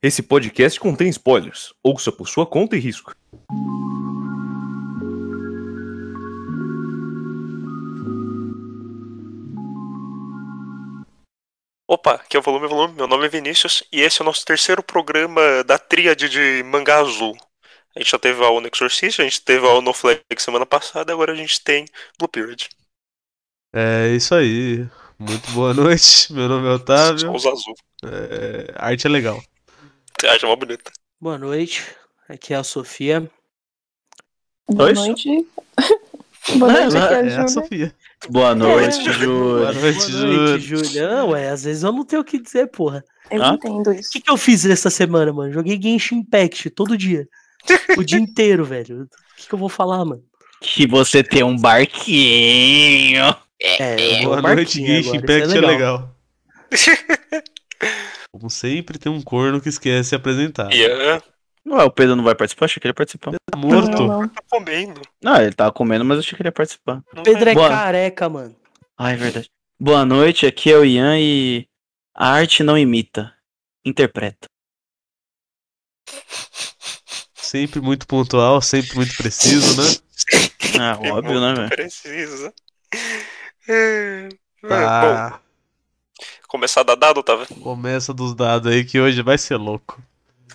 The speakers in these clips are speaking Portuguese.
Esse podcast contém spoilers. Ouça por sua conta e risco. Opa, aqui é o Volume Volume, meu nome é Vinícius e esse é o nosso terceiro programa da tríade de mangá azul. A gente já teve a Ono Exorcist, a gente teve a Ono Flag semana passada, agora a gente tem Blue Period. É isso aí. Muito boa noite. Meu nome é Otávio. os azul. É, arte é legal. É uma bonita. Boa noite, aqui é a Sofia. Boa Oi? noite. Boa noite, aqui é a É Júlia. Sofia. Boa noite, É. Boa Júlia. noite, Boa noite, Júlio. Júlia. Não, ué, às vezes eu não tenho o que dizer, porra. Eu Hã? entendo O isso. que, que eu fiz nessa semana, mano? Joguei Genshin Impact todo dia. O dia inteiro, velho. O que, que eu vou falar, mano? Que você tem um barquinho. É, Boa vou noite, Genshin isso Impact é legal. Como sempre, tem um corno que esquece de se apresentar. É, Ué, o Pedro não vai participar? Achei que ele ia participar. Tá morto. Não, não. tá comendo. Não, ele tava comendo, mas eu achei que ele ia participar. Não Pedro é Boa. careca, mano. Ah, é verdade. Boa noite, aqui é o Ian e a arte não imita, interpreta. Sempre muito pontual, sempre muito preciso, né? Ah, É óbvio, né, velho? Preciso. É, é, Bom, Tá. Começar a dar dado, Otávio? Começa dos dados aí que hoje vai ser louco.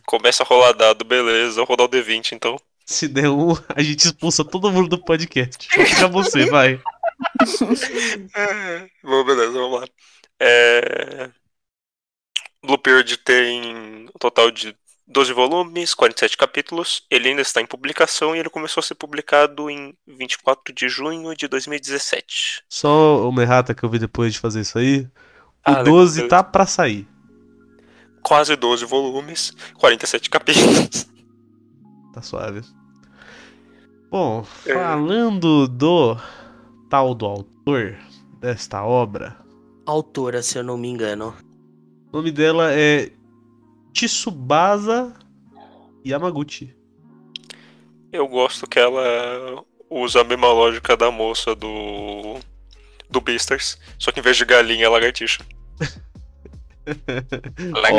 Começa a rolar dado, beleza. Eu vou rodar o D20 então. Se der um, a gente expulsa todo mundo do podcast. Fica você, vai. É, Bom, beleza, vamos lá. É... Blue Period tem um total de 12 volumes, 47 capítulos. Ele ainda está em publicação e ele começou a ser publicado em 24 de junho de 2017. Só uma errata que eu vi depois de fazer isso aí. O Ah, legal, 12 beleza. tá pra sair. Quase 12 volumes, 47 capítulos. Tá suave. Bom, É. falando do tal do autor desta obra, Autora, se eu não me engano. o nome dela é Tsubasa Yamaguchi. Eu gosto que ela usa a mesma lógica da moça do. Do Beasters. Só que em vez de galinha é lagartixa.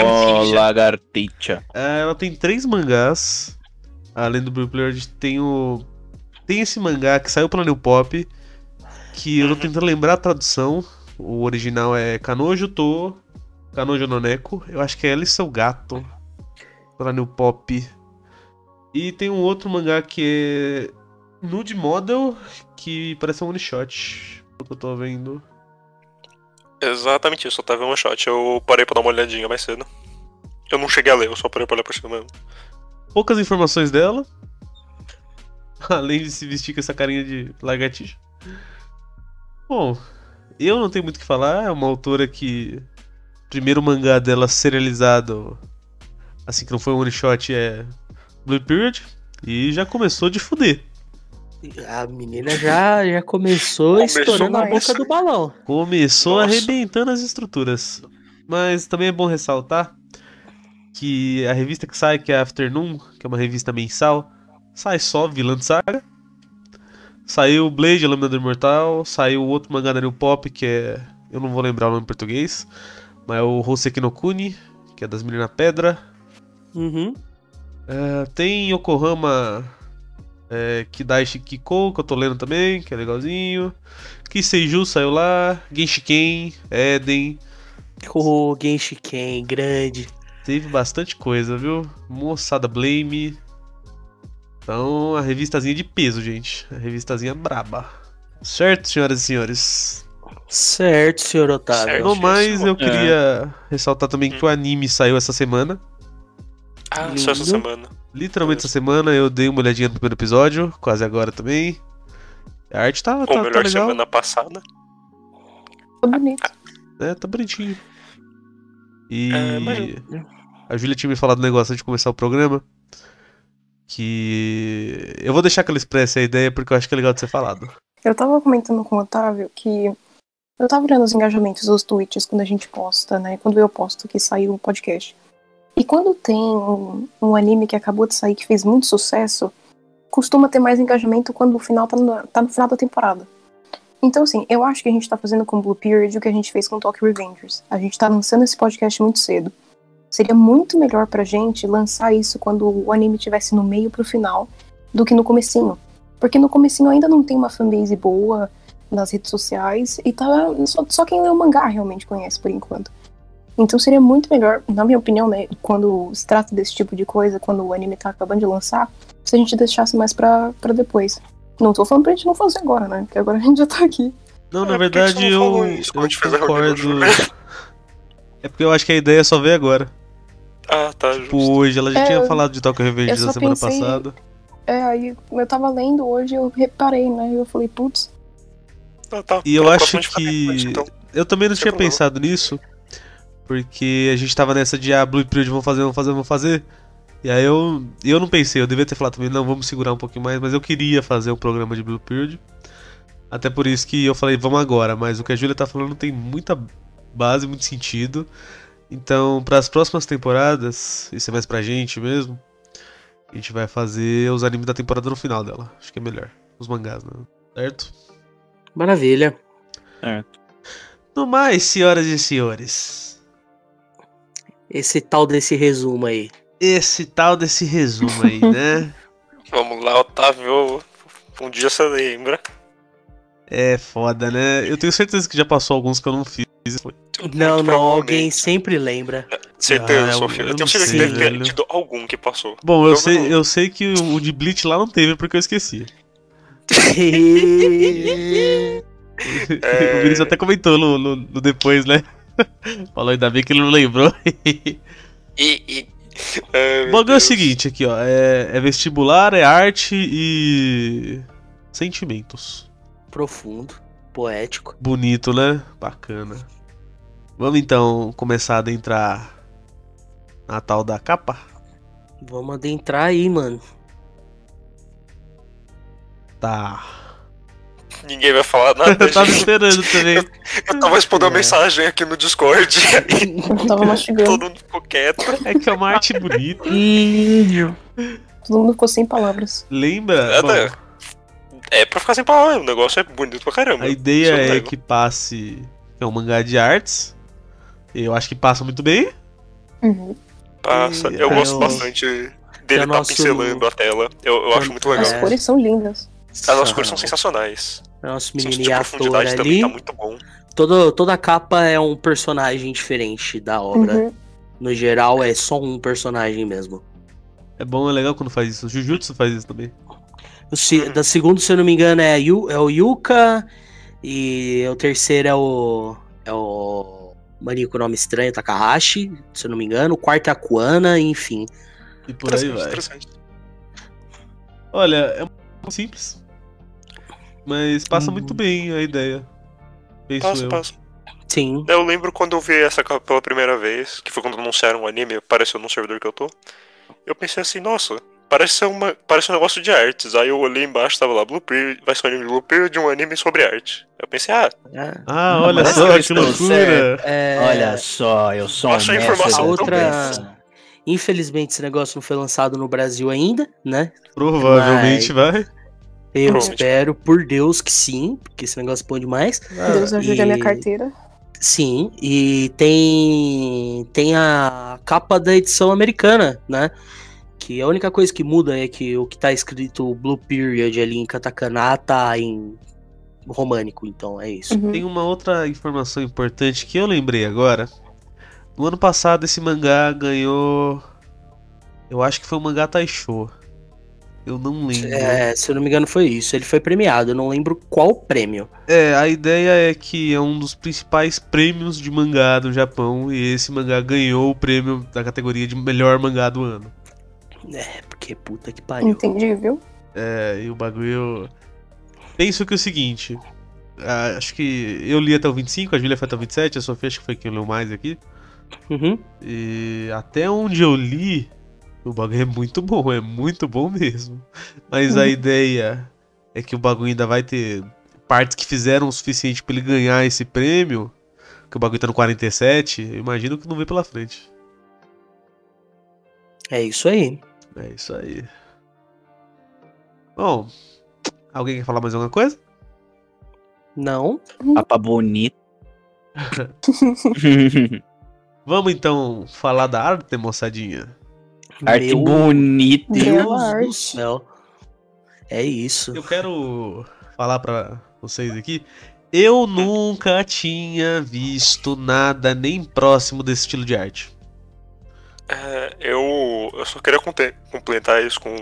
Ó, lagartixa. É, Ela tem três mangás. Além do Blue Player, tem o. Tem esse mangá que saiu pela New Pop. Que eu tô tentando lembrar a tradução. O original é Kanojo To Kanojo no Neko. Eu acho que é ela e seu gato. Pela New Pop. E tem um outro mangá que é Nude Model. Que parece um one shot. O que eu tô vendo. Exatamente isso, eu tava um shot. Eu parei pra dar uma olhadinha mais cedo. Eu não cheguei a ler, eu só parei pra olhar por cima mesmo. Poucas informações dela. Além de se vestir com essa carinha de lagartixa. Bom, eu não tenho muito o que falar. É uma autora que. Primeiro mangá dela serializado. Assim que não foi um one shot é. Blue Period. E já começou de fuder. A menina já, já começou, Começou estourando a boca do balão. Começou Nossa. arrebentando as estruturas. Mas também é bom ressaltar que a revista que sai, que é a Afternoon, que é uma revista mensal, sai só Vilã de Saga. Saiu Blade, a Lâmina do Imortal. Saiu outro mangá da New Pop, que é. Eu não vou lembrar o nome em português. Mas é o Hoseki no Kuni, que é das Meninas Pedra. Uhum. É, tem Yokohama é, Kidaishi Kiko, que eu tô lendo também, que é legalzinho. Kiseiju saiu lá. Genshiken, Eden. O Genshiken, grande. Teve bastante coisa, viu? Moçada Blame. Então, a revistazinha de peso, gente. A revistazinha braba. Certo, senhoras e senhores? Certo, senhor Otávio. Certo. No mais, eu É. queria ressaltar também que o anime saiu essa semana. Ah, só essa semana. Literalmente essa semana eu dei uma olhadinha no primeiro episódio, quase agora também. A arte tá, Ou tá, tá melhor, legal. semana passada. Tô bonito. É, tá bonitinho. E É, mas- a Júlia tinha me falado um negócio antes de começar o programa. Que eu vou deixar que ela expresse a ideia porque eu acho que é legal de ser falado. Eu tava comentando com o Otávio que eu tava olhando os engajamentos dos tweets quando a gente posta, né? Quando eu posto que saiu o podcast. E quando tem um, um anime que acabou de sair que fez muito sucesso, costuma ter mais engajamento quando o final tá no, tá no final da temporada. Então, assim, eu acho que a gente tá fazendo com Blue Period o que a gente fez com Tokyo Revengers. A gente tá lançando esse podcast muito cedo. Seria muito melhor pra gente lançar isso quando o anime tivesse no meio pro final do que no comecinho. Porque no comecinho ainda não tem uma fanbase boa nas redes sociais e tá só, só quem lê o mangá realmente conhece por enquanto. Então seria muito melhor, na minha opinião, né, quando se trata desse tipo de coisa, quando o anime tá acabando de lançar, se a gente deixasse mais pra, pra depois. Não tô falando pra gente não fazer agora, né? Porque agora a gente já tá aqui. Não, É, na verdade eu, isso eu reunião concordo. junto? É porque eu acho que a ideia é só ver agora. Ah, tá, Tipo, justo. hoje ela já É, tinha falado de Tokyo Revenge eu na semana pensei- passada. É, aí eu tava lendo hoje eu reparei, né? E eu falei, putz, Ah, tá. E eu acho que. então. Eu também não Sem tinha problema. pensado nisso. Porque a gente tava nessa de ah, Blue Period, vamos fazer, vamos fazer, vamos fazer. E aí eu, eu não pensei, eu devia ter falado também, não, vamos segurar um pouquinho mais, mas eu queria fazer um programa de Blue Period. Até por isso que eu falei, vamos agora, mas o que a Júlia tá falando tem muita base, muito sentido. Então, para as próximas temporadas, isso é mais pra gente mesmo, a gente vai fazer os animes da temporada no final dela. Acho que é melhor. Os mangás, né? Certo? Maravilha. Certo. No mais, senhoras e senhores, Esse tal desse resumo aí. esse tal desse resumo aí, né? Vamos lá, Otávio. Um dia você lembra. É foda, né? Eu tenho certeza que já passou alguns que eu não fiz. Não, não, alguém sempre lembra. Certeza, Ah, Sofia. eu Eu tenho certeza sei, que deve ter tido algum que passou. Bom, eu Eu sei, não- eu sei que o de Bleach lá não teve porque eu esqueci. É. O Vinícius até comentou no, no- no depois, né? Falou ainda bem que ele não lembrou. E. e... Ai, O bagulho é o Deus. seguinte aqui, ó. É, é vestibular, é arte e. Sentimentos. Profundo, poético. Bonito, né? Bacana. Vamos então começar a adentrar na tal da capa? Vamos adentrar aí, mano. Tá. Ninguém vai falar nada. Eu tava gente. esperando também. Eu tava respondendo É. mensagem aqui no Discord. eu tava mastigando. Todo mundo ficou quieto. É que é uma arte bonita. Índio. Todo mundo ficou sem palavras. Lembra? Bom, Nada. É pra ficar sem palavras, o negócio é bonito pra caramba. a ideia eu é que passe. É um mangá de artes. Eu acho que passa muito bem. Uhum. Passa. E Eu aí gosto eu- bastante dele é tá nosso- pincelando a tela. Eu, eu acho muito legal. As É. cores são lindas. As nossas cores são sensacionais. Nosso O senso menino de e ator ali. tá muito bom. Todo, toda capa é um personagem diferente da obra. Uhum. No geral, é só um personagem mesmo. É bom, é legal quando faz isso. O Jujutsu faz isso também. O se- da segundo, se eu não me engano, é, a Yu- é o Yuka. E o terceiro é o. É o. Maninho com nome estranho, Takahashi, se eu não me engano. O quarto é a Kuana, enfim. E por aí vai. interessante. Olha, é simples. Mas passa Hum. muito bem a ideia. Penso Passa, eu. passa. Sim. Eu lembro quando eu vi essa capa pela primeira vez, que foi quando anunciaram o anime, apareceu no servidor que eu tô. Eu pensei assim, nossa, parece ser uma. Parece um negócio de artes. Aí eu olhei embaixo, tava lá, Blue Period, vai ser um anime Blue Period de um anime sobre arte. Eu pensei, ah, Ah, Ah, olha só, que eu que loucura. é, Olha só, eu sou um Acho a informação conversa. Infelizmente, esse negócio não foi lançado no Brasil ainda, né? Provavelmente vai. Eu espero, por Deus, que sim, porque esse negócio é bom demais. Deus ajude a minha e- carteira. Sim, e tem tem a capa da edição americana, né? Que a única coisa que muda é que o que tá escrito Blue Period ali em katakana tá em românico, então é isso. Uhum. Tem uma outra informação importante que eu lembrei agora. No ano passado esse mangá ganhou. Eu acho que foi o mangá Taisho. Eu não lembro. É, se eu não me engano foi isso. Ele foi premiado, eu não lembro qual prêmio. É, a ideia é que é um dos principais prêmios de mangá do Japão e esse mangá ganhou o prêmio da categoria de melhor mangá do ano. É, porque puta que pariu. Entendi, viu? É, e o bagulho. Penso que é o seguinte. acho que eu li até o 25, a Julia foi até o 27, a Sofia acho que foi quem leu mais aqui. Uhum. E até onde eu li, o bagulho é muito bom, é muito bom mesmo. Mas a Uhum. ideia é que o bagulho ainda vai ter partes que fizeram o suficiente pra ele ganhar esse prêmio. Que o bagulho tá no 47, eu imagino que não vem pela frente. É isso aí. É isso aí. Bom, alguém quer falar mais alguma coisa? Não. Papa bonito. Vamos então falar da arte, moçadinha. Arte Meu bonita. Deus Bela do arte. céu. É isso. Eu quero falar pra vocês aqui. Eu nunca tinha visto nada nem próximo desse estilo de arte. É, eu, eu só queria complementar isso com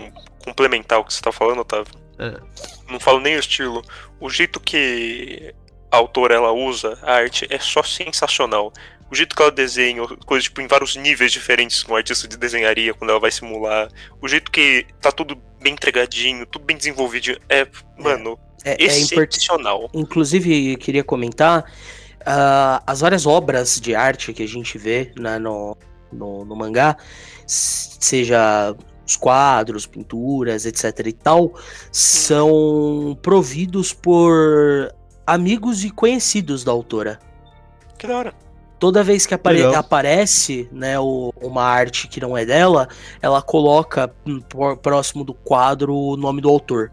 complementar o que você tá falando, Otávio. É. Não falo nem o estilo. O jeito que a autora ela usa a arte é só sensacional. O jeito que ela desenha, coisas tipo em vários níveis diferentes com o artista de desenharia quando ela vai simular. O jeito que tá tudo bem entregadinho, tudo bem desenvolvido. É, mano, É, é importante. excepcional. Inclusive, eu queria comentar ah, as várias obras de arte que a gente vê né, no, no, no mangá, seja os quadros, pinturas, etc e tal, são providos por amigos e conhecidos da autora. Que da hora. Toda vez que apare- Legal. aparece né, o- uma arte que não é dela, ela coloca hum, por- próximo do quadro o nome do autor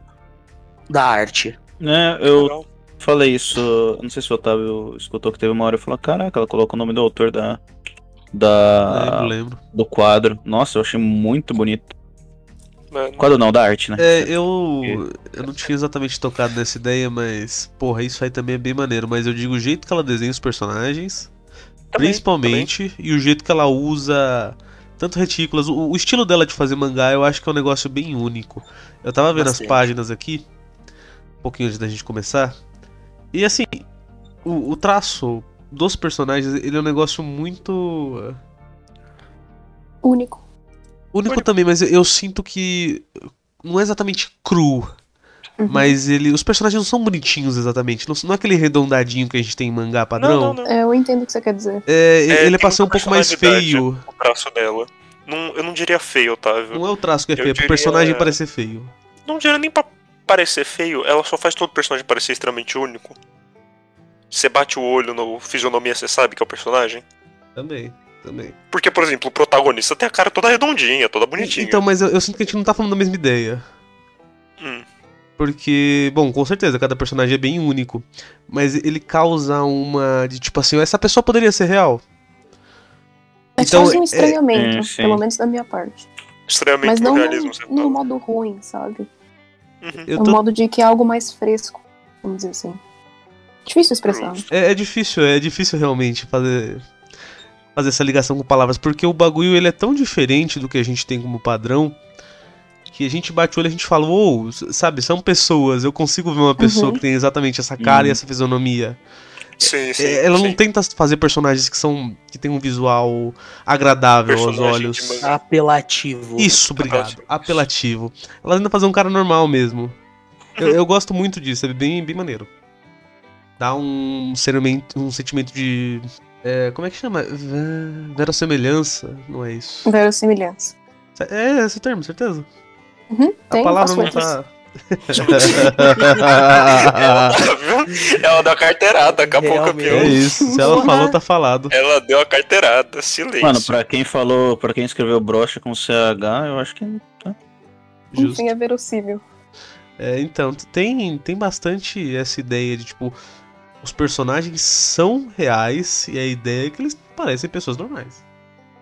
da arte. Né, eu Legal. falei isso, não sei se o Otávio escutou que teve uma hora e falou, caraca, ela colocou o nome do autor da, da lembro, lembro. do quadro. Nossa, eu achei muito bonito. Mano, Quadro não, da arte, né? É, eu, eu não tinha exatamente tocado nessa ideia, mas, porra, isso aí também é bem maneiro. Mas eu digo o jeito que ela desenha os personagens, também, principalmente, e o jeito que ela usa tanto retículas. O, o estilo dela de fazer mangá eu acho que é um negócio bem único. Eu tava vendo Bastante. as páginas aqui, um pouquinho antes da gente começar, e assim, o, o traço dos personagens, ele é um negócio muito. Único. Único também, mas eu sinto que não é exatamente cru. Uhum. Mas ele, os personagens não são bonitinhos exatamente. Não, não é aquele redondadinho que a gente tem em mangá padrão. Não, não, não. É, eu entendo o que você quer dizer. É, É, ele tem passou um pouco mais feio. O traço dela. Não, eu não diria feio, Otávio. Não é o traço que é Eu feio, é pro personagem parecer feio. Não diria nem pra parecer feio, ela só faz todo personagem parecer extremamente único. Você bate o olho no fisionomia, você sabe que é o personagem. Também, também. Porque, por exemplo, o protagonista tem a cara toda redondinha, toda bonitinha. Então, mas eu, eu sinto que a gente não tá falando da mesma ideia. Hum. Porque, bom, com certeza, cada personagem é bem único. Mas ele causa uma. De tipo assim, essa pessoa poderia ser real. É Então, só um estranhamento, é, pelo menos da minha parte. Extremamente Mas não realismo, no, no modo ruim, sabe? Uhum. No tô- modo de que é algo mais fresco, vamos dizer assim. Difícil expressar. É, é difícil, é difícil realmente fazer fazer essa ligação com palavras, porque o bagulho ele é tão diferente do que a gente tem como padrão que a gente bate o olho e a gente fala, uou, s- sabe, são pessoas, eu consigo ver uma pessoa Uhum. que tem exatamente essa cara e Uhum. essa fisionomia. Sim, sim. É, Ela não sim. tenta fazer personagens que são que tem um visual agradável aos Personagem olhos. de mangá. Apelativo. Isso, obrigado. Apelativo. Apelativo. Ela tenta fazer um cara normal mesmo. Eu, eu gosto muito disso, é bem, bem maneiro. Dá um sentimento, um sentimento de. é, como é que chama? Ve- Verossemelhança? Não é isso. Verossimilhança. É esse termo, certeza? Uhum, A tem palavra não tá. ela, viu? ela deu a carteirada, daqui a pouco Realmente. É isso, se ela falou, tá falado. Ela deu a carteirada, silêncio. Mano, pra quem falou, pra quem escreveu brocha com CH, eu acho que. Justo. Enfim, é verossímil. É, então, tem, tem bastante essa ideia de, tipo, os personagens são reais e a ideia é que eles parecem pessoas normais.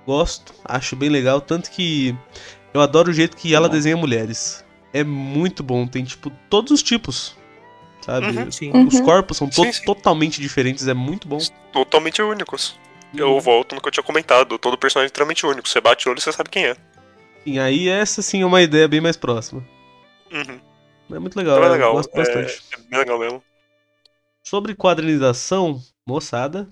Gosto, acho bem legal, tanto que eu adoro o jeito que ela desenha mulheres. É muito bom, tem, tipo, todos os tipos, sabe? Uhum. Sim. Uhum. Os corpos são to- Sim, sim. totalmente diferentes, é muito bom. Totalmente únicos. Eu volto no que eu tinha comentado. Todo personagem é extremamente único. Você bate o olho e você sabe quem é. E aí essa sim é uma ideia bem mais próxima. Uhum. É muito legal, Então é eu legal. gosto É, bastante. é bem legal mesmo. Sobre quadrinização, moçada,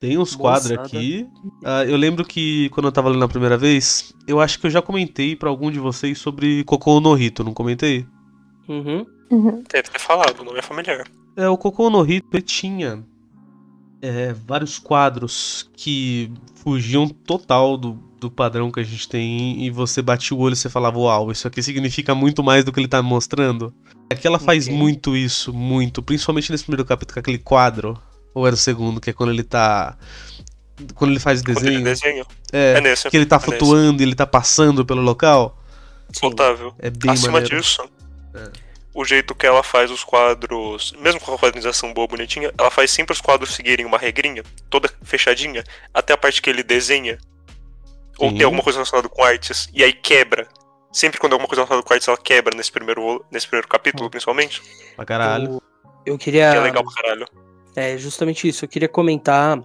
tem uns quadros aqui. Ah, eu lembro que quando eu tava lendo a primeira vez, eu acho que eu já comentei pra algum de vocês sobre Cocô no Hito, não comentei? Uhum. Uhum. Deve ter falado, não é familiar. É, o Cocô no Hito ele tinha é, vários quadros que fugiam total do, do padrão que a gente tem e você batia o olho e você falava, uau, isso aqui significa muito mais do que ele tá me mostrando. Aqui ela faz Ok. muito isso, muito, principalmente nesse primeiro capítulo, com aquele quadro, ou era o segundo, que é quando ele tá. Quando ele faz o Quando ele desenho. desenha. É, É nesse. que ele tá é nesse. flutuando e ele tá passando pelo local. Otávio. É bem Acima maneiro. disso, É. o jeito que ela faz os quadros, mesmo com a quadrinização boa, bonitinha, ela faz sempre os quadros seguirem uma regrinha, toda fechadinha, até a parte que ele desenha. Ou Sim. tem alguma coisa relacionada com artes, e aí quebra. Sempre quando é alguma coisa relacionada com artes, ela quebra nesse primeiro, nesse primeiro capítulo, principalmente. Pra caralho. Eu, eu queria. Que é legal pra caralho. É justamente isso. Eu queria comentar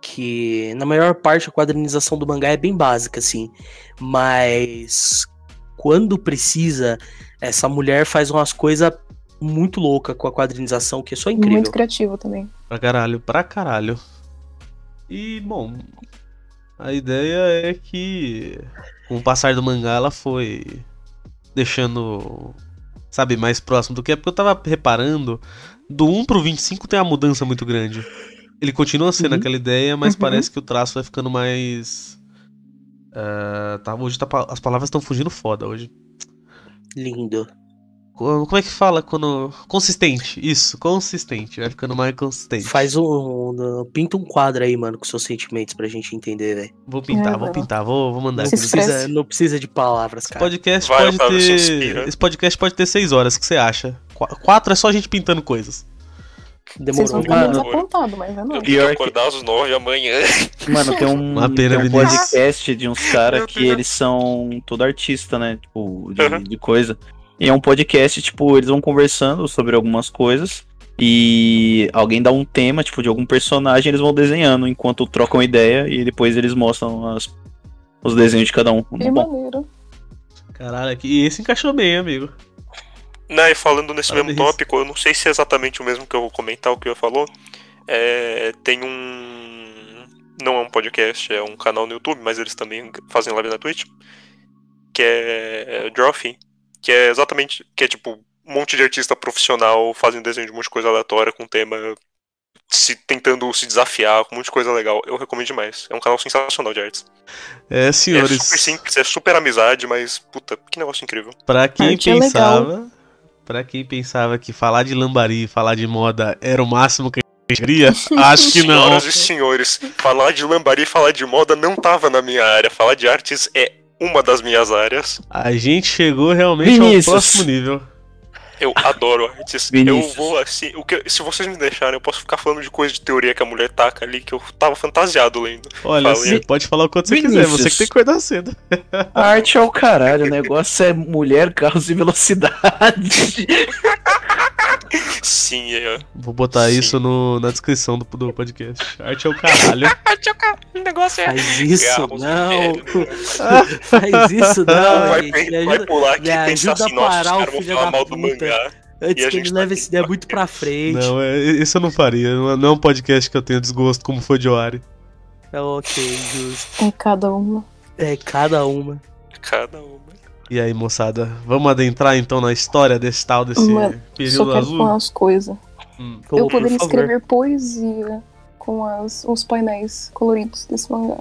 que na maior parte a quadrinização do mangá é bem básica, assim. Mas quando precisa, essa mulher faz umas coisas muito loucas com a quadrinização, que é só incrível. Muito criativo também. Pra caralho, pra caralho. E, bom, a ideia é que com o passar do mangá ela foi deixando, sabe, mais próximo do que é, porque eu tava reparando, do 1 pro 25 tem uma mudança muito grande. Ele continua sendo Uhum. aquela ideia, mas Uhum. parece que o traço vai ficando mais. ah, tá, hoje tá as palavras estão fugindo foda hoje. Lindo. Co- Como é que fala quando. Consistente, isso, consistente. Vai ficando mais consistente. Faz um, um- Pinta um quadro aí, mano, com seus sentimentos pra gente entender, velho. Vou pintar, É, vou lá. pintar, vou, vou mandar Não precisa, não precisa de palavras, Esse cara. podcast Vai, pode ter. Esse podcast pode ter seis horas, o que você acha? Qu- Quatro é só a gente pintando coisas. Vocês vão Demorou. ficar desapontados, mas é Eu não. Pior que que- acordar às nove amanhã. Mano, tem um, Uma pena, tem um podcast de uns caras que eles são todo artista, né? Tipo, de, Uhum. de coisa. E é um podcast, tipo, eles vão conversando sobre algumas coisas. E alguém dá um tema, tipo, de algum personagem, eles vão desenhando enquanto trocam ideia e depois eles mostram as- os desenhos de cada um. Que bom. maneiro. Caralho. E esse encaixou bem, amigo. Né, e falando nesse Parabéns. mesmo tópico, eu não sei se é exatamente o mesmo que eu vou comentar, o que eu falou. É, tem um. Não é um podcast, é um canal no YouTube, mas eles também fazem live na Twitch. Que é Drawfin. Que é exatamente. Que é tipo um monte de artista profissional fazendo desenho de um monte de coisa aleatória com tema. Se, tentando se desafiar com um monte de coisa legal. Eu recomendo demais. É um canal sensacional de artes. É, É senhores, super simples, é super amizade, mas puta, que negócio incrível. pra quem Arte é pensava. Pra quem pensava que falar de lambari, falar de moda era o máximo que a gente queria, acho que não. Senhoras e senhores, falar de lambari e falar de moda não tava na minha área. Falar de artes é uma das minhas áreas. A gente chegou realmente Vinícius. ao próximo nível. Eu adoro artes. Vinícius. Eu vou assim. O que, se vocês me deixarem, eu posso ficar falando de coisa de teoria que a mulher taca ali, que eu tava fantasiado lendo. Olha, Fala, você pode falar o quanto você quiser, você que tem que acordar cedo. A arte é o caralho, o negócio é mulher, carros e velocidade. Sim, é. Vou botar Sim. isso no- na descrição do, do podcast. Arte é o caralho. O negócio é. Faz isso, não. Faz isso, não, Vai, gente. vai ajuda, pular aqui e pensar ajuda assim, nossa, os parar o caras vão falar mal do puta. mangá. antes e a que ele gente leve tá essa ideia muito pra frente. Não, é, isso eu não faria. Não é- é um podcast que eu tenho desgosto como foi de Oari. É ok, justo. Em cada uma. É cada uma. Cada uma. E aí, moçada, vamos adentrar então na história desse tal, desse Mano, Só período quero azul? falar umas coisas. Hum. Eu por poderia escrever poesia com as, os painéis coloridos desse mangá.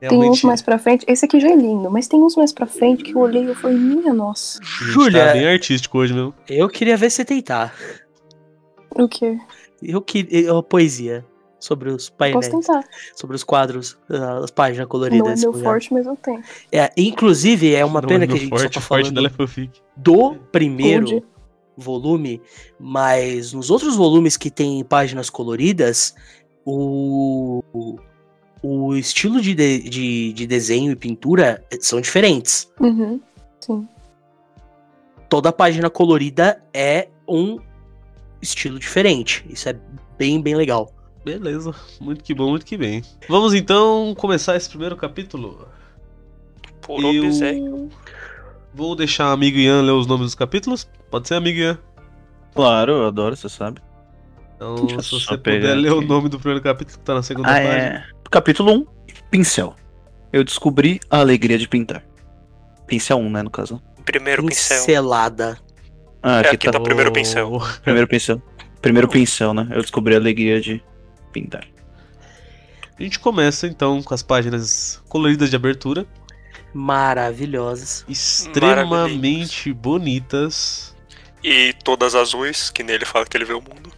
Tem uns Realmente, mais pra frente. Esse aqui já é lindo, mas tem uns mais pra frente que eu olhei e eu falei, minha nossa. gente Júlia. tá bem artístico hoje mesmo. Eu queria ver você tentar. O quê? Eu queria. A poesia. Sobre os painéis. Posso tentar. Sobre os quadros, ah, as páginas Não coloridas. é desse meu mangá. forte, mas eu tenho. É, inclusive, é uma Não pena é que a gente forte, só tá falando é do primeiro Onde? volume, mas nos outros volumes que tem páginas coloridas, o, o estilo de, de, de, de desenho e pintura são diferentes. Uhum. Sim. Toda página colorida é um estilo diferente. Isso é bem, bem legal. Beleza, muito que bom, muito que bem. Vamos então começar esse primeiro capítulo. Por obséquio. Eu vou deixar o amigo Ian ler os nomes dos capítulos. Pode ser, amigo Ian? Claro, eu adoro, você sabe. Então, Deixa eu se você puder ler o aqui. nome do primeiro capítulo que tá na segunda Ah, página. é. Capítulo 1, Pincel. Eu descobri a alegria de pintar. Pincel 1, né, no caso. Primeiro pincel. Pincelada. Ah, É, aqui, aqui tá. tá primeiro pincel. Primeiro pincel. Primeiro pincel, né? Eu descobri a alegria de pintar. A gente começa então com as páginas coloridas de abertura, Maravilhosas. extremamente bonitas. E todas azuis, que nele fala que ele vê o mundo.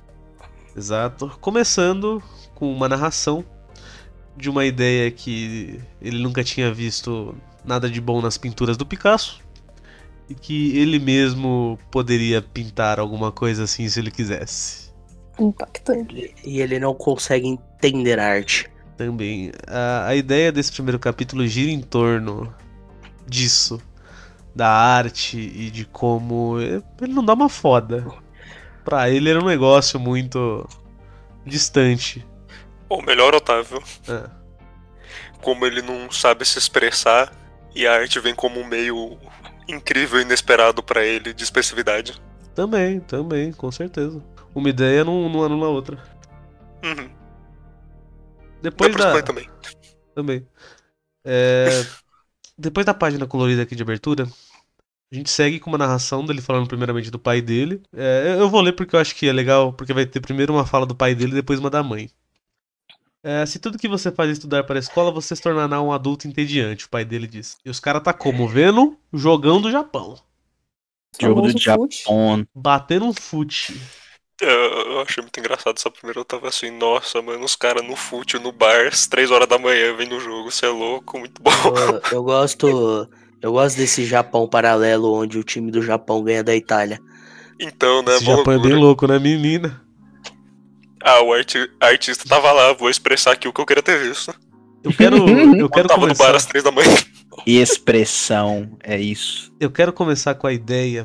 Exato. Começando com uma narração de uma ideia que ele nunca tinha visto nada de bom nas pinturas do Picasso. E que ele mesmo poderia pintar alguma coisa assim se ele quisesse. Impactante. E ele não consegue entender arte. Também. A, a ideia desse primeiro capítulo gira em torno disso. Da arte e de como. Ele não dá uma foda. Pra ele era um negócio muito distante. Ou melhor, Otávio, É. como ele não sabe se expressar e a arte vem como um meio incrível e inesperado pra ele de expressividade. Também, também, com certeza. Uma ideia não, não anula a outra. Uhum. Depois da. também. Também. É, Depois da página colorida aqui de abertura, a gente segue com uma narração dele falando primeiramente do pai dele. É, eu vou ler porque eu acho que é legal, porque vai ter primeiro uma fala do pai dele e depois uma da mãe. É, se tudo que você faz é estudar para a escola, você se tornará um adulto entediante, o pai dele diz. E os caras tá como? Vendo? Jogão do Japão. Jogo do. Japão. Batendo um fute. Eu, eu achei muito engraçado essa primeira. Eu tava assim, nossa, mano, os caras no fute, no bar, às 3 horas da manhã, vem no jogo, você é louco, muito bom. Eu, eu gosto. Eu gosto desse Japão paralelo onde o time do Japão ganha da Itália. Então, né, Esse Japão é bem louco, né, menina? Ah, o arti- artista tava lá, vou expressar aqui o que eu queria ter visto. Eu quero, eu quero tava no bar começar. às 3 da manhã. E expressão, é isso. Eu quero começar com a ideia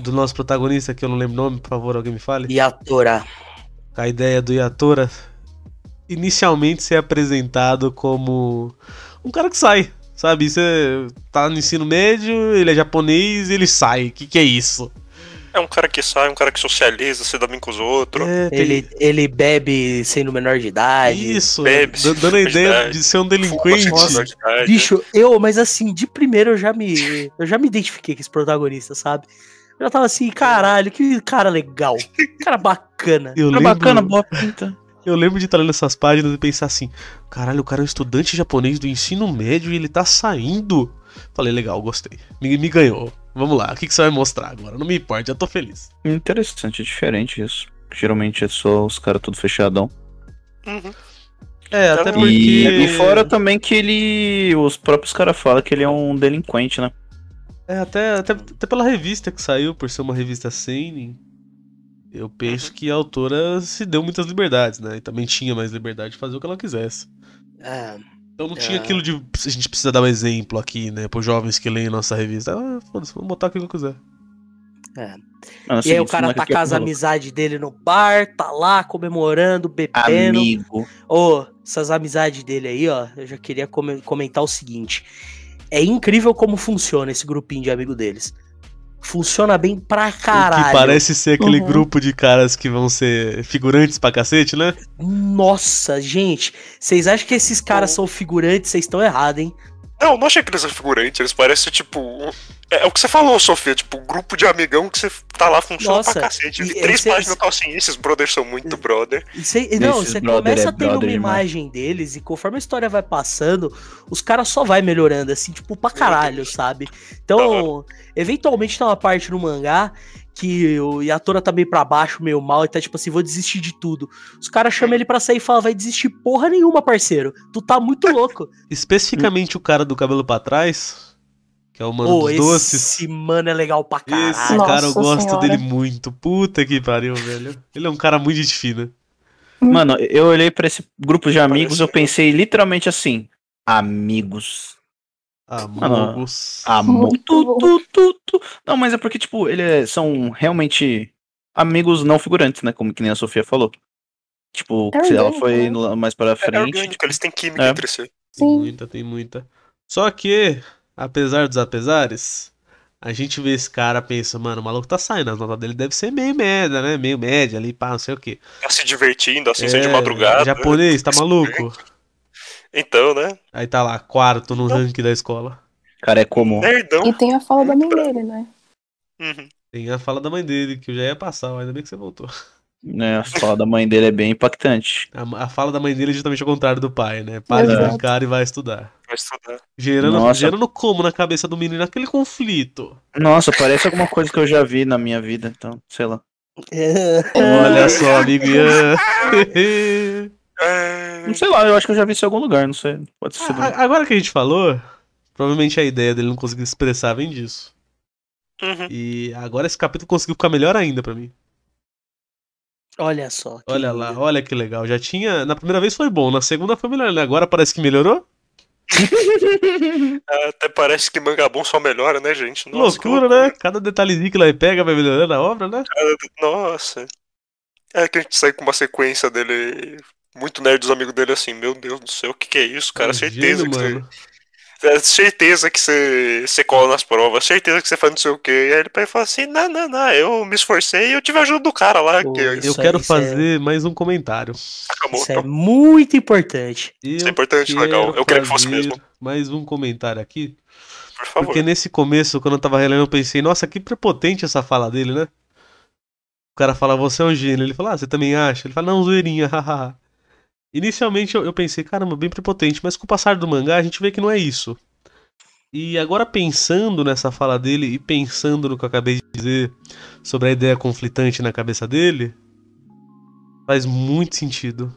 do nosso protagonista, que eu não lembro o nome, por favor, alguém me fale. E a ideia do Yatora inicialmente ser apresentado como um cara que sai, sabe? Você tá no ensino médio, ele é japonês e ele sai. O que, que é isso? É um cara que sai, um cara que socializa, se dá bem com os outros. É, tem- Ele, ele bebe sendo menor de idade. Isso, bebe, dando a ideia de ser um delinquente. Bicho, eu, mas assim, de primeiro eu já me. Eu já me identifiquei com esse protagonista, sabe? Eu já tava assim, caralho, que cara legal. Que cara bacana. Eu É lembro, bacana, boa pinta. eu lembro de estar lendo essas páginas e pensar assim: caralho, o cara é um estudante japonês do ensino médio e ele tá saindo. Falei, legal, gostei. Me, me ganhou. Vamos lá, o que, que você vai mostrar agora? Não me importa, já tô feliz. Interessante, é diferente isso. Geralmente é só os caras tudo fechadão. Uhum. É, até E- porque. E, e fora também que ele. Os próprios caras falam que ele é um delinquente, né? É, até, até, até pela revista que saiu, por ser uma revista seinen, eu penso que a autora se deu muitas liberdades, né? E também tinha mais liberdade de fazer o que ela quisesse. É, Então não tinha É. aquilo de a gente precisa dar um exemplo aqui, né? Para jovens que leem nossa revista. Ah, foda-se, vamos botar o que eu quiser. Mano, E aí assim, o cara tá é com é as amizades dele no bar, tá lá comemorando, bebendo. Amigo. Ô, essas amizades dele aí, ó, eu já queria come- comentar o seguinte. É incrível como funciona esse grupinho de amigo deles. Funciona bem pra O que caralho. parece ser aquele Uhum. grupo de caras que vão ser figurantes pra cacete, né? Nossa, gente, vocês acham que esses caras são figurantes? Vocês estão errados, hein? Não, não achei que eles são figurantes, eles parecem tipo. um- É, é o que você falou, Sofia, tipo, um grupo de amigão que você tá lá funciona Nossa, pra cacete. e Três esse- páginas tava assim, esses brothers são muito brother. Cê- não, você começa é tendo uma brother demais. imagem deles e conforme a história vai passando, os caras só vai melhorando, assim, tipo, pra caralho, sabe? Então, eventualmente tem uma parte no mangá que o Yatora tá meio pra baixo, meio mal, e tá tipo assim, vou desistir de tudo. Os caras chamam ele pra sair e falam, vai desistir porra nenhuma, parceiro. Tu tá muito louco. Especificamente o cara do cabelo pra trás, que é o mano Ô, dos esse doces. mano é legal pra Esse caralho. cara eu Nossa gosto senhora. dele muito. Puta que pariu, velho. Ele é um cara muito gente fina. Mano, eu olhei pra esse grupo de amigos, eu pensei literalmente assim: amigos. Amigos. Amor. Tu, bom. tu, tu, tu. Não, mas é porque, tipo, eles são realmente amigos não figurantes, né? Como que nem a Sofia falou. Tipo, É se ela foi né? mais pra É, frente. orgânico, eles têm química É. entre si. Tem Sim. muita, tem muita. Só que, apesar dos apesares, a gente vê esse cara, pensa, mano, o maluco tá saindo, as notas dele deve ser meio média, né? Meio média ali, pá, não sei o quê. Tá se divertindo, assim, É, de madrugada. Japonês, tá maluco? Então, né? Aí tá lá, quarto no ranking da escola. Cara, é comum. Nerdão. E tem a fala da mãe dele, né? Uhum. Tem a fala da mãe dele, que eu já ia passar, ainda bem que você voltou. Né, a fala da mãe dele é bem impactante. A, a fala da mãe dele é justamente ao contrário do pai, né? Para de brincar e vai estudar. Vai estudar. Gerando, Nossa. gerando como na cabeça do menino aquele conflito. Nossa, parece alguma coisa que eu já vi na minha vida, então, sei lá. Olha só, amigo Ian. É... Não sei lá, eu acho que eu já vi isso em algum lugar, não sei. Pode ser. A- Agora que a gente falou, provavelmente a ideia dele não conseguir expressar vem disso. Uhum. E agora esse capítulo conseguiu ficar melhor ainda pra mim. Olha só. Olha lá, lindo. olha que legal. Já tinha. Na primeira vez foi bom, na segunda foi melhor, né? Agora parece que melhorou. Até parece que manga bom só melhora, né, gente? Nossa, que loucura, né? Cada detalhezinho que ela pega vai melhorando a obra, né? Nossa. É que a gente sai com uma sequência dele. Muito nerd dos amigos dele assim, meu Deus do céu, o que, que é isso, cara? É um certeza gênio, que mano. você. é, certeza que você, você cola nas provas, certeza que você faz não sei o quê. E aí ele fala assim: não, não, não, eu me esforcei e eu tive a ajuda do cara lá, Pô, que é Isso Eu quero é- fazer mais um comentário. acabou. Isso é muito importante. Isso é Eu importante, legal. Eu queria que fosse fazer mesmo. Mais um comentário aqui. Por favor. Porque nesse começo, quando eu tava relendo, eu pensei, nossa, que prepotente essa fala dele, né? O cara fala, você é um gênio. Ele fala, ah, você também acha? Ele fala, não, zoeirinha, hahaha. Inicialmente eu, eu pensei, caramba, bem prepotente, mas com o passar do mangá a gente vê que não é isso. E agora pensando nessa fala dele e pensando no que eu acabei de dizer sobre a ideia conflitante na cabeça dele, faz muito sentido.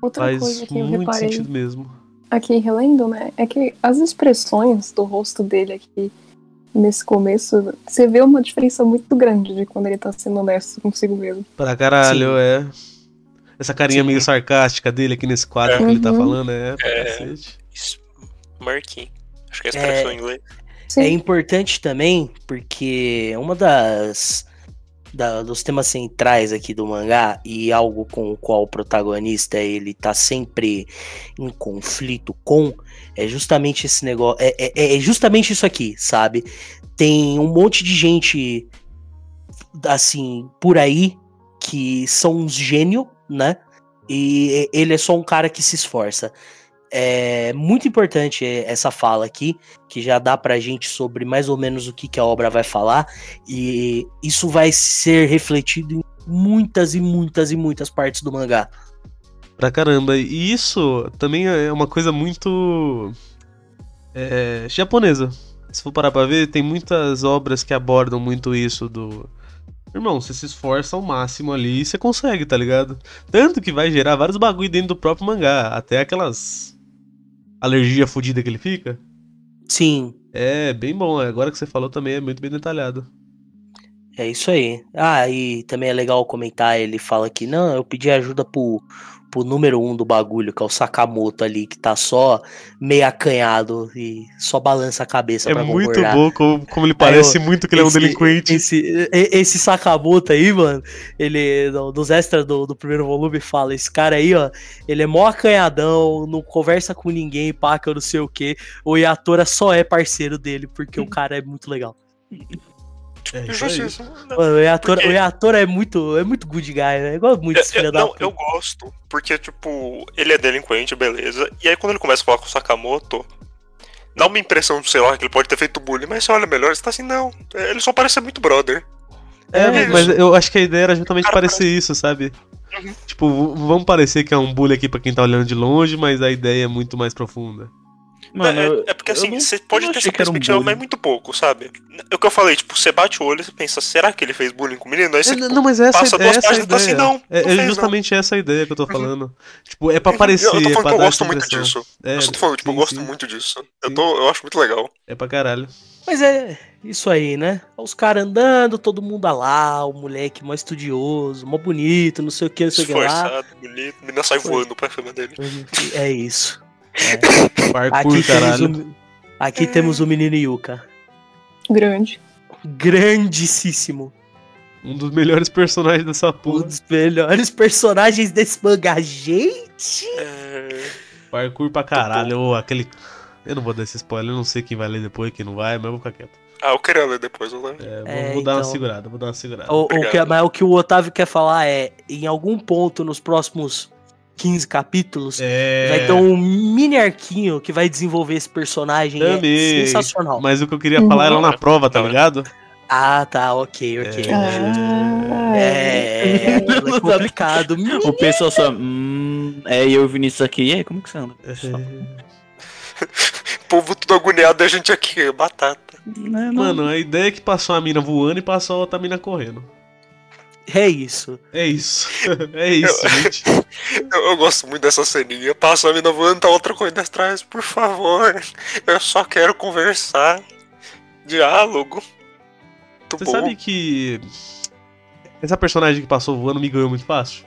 Outra Faz coisa que eu muito reparei sentido mesmo. aqui relendo, né, é que as expressões do rosto dele aqui nesse começo, você vê uma diferença muito grande de quando ele tá sendo honesto consigo mesmo. Pra caralho, Sim. é. Essa carinha Sim. meio sarcástica dele aqui nesse quadro que ele tá Uhum. falando, é. É. Marquinhos. Acho que é a expressão em inglês. Sim. É importante também porque uma das da- dos temas centrais aqui do mangá e algo com o qual o protagonista ele tá sempre em conflito com é justamente esse negócio é, é, é justamente isso aqui sabe tem um monte de gente assim por aí que são uns gênio né e ele é só um cara que se esforça é muito importante essa fala aqui que já dá pra gente sobre mais ou menos o que, que a obra vai falar, e isso vai ser refletido em muitas e muitas e muitas partes do mangá. Pra caramba. E isso também é uma coisa muito. é, japonesa. Se for parar pra ver, tem muitas obras que abordam muito isso do. Irmão, você se esforça ao máximo ali e você consegue, tá ligado? Tanto que vai gerar vários bagulho dentro do próprio mangá. Até aquelas. alergia fodida que ele fica. Sim, É bem bom. Agora que você falou também é muito bem detalhado. é isso aí. Ah, e também é legal comentar, ele fala que, não, eu pedi ajuda pro, pro número um do bagulho, que é o Sakamoto ali, que tá só meio acanhado e só balança a cabeça É pra muito bom como, como ele parece eu- muito que ele é um delinquente. Esse, esse Sakamoto aí, mano, ele, dos extras do, do primeiro volume, fala: esse cara aí, ó, ele é mó acanhadão, não conversa com ninguém, eu não sei o que. O Yatora só é parceiro dele, porque o cara é muito legal. É. Justiça. Mano, o Porque- o Yatora é muito, é muito good guy, né? Igual muito esse Eu, filho eu- da não, puta. eu gosto, porque, tipo, ele é delinquente, beleza. E aí, quando ele começa a falar com o Sakamoto, dá uma impressão, sei lá, que ele pode ter feito bullying, mas você olha melhor, você tá assim, não. Ele só parece ser muito brother. É, É mas eu acho que a ideia era justamente Cara, parecer isso, sabe? Uhum. Tipo, vamos parecer que é um bully aqui pra quem tá olhando de longe, mas a ideia é muito mais profunda. Mano, é, eu- é porque eu assim, não- você pode não ter essa um perspectiva, bullying. mas muito pouco, sabe? É o que eu falei, tipo, você bate o olho e você pensa, será que ele fez bullying com o menino? Aí você, É, tipo, não, mas essa, passa é duas essa a páginas e tá ideia. assim, não, é, não é fez, justamente essa a ideia que eu tô Uhum. falando. Tipo, é pra parecer, eu tô é falando pra que eu gosto essa muito disso. É, eu só tô falando, tipo, sim, eu gosto sim. muito disso. Eu, tô, eu acho muito legal. É pra caralho. Mas é isso aí, né? Os caras andando, todo mundo lá, o moleque mó estudioso, mó bonito, não sei o que, não sei o que lá. Esforçado, bonito. Menina sai Foi. voando pra cima dele. É isso. É. Parkour, Aqui, temos caralho. o, aqui temos o menino Yuka. Grande. Grandíssimo. Um dos melhores personagens dessa Um porra. dos melhores personagens desse mangá. Gente! É... Parkour pra caralho. Ô, aquele. Eu não vou dar esse spoiler, eu não sei quem vai ler depois, quem não vai, mas eu vou ficar quieto. Ah, eu queria ler depois, eu lembro. É, vou, É, vou dar uma então. segurada, vou dar uma segurada. O, o que, Obrigado. mas o que o Otávio quer falar é: em algum ponto nos próximos 15 capítulos, É. vai ter um mini arquinho que vai desenvolver esse personagem. É Também. sensacional. Mas o que eu queria falar era lá na prova, tá Não, é. ligado? Ah, tá, ok, ok. Ah, É, é complicado. O pessoal só. Hum, é, e eu e o Vinícius aqui. E aí, como que você anda? O povo tudo agoniado a gente aqui, batata. Né, não. Mano, a ideia é que passou a mina voando e passou a outra mina correndo. É isso. É isso. É isso, gente. Eu, eu gosto muito dessa ceninha. Passa a mina voando, tá outra correndo atrás. Por favor, eu só quero conversar. Diálogo. muito Você bom. sabe que essa personagem que passou voando me ganhou muito fácil?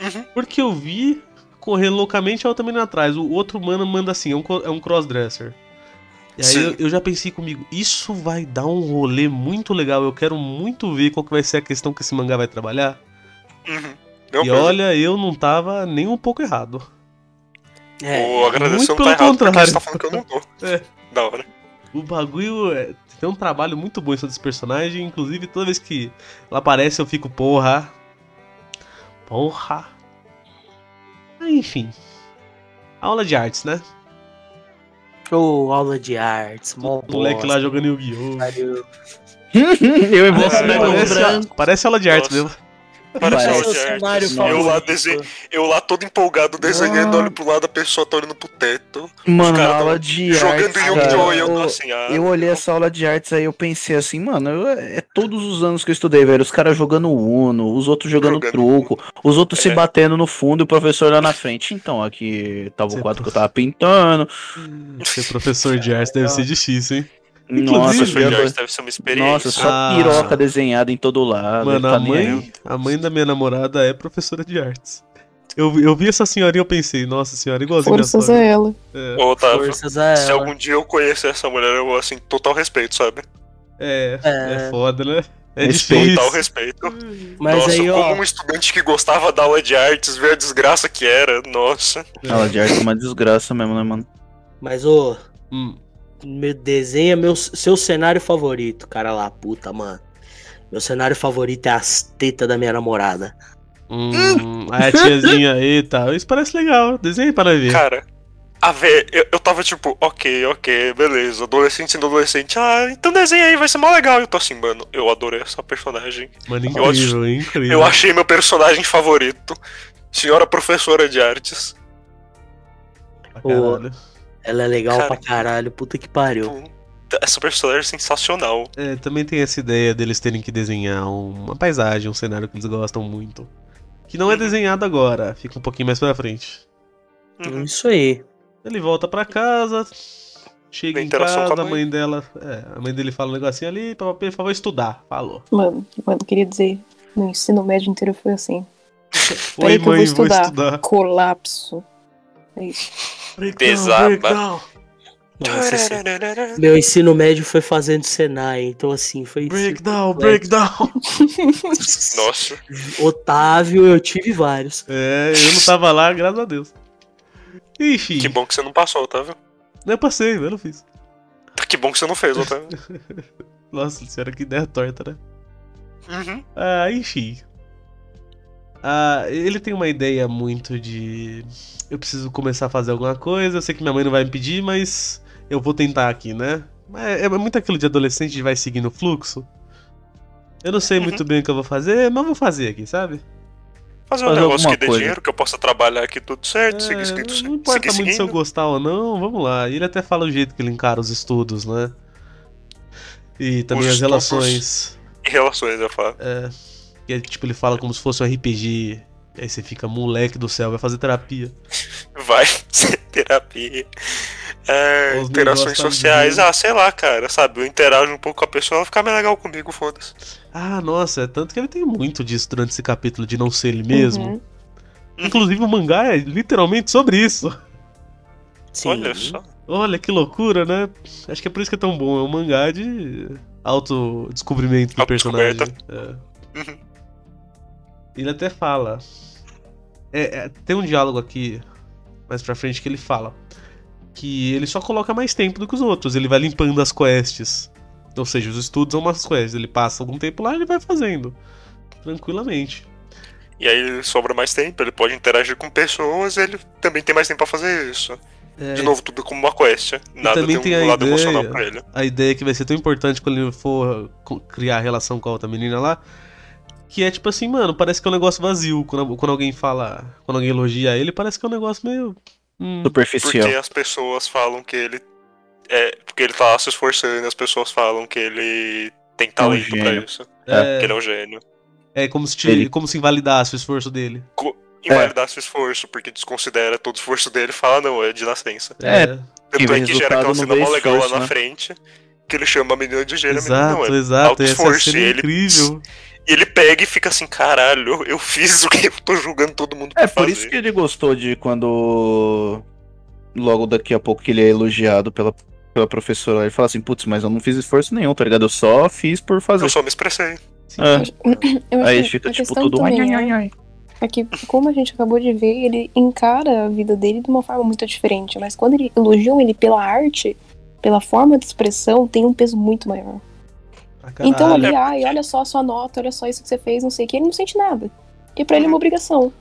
Uhum. Porque eu vi correndo loucamente e ela também indo atrás. O outro mano manda assim, é um, é um crossdresser. E aí eu, eu já pensei comigo, isso vai dar um rolê muito legal. Eu quero muito ver qual que vai ser a questão que esse mangá vai trabalhar. Uhum. Não, e olha, eu não tava nem um pouco errado. É, o tá pelo porque contrário. você tá falando que eu não tô. É. Da hora. O bagulho é, tem um trabalho muito bom em cima desse personagem. Inclusive, toda vez que ela aparece, eu fico, porra. Porra. Ah, Enfim. Aula de artes, né? Ô, aula de artes, mó O moleque lá jogando Yu-Gi-Oh! eu e Parece, você. parece, parece aula de artes mesmo. Parece artes. cenário Eu lá desen- Eu lá todo empolgado desenhando, olho pro lado, a pessoa tá olhando pro teto. Mano, aula de Jogando artes, Yu-Gi-Oh! e eu tô eu- assim, ah. Eu olhei essa aula de artes aí, eu pensei assim, mano, eu- é todos os anos que eu estudei, velho. Os caras jogando Uno, os outros jogando, Jogando truco, os outros se É. batendo no fundo e o professor lá na frente. Então, aqui tava Você o quadro que eu tava pintando. Ser professor de artes deve ser difícil, hein? Nossa, artes deve ser uma experiência. nossa, só Ah. piroca desenhada em todo lado. Mano, tá a mãe, a mãe da minha namorada é professora de artes. Eu, eu vi essa senhorinha e eu pensei, nossa senhora, igualzinho minha Forças a ela. É, Ô, Otávio, Forças a se ela. algum dia eu conhecer essa mulher, eu vou assim, total respeito, sabe? é, é É. foda, né? É Respeito. Total respeito. Mas nossa, aí, como ó, um estudante que gostava da aula de artes, ver a desgraça que era, nossa. Aula de arte é uma desgraça mesmo, né, mano? mas ô, Hum, desenha meu seu cenário favorito, cara lá, puta, mano. Meu cenário favorito é as tetas da minha namorada. hum, aí a tiazinha, eita, isso parece legal, desenha aí para ver. Cara, a ver, eu, eu tava tipo, ok, ok, beleza, adolescente sendo adolescente, ah, então desenha aí, vai ser mó legal. Eu tô assim, mano, eu adorei essa personagem. Mano, eu acho- incrível, incrível. Eu achei meu personagem favorito. Senhora professora de artes. Caralho. Ela é legal Cara. pra caralho, puta que pariu. Puta, Essa personagem é sensacional. É, também tem essa ideia deles terem que desenhar uma paisagem, um cenário que eles gostam muito. Que não é Uhum. desenhado agora, fica um pouquinho mais pra frente. Uhum. Isso aí. Ele volta pra casa, chega em casa, com a a mãe dela. É, a mãe dele fala um negocinho ali, papai, por favor, estudar. Falou. Mano, mano, queria dizer, no ensino médio inteiro foi assim. Oi, Peraí que eu vou mãe, vou estudar. estudar. Colapso. É breakdown, Nossa, assim, meu ensino médio foi fazendo Senai, então assim, foi breakdown, breakdown. Nossa, Otávio, eu tive vários. É, eu não tava lá, graças a Deus. Enfim, que bom que você não passou, Otávio. eu passei, eu não fiz. Que bom que você não fez, Otávio. Nossa senhora, que ideia torta, né? Uhum. Ah, enfim. Ah, ele tem uma ideia muito de. Eu preciso começar a fazer alguma coisa. Eu sei que minha mãe não vai me pedir, mas eu vou tentar aqui, né? É, é muito aquilo de adolescente que vai seguindo o fluxo. Eu não sei Uhum. muito bem o que eu vou fazer, mas vou fazer aqui, sabe? Fazer um Fazer negócio que dê coisa. dinheiro, que eu possa trabalhar aqui tudo certo, seguir, É, seguir, não importa muito se eu seguindo. gostar ou não, vamos lá. E ele até fala o jeito que ele encara os estudos, né? E também Os as relações. E relações, eu falo. É, que é, tipo, ele fala como se fosse um RPG. E aí você fica, moleque do céu, vai fazer terapia. Vai ser terapia. É, Os interações tá sociais. Ah, sei lá, cara, sabe? Eu interajo um pouco com a pessoa, ela fica mais legal comigo, foda-se. Ah, nossa, é tanto que ele tem muito disso durante esse capítulo de não ser ele mesmo. Uhum. Inclusive o mangá é literalmente sobre isso. Sim. Olha só. Olha que loucura, né? Acho que é por isso que é tão bom. É um mangá de autodescobrimento do personagem. É. Uhum. Ele até fala. é, é, tem um diálogo aqui mais pra frente que ele fala que ele só coloca mais tempo do que os outros. Ele vai limpando as quests. Ou seja, os estudos são umas quests. Ele passa algum tempo lá e ele vai fazendo. Tranquilamente. E aí ele sobra mais tempo, ele pode interagir com pessoas, ele também tem mais tempo pra fazer isso. É, De novo, tudo como uma quest. Nada também tem um tem a lado ideia- emocional pra ele. a ideia que vai ser tão importante quando ele for criar a relação com a outra menina lá. Que é tipo assim, mano, parece que é um negócio vazio. Quando, quando alguém fala. Quando alguém elogia ele, parece que é um negócio meio. hum, Superficial. Porque as pessoas falam que ele. É, porque ele tá se esforçando, as pessoas falam que ele tem talento pra gênio. isso. é, Que ele é um gênio. é como se, te- Ele- como se invalidasse o esforço dele. Invalidar seu esforço, porque desconsidera todo o esforço dele e fala, não, é de nascença. É, Tanto Quem vê é que gera aquela cena mó legal lá na né? frente. que ele chama a menina de gênio, a menina Exato, não é. exato. alto Essa esforço, é ele- incrível. E ele pega e fica assim, caralho, eu fiz o que eu tô julgando todo mundo É por isso fazer. que ele gostou de quando. Logo daqui a pouco que ele é elogiado pela, pela professora. Ele fala assim, putz, mas eu não fiz esforço nenhum, tá ligado? Eu só fiz por fazer. Eu só me expressei. Ah, Eu acho aí que fica tipo tudo. também ai, é- ai, ai. É que, como a gente acabou de ver, ele encara a vida dele de uma forma muito diferente. Mas quando ele elogiam ele pela arte, pela forma de expressão, tem um peso muito maior. Então caralho. ali, ai, olha só a sua nota, olha só isso que você fez, não sei o que, ele não sente nada. E pra ele é uma obrigação.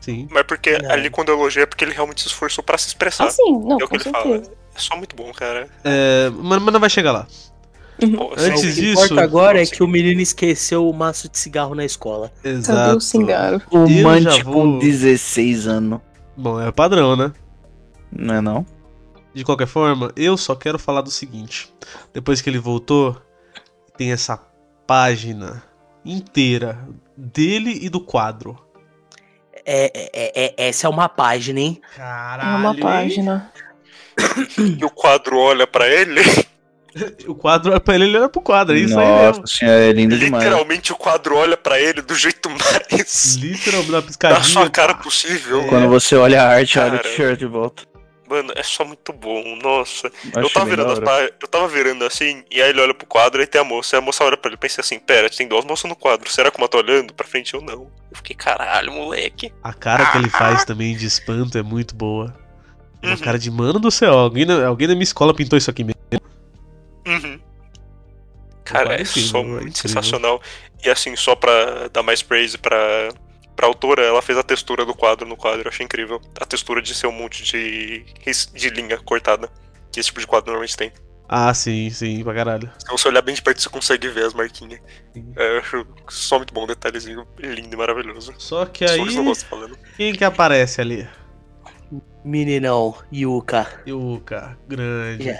Sim. Mas porque É. ali quando eu elogio é porque ele realmente se esforçou pra se expressar. Assim, não, é o que ele fala. certeza. É só muito bom, cara. É, mas, mas não vai chegar lá. Pô, Antes assim, o que disso- importa agora é que o menino esqueceu o maço de cigarro na escola. Cadê Exato. o cingaro? O Mante vou- com 16 anos. Bom, é padrão, né? Não é não? De qualquer forma, eu só quero falar do seguinte. Depois que ele voltou, tem essa página inteira dele e do quadro. É, é, é- é- essa é uma página, hein? É Caralho. uma página. E o quadro olha pra ele. O quadro olha pra ele, ele olha pro quadro. É isso aí Nossa mesmo. senhora, é lindo demais. Literalmente o quadro olha pra ele do jeito mais. Literalmente, na da piscadinha. sua cara possível. Quando você olha a arte, olha o Cara. t-shirt de volta. Mano, é só muito bom, nossa. Eu tava virando as pá- eu tava virando assim, e aí ele olha pro quadro e tem a moça. E a moça olha pra ele e pensa assim, pera, tem duas moças no quadro. Será que uma tá olhando pra frente ou não? Eu fiquei, caralho, moleque. A cara que ele faz também de espanto é muito boa. Uma Uhum. cara de mano do céu. Alguém na, alguém na minha escola pintou isso aqui mesmo. Uhum. Cara, é só é muito incrível. sensacional. E assim, só pra dar mais praise pra, pra autora, ela fez a textura do quadro no quadro, eu achei incrível. A textura de ser um monte de, de linha cortada. Que esse tipo de quadro normalmente tem. Ah, sim, sim, pra caralho. Se você olhar bem de perto, você consegue ver as marquinhas. Sim. É, eu acho só muito bom, detalhezinho lindo e maravilhoso. Só que Só aí, isso eu gosto falando. quem que aparece ali? Meninão, Yuka. Yuka, grande. Já,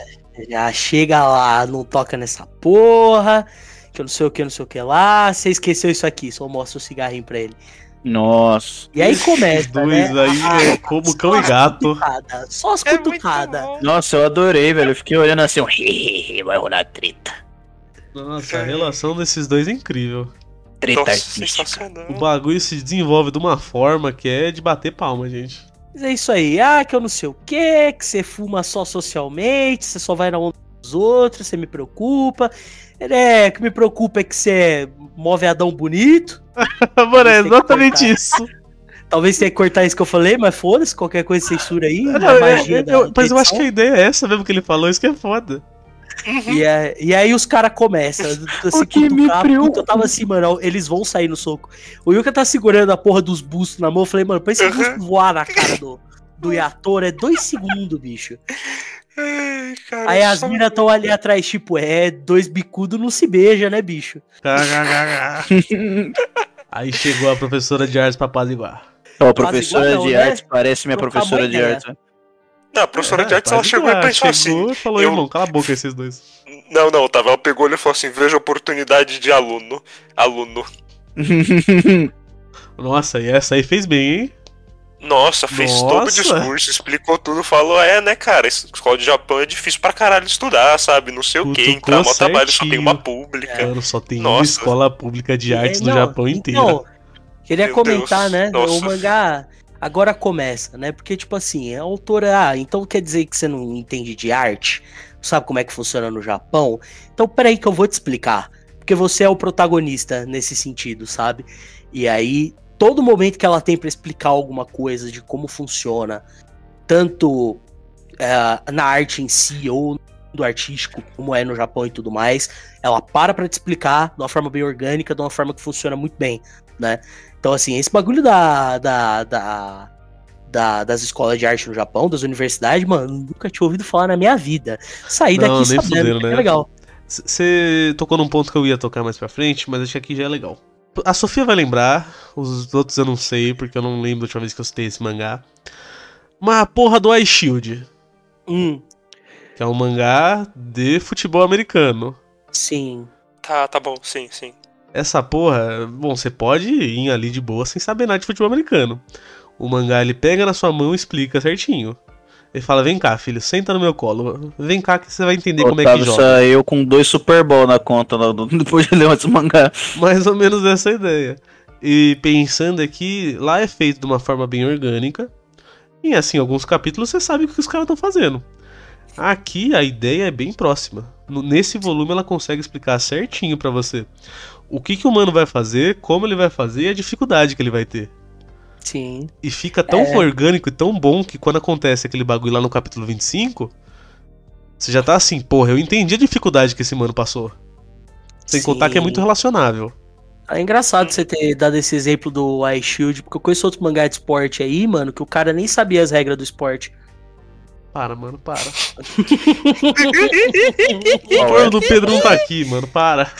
já chega lá, não toca nessa porra. Que eu não sei o que, não sei o que lá. Você esqueceu isso aqui, só mostra o cigarrinho pra ele. Nossa. E aí Esses começa, dois né? aí é como cão e gato. Cutucada, Só as É cutucadas. Nossa, eu adorei, velho. Eu fiquei olhando assim, vai rolar treta. Nossa, a relação desses dois é incrível. Treta Nossa, artística. O bagulho se desenvolve de uma forma que é de bater palma, gente. Mas é isso aí. Ah, que eu não sei o que, que você fuma só socialmente, você só vai na onda dos outros, você me preocupa. É, o que me preocupa é que você é mó veadão bonito. Mano, é exatamente isso. Talvez tenha que cortar isso que eu falei, mas foda-se, qualquer coisa censura aí. Não, a é- magia é- eu- mas eu acho que a ideia é essa mesmo que ele falou, isso que é foda. E, é- e aí os caras começam a se que me preocupa. puta, eu tava assim, mano, eles vão sair no soco. O Yuka tá segurando a porra dos bustos na mão, eu falei, mano, pra esse Uhum. busto voar na cara do, do Yator é dois segundos, bicho. Ai, cara, Aí as minas tão ali atrás, tipo, é, dois bicudos não se beija, né, bicho? Aí chegou a professora de artes pra apaziguar. Ó, professora igual não, de né? artes parece minha Trocar professora de artes. Não, a professora de É, artes ela chegou e apaziguar. pensou Chegou assim. falou, eu- irmão, cala a boca esses dois. Não, não, tava. Ela pegou ele e falou assim: veja oportunidade de aluno. Aluno. Nossa, e essa aí fez bem, hein? Nossa, fez todo o Nossa. discurso, explicou tudo, falou: é, né, cara, escola de Japão é difícil pra caralho estudar, sabe? Não sei o que, Cutucou entrar mó trabalho, só tem uma pública. Mano, só tem uma Nossa. escola pública de artes É, no não, Japão inteiro. Então, queria Meu comentar, Deus, né? nossa. O mangá agora começa, né? Porque, tipo assim, a autora. Ah, então quer dizer que você não entende de arte? Não sabe como é que funciona no Japão? Então, peraí que eu vou te explicar. Porque você é o protagonista nesse sentido, sabe? E aí, todo momento que ela tem pra explicar alguma coisa de como funciona, tanto eh, na arte em si ou do artístico, como é no Japão e tudo mais, ela para pra te explicar de uma forma bem orgânica, de uma forma que funciona muito bem, né? Então, assim, esse bagulho da, da, da, da- das escolas de arte no Japão, das universidades, mano, nunca tinha ouvido falar na minha vida. Saí Não, daqui sabendo, fudendo, que é né? legal. Você tocou num ponto que eu ia tocar mais pra frente, mas acho que aqui já é legal. A Sofia vai lembrar, os outros eu não sei, porque eu não lembro da última vez que eu citei esse mangá. Uma porra do Ice Shield, Hum, que é um mangá de futebol americano. sim. Tá, tá bom, sim, sim. Essa porra, bom, você pode ir ali de boa sem saber nada de futebol americano. O mangá ele pega na sua mão e explica certinho. Ele fala: Vem cá, filho, senta no meu colo. Vem cá que você vai entender como é que Otávio joga. saiu com dois Super Bowl na conta depois de ler esse mangá. Mais ou menos essa ideia. E pensando aqui, lá é feito de uma forma bem orgânica. E assim, alguns capítulos você sabe o que os caras estão fazendo. Aqui a ideia é bem próxima. Nesse volume ela consegue explicar certinho pra você o que, que o mano vai fazer, como ele vai fazer e a dificuldade que ele vai ter. Sim. E fica tão É. orgânico e tão bom que quando acontece aquele bagulho lá no capítulo 25, você já tá assim, porra, eu entendi a dificuldade que esse mano passou. Sem contar que é Sim. muito relacionável. É engraçado você ter dado esse exemplo do Ice Shield, porque eu conheço outro mangá de esporte aí, mano, que o cara nem sabia as regras do esporte. Para, mano, para. Qual O é? do Pedro não tá aqui, mano, para.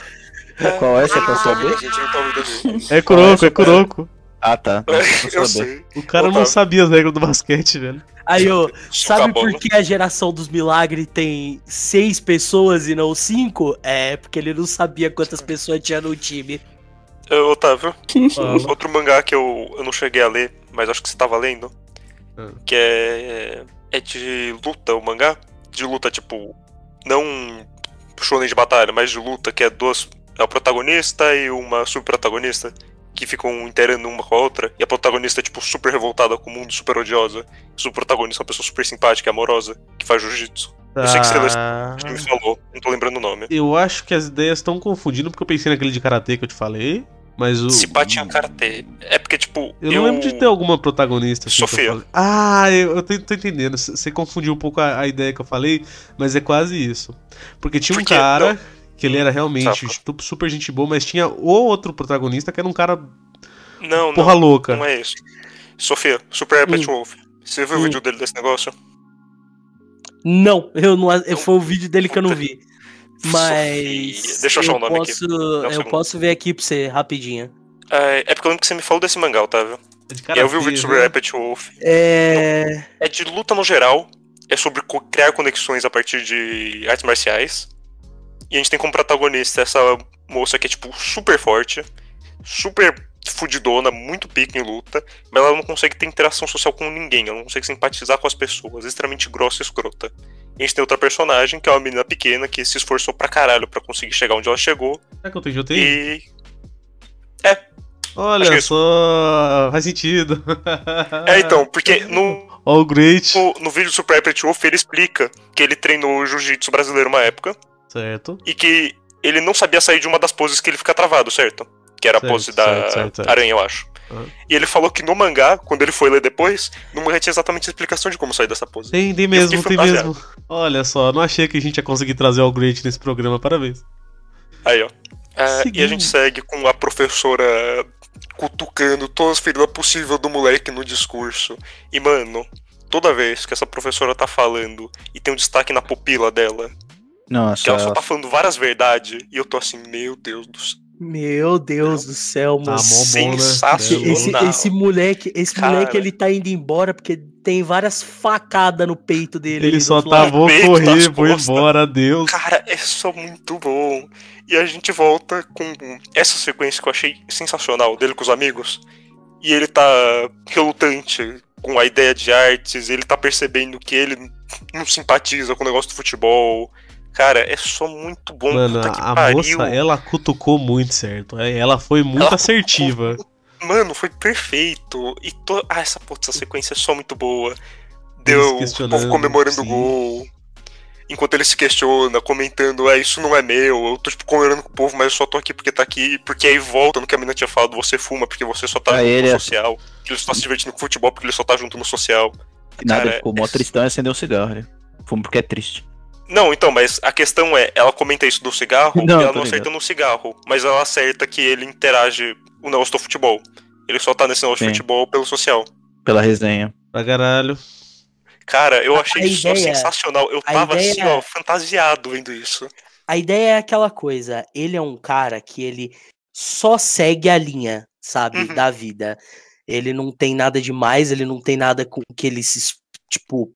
Qual é? Você quer A saber? gente não tá ouvindo É Kuroko, é Kuroko. Ah, tá. Eu sei. O cara não Otávio. sabia as regras do basquete, velho. Aí, ô, sabe por que a geração dos milagres tem seis pessoas e não cinco? É, porque ele não sabia quantas pessoas tinha no time. Ô, Otávio, outro mangá que eu, eu não cheguei a ler, mas acho que você tava lendo, Ah. que é, é de luta, o mangá. De luta, tipo, não shonen de batalha, mas de luta, que é duas. É o protagonista e uma subprotagonista que ficam interando uma com a outra. E a protagonista é, tipo, super revoltada com o mundo, super odiosa. E o protagonista é uma pessoa super simpática e amorosa, que faz jiu-jitsu. Eu sei que você Ah, me falou, não tô lembrando o nome. Eu acho que as ideias estão confundindo porque eu pensei naquele de karatê que eu te falei, mas o. Se tinha karatê. É porque, tipo. Eu não lembro de ter alguma protagonista assim eu Sofia. Ah, eu, eu tô, tô entendendo. Você confundiu um pouco a, a ideia que eu falei, mas é quase isso. Porque tinha um Porque- cara não. Que ele era realmente Saca. super gente boa, mas tinha o outro protagonista que era um cara Não, porra não. louca. Não é isso. Sofia, Super Pet Hum. Wolf. Você viu o Hum. vídeo dele desse negócio? Não, eu não. Foi o vídeo dele que eu não vi. Mas. Sofia. Deixa eu achar o nome aqui. posso, um Eu segundo. posso ver aqui pra você rapidinho. É, é porque eu lembro que você me falou desse mangá, Otávio. É eu vi o vídeo sobre né? Pet Wolf. É. É de luta no geral. É sobre criar conexões a partir de artes marciais. E a gente tem como protagonista essa moça que é, tipo, super forte. Super fudidona, muito pica em luta. Mas ela não consegue ter interação social com ninguém. Ela não consegue simpatizar com as pessoas. extremamente grossa e escrota. E a gente tem outra personagem, que é uma menina pequena, que se esforçou pra caralho pra conseguir chegar onde ela chegou. Será que eu tenho? E. Olha acho que é só, faz sentido. É, então, porque no, All great. no, no vídeo do Super Pet Wolf ele explica que ele treinou jiu-jitsu brasileiro uma época. Certo. e que ele não sabia sair de uma das poses que ele fica travado, certo? Que era a Certo, pose da certo, certo, aranha, eu acho. Aham. E ele falou que no mangá, quando ele foi ler depois, no mangá tinha exatamente a explicação de como sair dessa pose. Tem, tem mesmo, tem mesmo. Olha só, não achei que a gente ia conseguir trazer All Great nesse programa, parabéns. Aí, ó. É, e a gente segue com a professora cutucando todas as feridas possíveis do moleque no discurso. E, mano, toda vez que essa professora tá falando e tem um destaque na pupila dela, Nossa, que ela só tá falando várias verdades, e eu tô assim, meu Deus do céu. Meu Deus do céu, Tá mano. bom, né? Sensacional. Esse, esse moleque, esse Cara. moleque, ele tá indo embora porque tem várias facadas no peito dele. Ele só tá, vou correr, vou embora, adeus. Cara, é só muito bom. E a gente volta com essa sequência que eu achei sensacional dele com os amigos. E ele tá relutante com a ideia de artes, ele tá percebendo que ele não simpatiza com o negócio do futebol. Cara, é só muito bom. Mano, Puta que a pariu. moça, ela cutucou muito certo. é, Ela foi muito Ela assertiva. Mano, foi perfeito. E to... Ah, essa, puta, essa sequência é só muito boa. Deu o povo comemorando o gol. Enquanto ele se questiona, comentando, é, isso não é meu, eu tô tipo comemorando com o povo, mas eu só tô aqui porque tá aqui, porque aí volta no que a menina tinha falado, você fuma porque você só tá Ah, junto ele no é- social, que ele só tá se divertindo com futebol porque ele só tá junto no social. nada, cara, ficou mó é- tristão e acendeu um cigarro. Né? Fumo porque é triste. Não, então, mas a questão é, ela comenta isso do cigarro Não, e ela não acerta ligado. no cigarro, mas ela acerta que ele interage o negócio do futebol. Ele só tá nesse negócio de Sim. futebol pelo social. Pela resenha. Pra caralho. Cara, eu achei a isso só ideia- sensacional. Eu tava ideia- assim, ó, fantasiado vendo isso. A ideia é aquela coisa, ele é um cara que ele só segue a linha, sabe, Uhum. da vida. Ele não tem nada demais, ele não tem nada com que ele se tipo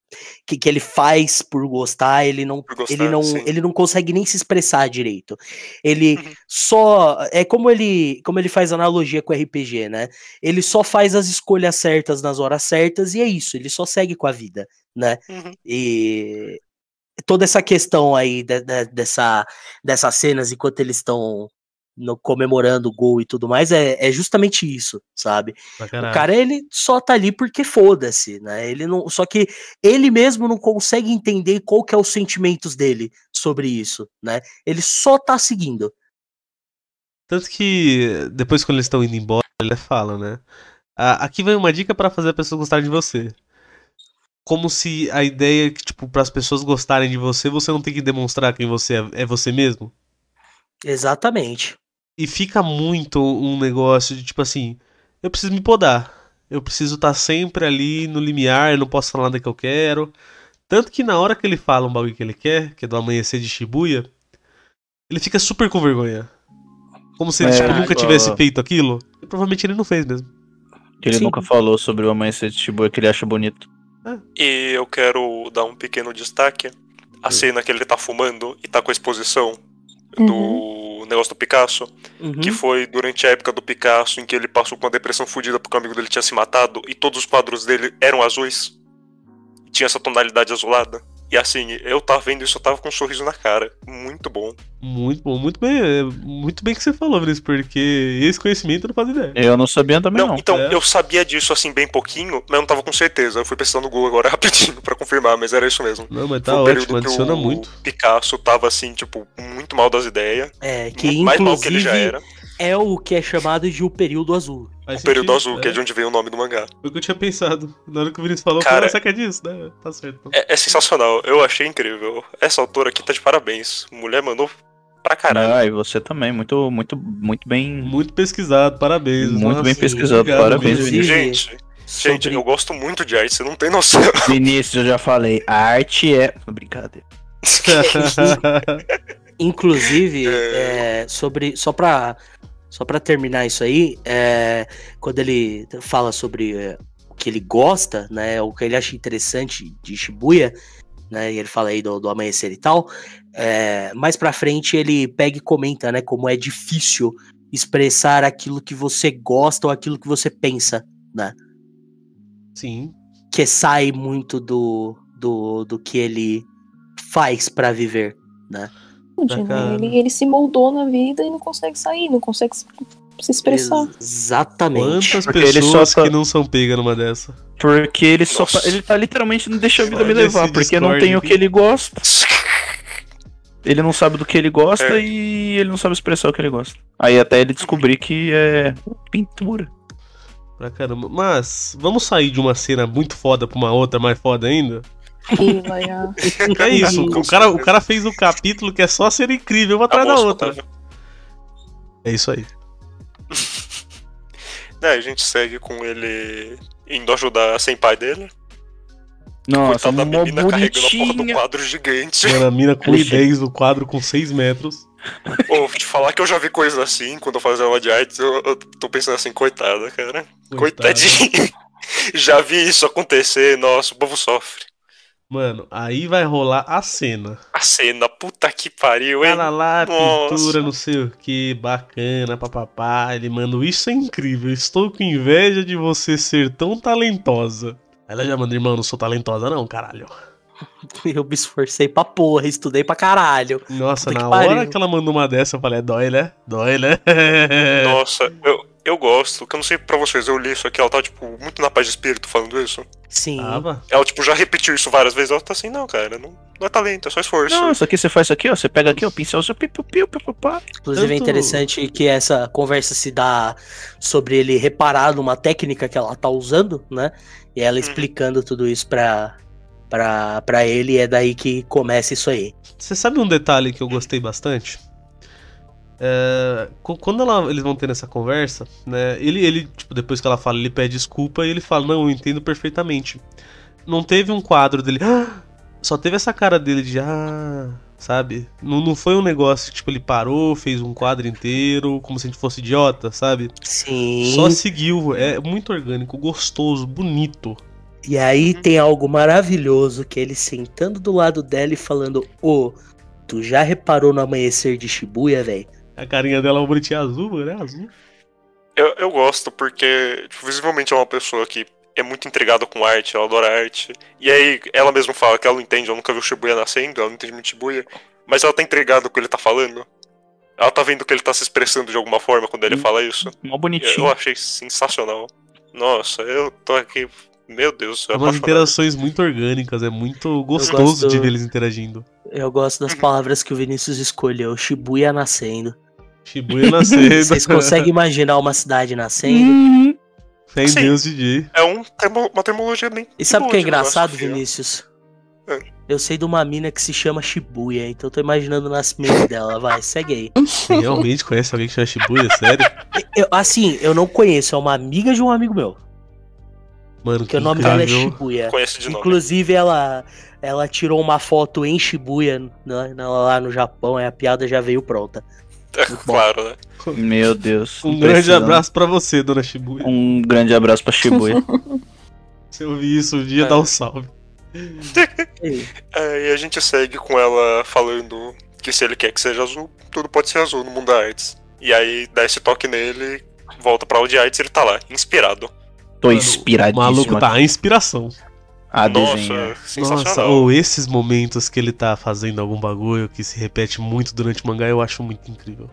que, que ele faz por gostar, ele não gostar, ele não sim. ele não consegue nem se expressar direito. Ele Uhum. só é como ele como ele faz analogia com o RPG, né? Ele só faz as escolhas certas nas horas certas e é isso, ele só segue com a vida. né? Uhum. E toda essa questão aí de- de- dessa, dessas cenas enquanto eles estão no- comemorando o gol e tudo mais é, é justamente isso, sabe? Pra O cara, ele só tá ali porque foda-se, né? Ele não, só que ele mesmo não consegue entender qual que é os sentimentos dele sobre isso, né? Ele só tá seguindo. Tanto que depois quando eles estão indo embora, ele fala, né? "Ah, aqui vai uma dica pra fazer a pessoa gostar de você. Como se a ideia é que, tipo, para as pessoas gostarem de você, você não tem que demonstrar quem você é, é você mesmo. Exatamente. E fica muito um negócio de tipo assim, eu preciso me podar. Eu preciso estar sempre ali no limiar, eu não posso falar nada que eu quero. Tanto que na hora que ele fala um bagulho que ele quer, que é do amanhecer de Shibuya, ele fica super com vergonha. Como se ele É, tipo, nunca tipo, tivesse feito aquilo. E provavelmente ele não fez mesmo. Que ele Sim. nunca falou sobre o amanhecer de Shibuya que ele acha bonito. E eu quero dar um pequeno destaque. A cena que ele tá fumando e tá com a exposição do negócio do Picasso, Uhum. que foi durante a época do Picasso em que ele passou com uma depressão fodida porque o amigo dele tinha se matado e todos os quadros dele eram azuis. Tinha essa tonalidade azulada. E assim, eu tava vendo isso, eu tava com um sorriso na cara. Muito bom. Muito bom, muito bem, é, muito bem que você falou, Vinícius, porque esse conhecimento eu não fazia ideia. Eu não sabia também, Não, não. então, É. eu sabia disso assim bem pouquinho, mas eu não tava com certeza. Eu fui pensando no Google agora rapidinho pra confirmar, mas era isso mesmo. Não, mas tá Foi o ótimo, período que adiciona o muito. Picasso tava assim, tipo, muito mal das ideias. É, que mais mal que ele já inclusive era. É o que é chamado de o período azul. Faz O período sentido, azul, que é de onde veio o nome do mangá. Foi o que eu tinha pensado. Na hora que o Vinícius falou, Cara- saca disso, né? Tá certo. É, é sensacional, eu achei incrível. Essa autora aqui tá de parabéns. Mulher mandou pra caralho. Ah, e você também, muito, muito, muito bem. Muito pesquisado, parabéns. Muito Nossa, bem pesquisado, obrigado, parabéns, Vinícius. Vinícius. Gente, gente, Sobre- eu gosto muito de arte, você não tem noção. Vinícius, eu já falei, a arte é. Brincadeira. Inclusive, É. é, sobre. Só pra, só pra terminar isso aí, é, quando ele fala sobre é, o que ele gosta, né? O que ele acha interessante de Shibuya, né? E ele fala aí do, do amanhecer e tal. é, mais pra frente ele pega e comenta, né? Como é difícil expressar aquilo que você gosta ou aquilo que você pensa, né? Sim. Que sai muito do, do, do que ele faz pra viver, né? Né? Ele, ele se moldou na vida e não consegue sair, não consegue se- expressar. Exatamente. Quantas Porque ele pessoas só tá- que não são pegas numa dessa? Porque ele só. Nossa. Ele tá literalmente não deixa a vida Olha me levar, porque não tem o que ele gosta. Ele não sabe do que ele gosta É. e ele não sabe expressar o que ele gosta. Aí até ele descobrir que é pintura. Pra caramba. Mas, vamos sair de uma cena muito foda pra uma outra mais foda ainda? E a... É isso, o cara, o cara fez um capítulo que é só ser incrível uma atrás da outra. É isso aí. É, a gente segue com ele indo ajudar a senpai dele. Nossa, Coitada da menina carregando a porra do bonitinha. quadro gigante. Mano, a mina com Líder. 10 do quadro com 6 metros. Pô, te falar que eu já vi coisas assim quando eu fazia aula de artes, eu, eu tô pensando assim, coitada, cara. Coitada. Coitadinho. já vi isso acontecer, nossa, o povo sofre. Mano, aí vai rolar a cena. A cena, puta que pariu, hein? Cara lá, Nossa. pintura, não sei o que, bacana, papapá. Ele, mano, isso é incrível. Estou com inveja de você ser tão talentosa. Ela já manda, irmão, não sou talentosa, não, caralho. Eu me esforcei pra porra, estudei pra caralho. Nossa, Puta que na hora pariu. que ela mandou uma dessa, eu falei, é dói, né? Dói, né? Nossa, eu, eu gosto, que eu não sei pra vocês, eu li isso aqui, ela tá, tipo, muito na paz de espírito falando isso. Sim. Tava. Ela, tipo, já repetiu isso várias vezes, ela tá assim, não, cara, não, não é talento, é só esforço. Não, isso aqui você faz isso aqui, ó. Você pega aqui, ó, pincel, seu piu, piu, piu, piu, piu, pá. Inclusive é Tanto- interessante que essa conversa se dá sobre ele reparar numa técnica que ela tá usando, né? E ela explicando tudo isso pra, pra, pra ele, e é daí que começa isso aí. Você sabe um detalhe que eu gostei bastante? É, qu- quando ela- eles vão tendo essa conversa, né? Ele, ele, tipo, depois que ela fala, ele pede desculpa e ele fala, não, eu entendo perfeitamente. Não teve um quadro dele. "Ah!" Só teve essa cara dele de ah, sabe? Não, não foi um negócio que, tipo, ele parou, fez um quadro inteiro, como se a gente fosse idiota, sabe? Sim. Só seguiu. É muito orgânico, gostoso, bonito. E aí tem algo maravilhoso que é ele sentando do lado dela e falando: Ô, tu já reparou no amanhecer de Shibuya, velho? A carinha dela é uma bonitinha azul, né? Azul. Eu, eu gosto, porque, tipo, visivelmente é uma pessoa que é muito intrigada com arte, ela adora arte. E aí ela mesma fala que ela não entende, ela nunca viu Shibuya nascendo, ela não entende muito Shibuya, mas ela tá intrigada com o que ele tá falando. Ela tá vendo que ele tá se expressando de alguma forma quando ele Hum. fala isso. Mó Eu bonitinho. achei sensacional. Nossa, eu tô aqui. Meu Deus, eu Umas interações muito orgânicas, é muito gostoso gosto- de ver eles interagindo. Eu gosto das palavras que o Vinícius escolheu. Shibuya nascendo. Shibuya nascendo. Vocês conseguem imaginar uma cidade nascendo? Hum, Fé em Sim. Deus, DJ. É um termo- uma termologia bem. E sabe o que é de engraçado, filosofia. Vinícius? É. Eu sei de uma mina que se chama Shibuya, então eu tô imaginando o nascimento dela. Vai, segue aí. Você realmente conhece alguém que chama Shibuya? Sério? Eu- assim, eu não conheço, é uma amiga de um amigo meu. Mano, Que o nome dela é. Shibuya. Conhece de nome. Inclusive, ela, ela tirou uma foto em Shibuya né, lá no Japão, aí a piada já veio pronta. É, claro, né? Meu Deus. Um grande abraço pra você, dona Shibuya. Um grande abraço pra Shibuya. Se eu ouvir isso um dia, É. dá um salve. E- É, e a gente segue com ela falando que se ele quer que seja azul, tudo pode ser azul no mundo da artes. E aí dá esse toque nele, volta pra aula de artes e ele tá lá, inspirado. Tô Mano, O inspiradíssimo. maluco tá a inspiração. A Nossa, desenhar. sensacional. Nossa, ou esses momentos que ele tá fazendo algum bagulho que se repete muito durante o mangá, eu acho muito incrível.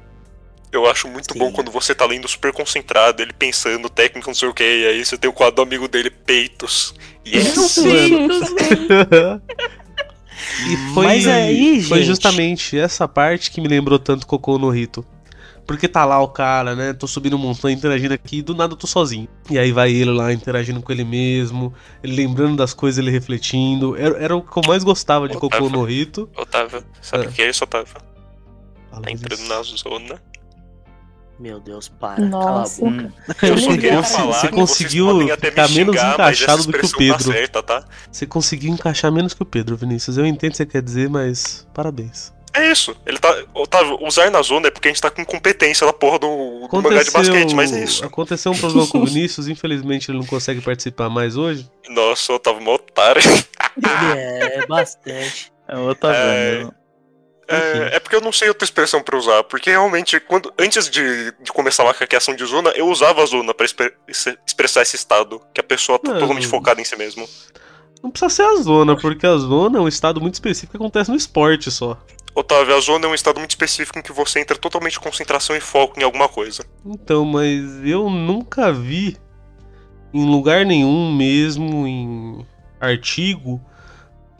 Eu acho muito Sim. bom quando você tá lendo super concentrado, ele pensando, técnico, não sei o que, e aí você tem o quadro do amigo dele, peitos. Yes! E foi, Mas aí, foi gente- justamente essa parte que me lembrou tanto Cocô no Rito. Porque tá lá o cara, né? Tô subindo montanha, interagindo aqui, e do nada eu tô sozinho. E aí vai ele lá interagindo com ele mesmo, ele lembrando das coisas, ele refletindo. Era, era o que eu mais gostava de Cocô Otávio. no Rito. Otávio, sabe É. o que é isso, Otávio? Fala, Tá entrando na zona. Meu Deus, para. Nossa. Cala a boca. Eu só Você queria falar você que vocês conseguiu podem até me ficar menos xingar, encaixado do que o expressão Pedro. Tá certa, tá? Você conseguiu encaixar menos que o Pedro, Vinícius. Eu entendo o que você quer dizer, mas parabéns. É isso. Ele tá. Otávio, usar na zona é porque a gente tá com competência na porra do, do mangá de basquete, mas é isso. aconteceu um problema com o Vinícius, infelizmente ele não consegue participar mais hoje. Nossa, Otávio, mó otário. Ele é bastante. É o Otávio. É. né? É, é porque eu não sei outra expressão pra usar. Porque realmente, quando, antes de, de começar a macaqueação de zona, eu usava a zona pra exper- se- expressar esse estado. Que a pessoa tá Não. totalmente focada em si mesmo. Não precisa ser a zona, porque a zona é um estado muito específico que acontece no esporte só. Otávio, a zona é um estado muito específico em que você entra totalmente em concentração e foco em alguma coisa. Então, mas eu nunca vi em lugar nenhum, mesmo em artigo,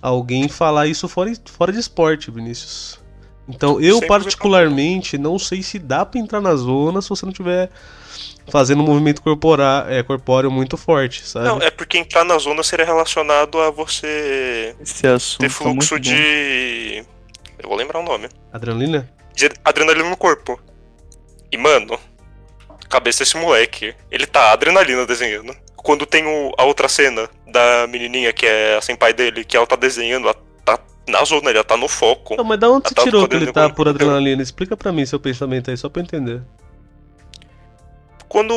alguém falar isso fora, fora de esporte, Vinícius. Então, eu Sempre particularmente não sei se dá pra entrar na zona se você não tiver fazendo um movimento corpora, é, corpóreo muito forte, sabe? Não, é porque entrar na zona seria relacionado a você Esse ter tá fluxo muito bom. Eu vou lembrar o nome. Adrenalina? De adrenalina no corpo. E, mano, cabeça desse moleque. Ele tá adrenalina desenhando. Quando tem o- a outra cena da menininha que é a senpai dele, que ela tá desenhando, ela tá na zona, ela tá no foco. Não, mas da onde você tá, tirou que ele tá por adrenalina? Explica pra mim seu pensamento aí, só pra eu entender. Quando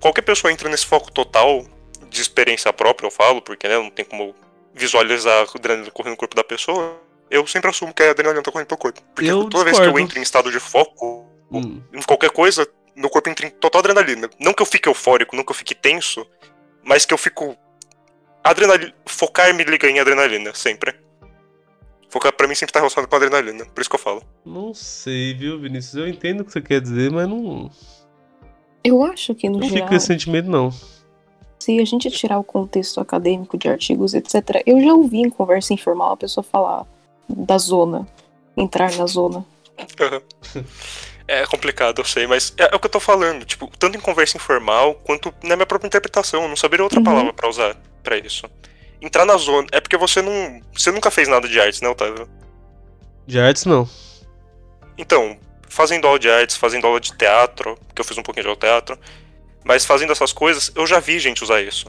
qualquer pessoa entra nesse foco total, de experiência própria, eu falo, porque né, não tem como visualizar a adrenalina correndo no corpo da pessoa, eu sempre assumo que a adrenalina tá correndo pelo corpo. Porque Eu toda vez que eu discordo. entro em estado de foco, Hum. em qualquer coisa, meu corpo entra em total adrenalina. Não que eu fique eufórico, não que eu fique tenso, mas que eu fico. Adrenalina. Focar me liga em adrenalina, sempre. Focar pra mim sempre tá relacionado com adrenalina, por isso que eu falo. Não sei, viu, Vinícius? Eu entendo o que você quer dizer, mas não, Eu acho que, no não geral, fico com esse sentimento, não. se a gente tirar o contexto acadêmico de artigos, etc., eu já ouvi em conversa informal a pessoa falar da zona, entrar na zona. É complicado, eu sei, mas é, é o que eu tô falando. Tipo, tanto em conversa informal quanto na minha própria interpretação. Eu não saberia outra Uhum. palavra pra usar pra isso. Entrar na zona. É porque você não. Você nunca fez nada de artes, né, Otávio? De artes, não. Então, fazendo aula de artes, fazendo aula de teatro, que eu fiz um pouquinho de aula de teatro, mas fazendo essas coisas, eu já vi gente usar isso.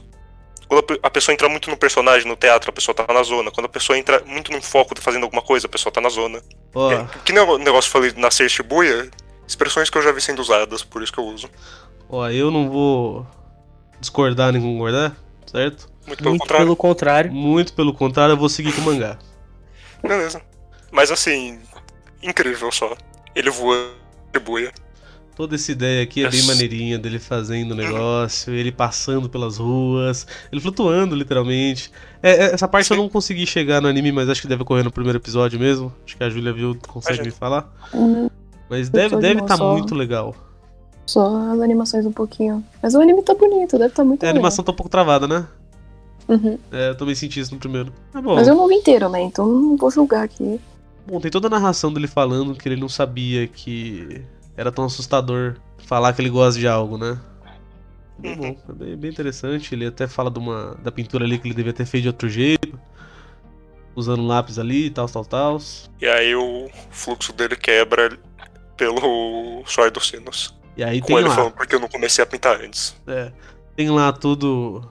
Quando a pe- a pessoa entra muito no personagem, no teatro, a pessoa tá na zona. Quando a pessoa entra muito num foco de fazendo alguma coisa, a pessoa tá na zona. Ó, É, que nem o negócio que eu falei nascer Shibuya, expressões que eu já vi sendo usadas, por isso que eu uso. ó, eu não vou discordar nem concordar, certo? Muito pelo Muito contrário. pelo contrário. Muito pelo contrário, eu vou seguir com o mangá. Beleza. Mas assim, incrível só. Ele voa Shibuya. Toda essa ideia aqui é bem maneirinha dele fazendo o negócio, ele passando pelas ruas, ele flutuando, literalmente. É, é, essa parte eu não consegui chegar no anime, mas acho que deve ocorrer no primeiro episódio mesmo. Acho que a Júlia viu, consegue me falar. Hum, Mas deve estar só- muito legal. Só as animações um pouquinho. Mas o anime tá bonito, deve tá muito É, a legal. animação tá um pouco travada, né? Uhum. É, eu também senti isso no primeiro. É bom. Mas eu não vi inteiro, né? Então não vou julgar aqui. Bom, tem toda a narração dele falando que ele não sabia que era tão assustador falar que ele gosta de algo, né? Bem Uhum. bom, é bem, bem interessante. Ele até fala de uma, da pintura ali que ele devia ter feito de outro jeito. Usando um lápis ali e tal, tal, tal. E aí o fluxo dele quebra pelo suor dos sinos. E aí Com tem ele lá, falando porque eu não comecei a pintar antes. é, tem lá tudo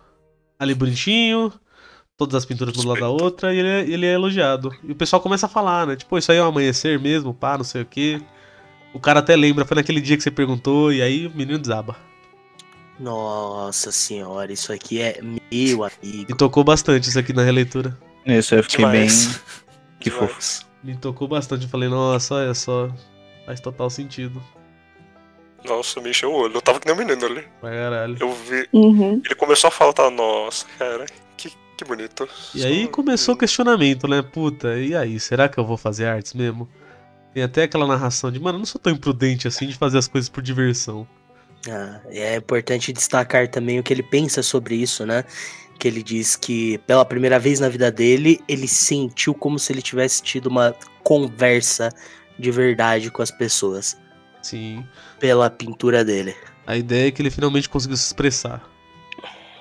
ali bonitinho, todas as pinturas uma do lado da outra, e ele é, ele é elogiado. E o pessoal começa a falar, né? Tipo, isso aí é um amanhecer mesmo, pá, não sei o quê. O cara até lembra, foi naquele dia que você perguntou, e aí o menino desaba. Nossa senhora, isso aqui é meu amigo. Me tocou bastante isso aqui na releitura. Isso, eu fiquei Demais. bem. Que Demais. Me tocou bastante. Eu falei, nossa, olha só. Faz total sentido. Nossa, me encheu o olho. Eu tava que nem um menino ali. Pra caralho. Eu vi. Uhum. Ele começou a falar, tá, nossa, cara, que, que bonito. E aí Só- começou o questionamento, né? Puta, e aí? Será que eu vou fazer artes mesmo? Tem até aquela narração de, mano, eu não sou tão imprudente assim de fazer as coisas por diversão. Ah, é importante destacar também o que ele pensa sobre isso, né? Que ele diz que pela primeira vez na vida dele, ele sentiu como se ele tivesse tido uma conversa de verdade com as pessoas Sim. pela pintura dele. A ideia é que ele finalmente conseguiu se expressar.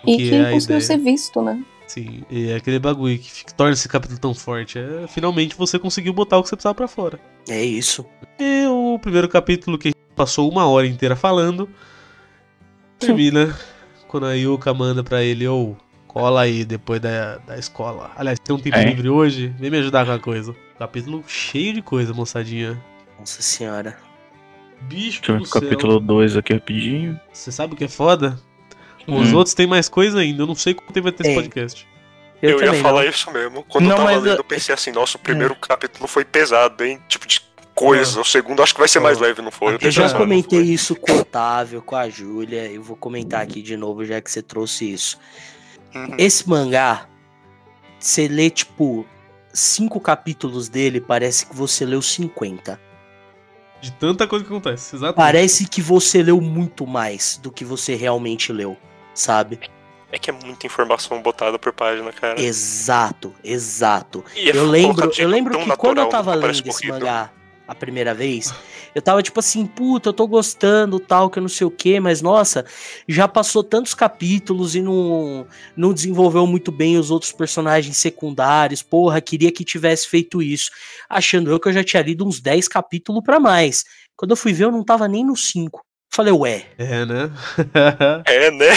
E que que é a conseguiu ideia. ser visto, né? Sim, e é aquele bagulho que fica- torna esse capítulo tão forte. É, finalmente você conseguiu botar o que você precisava pra fora. É isso. E o primeiro capítulo que a gente passou uma hora inteira falando termina quando a Yuka manda pra ele, ou cola aí depois da, da escola. Aliás, tem um tempo É. livre hoje, vem me ajudar com a coisa. Capítulo cheio de coisa, moçadinha. Nossa senhora. Bicho Deixa eu ver do o céu. capítulo 2 aqui rapidinho. Você sabe o que é foda? Os Hum. outros tem mais coisa ainda, eu não sei quanto tempo vai ter esse podcast. Eu, ia também falar não. isso mesmo. Quando Não, eu tava lendo, eu- eu pensei assim, nossa, o primeiro capítulo foi pesado, hein? Tipo de coisa. O segundo acho que vai ser mais leve, não foi? Eu terceiro já comentei isso com o Otávio, com a Júlia. Eu vou comentar aqui de novo, já que você trouxe isso. Uhum. Esse mangá, você lê, tipo, cinco capítulos dele, parece que você leu 50. De tanta coisa que acontece, exatamente. Parece que você leu muito mais do que você realmente leu, sabe? É que é muita informação botada por página, cara. Exato, exato. É Eu lembro, eu lembro que quando eu natural, tava lendo esse mangá a primeira vez, eu tava tipo assim, puta, eu tô gostando, tal, que eu não sei o que, mas nossa, já passou tantos capítulos e não, não desenvolveu muito bem os outros personagens secundários, porra, queria que tivesse feito isso. Achando eu que eu já tinha lido uns 10 capítulos pra mais. Quando eu fui ver, eu não tava nem no 5. Falei, ué, É, né? É, né?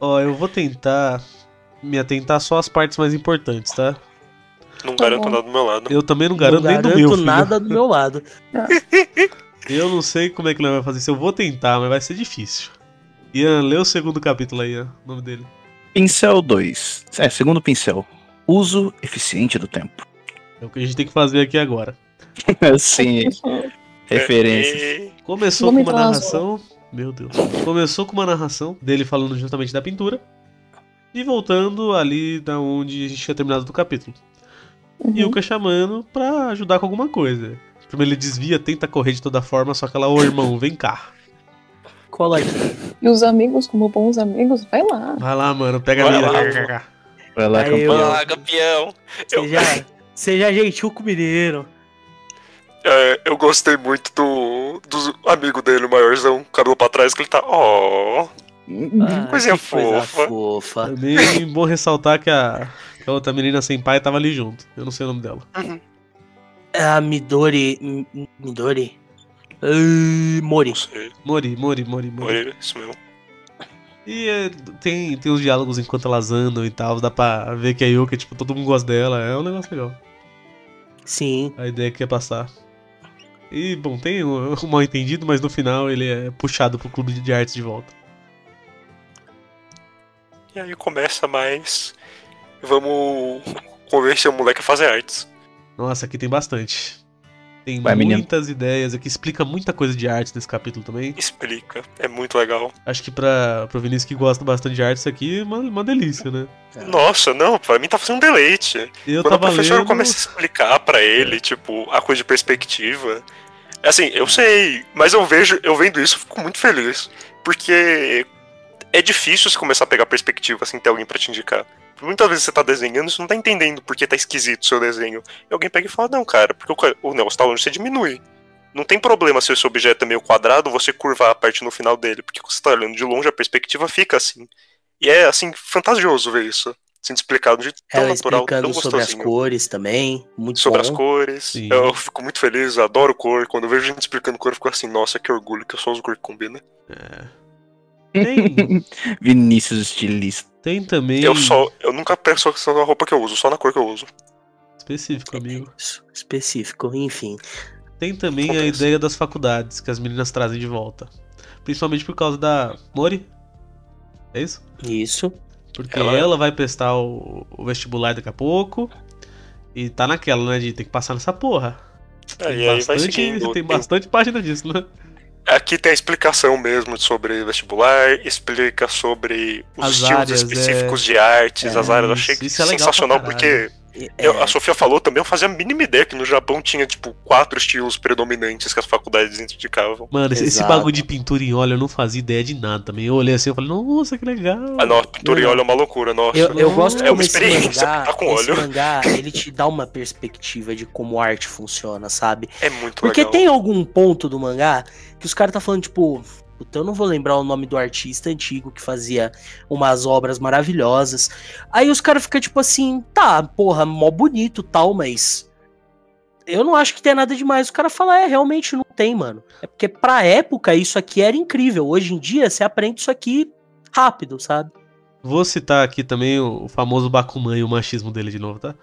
Ó, eu vou tentar me atentar só às partes mais importantes, tá? Não Tá garanto bom. nada do meu lado. Eu também não garanto não nem do garanto meu, filho. nada do meu lado. Eu não sei como é que ele vai fazer isso. Eu vou tentar, mas vai ser difícil. Ian, lê o segundo capítulo aí, Ian, o nome dele. Pincel 2. É, segundo pincel. Uso eficiente do tempo. É o que a gente tem que fazer aqui agora. Sim, referências. Começou Vamos com uma narração. Meu Deus. Começou com uma narração dele falando justamente da pintura. E voltando ali da onde a gente tinha terminado do capítulo. Uhum. Yuka chamando pra ajudar com alguma coisa. Primeiro ele desvia, tenta correr de toda forma, só que ela, ô irmão, vem cá. Cola aqui. E os amigos, como bons amigos, vai lá. Vai lá, mano, pega a Vai mina. lá. Vai lá, Aí eu- campeão. Ah, campeão! Eu, Seja, seja gentil com o mineiro. É, eu gostei muito do, do amigo dele, o maiorzão, cabelo pra trás, que ele tá. Ó. Ah, Coisinha que coisa fofa. fofa. Também bom ressaltar que a, que a outra menina sem pai tava ali junto. Eu não sei o nome dela. É a Midori. Midori? Ai, Mori. Mori, Mori, Mori, Mori. Olha isso mesmo. E é, tem, tem os diálogos enquanto elas andam e tal. Dá pra ver que a Yuka, tipo, todo mundo gosta dela. É um negócio legal. Sim. A ideia que quer passar. E, bom, tem um, um mal entendido, mas no final ele é puxado pro clube de artes de volta. E aí começa mais. Vamos convencer o moleque a fazer artes. Nossa, aqui tem bastante. Tem Vai, menino. muitas ideias aqui, explica muita coisa de arte nesse capítulo também. Explica. É muito legal. Acho que pra, pro Vinícius que gosta bastante de arte, isso aqui é uma, uma delícia, né? Nossa, não, pra mim tá fazendo um deleite. Eu Quando o professor lendo... começa a explicar pra ele, tipo, a coisa de perspectiva. Assim, eu sei, mas eu vejo, eu vendo isso, eu fico muito feliz. Porque é difícil você começar a pegar perspectiva sem ter alguém pra te indicar. Muitas vezes você tá desenhando, você não tá entendendo porque tá esquisito o seu desenho. E alguém pega e fala, não, cara, porque o, o negócio tá longe, você diminui. Não tem problema se esse objeto é meio quadrado, você curvar a parte no final dele. Porque quando você tá olhando de longe, a perspectiva fica assim. E é, assim, fantasioso ver isso. Sendo explicado de jeito tão Ela natural, tão explicando sobre as gostosinho cores também. Muito sobre bom. as cores. Sim. Eu fico muito feliz, adoro cor. Quando eu vejo gente explicando cor, eu fico assim, nossa, que orgulho que eu só uso cor que combina. Tem, Vinícius estilista. Tem também... Eu só. Eu nunca penso só na roupa que eu uso, só na cor que eu uso. Específico, amigo. Específico, enfim. Tem também a ideia das faculdades, que as meninas trazem de volta. Principalmente por causa da Mori. É isso? Isso. Porque Ela- ela, vai prestar o, o vestibular daqui a pouco. E tá naquela, né? De ter que passar nessa porra. É, aí vai bastante, seguindo. tem bastante página disso, né? Aqui tem a explicação mesmo sobre vestibular, explica sobre os As estilos áreas, específicos de artes, É, as áreas. Eu achei isso- isso é sensacional porque É, eu- a Sofia falou também, eu fazia a mínima ideia que no Japão tinha, tipo, quatro estilos predominantes que as faculdades indicavam. Mano, esse, esse Exato. bagulho de pintura em óleo eu não fazia ideia de nada também. Eu olhei assim e falei, nossa, que legal. Ah, não, pintura em Não. óleo é uma loucura, nossa. Eu, eu gosto É uma experiência mangá, pintar com esse óleo. mangá, ele te dá uma perspectiva de como a arte funciona, sabe? É muito Porque legal. tem algum ponto do mangá que os caras tá falando, tipo, puta, eu não vou lembrar o nome do artista antigo que fazia umas obras maravilhosas. Aí os caras ficam tipo assim, tá, porra, mó bonito tal, mas eu não acho que tem nada demais. O cara fala, é, realmente não tem, mano. É porque pra época isso aqui era incrível. Hoje em dia você aprende isso aqui rápido, sabe? Vou citar aqui também o, famoso Bakuman e o machismo dele de novo, tá?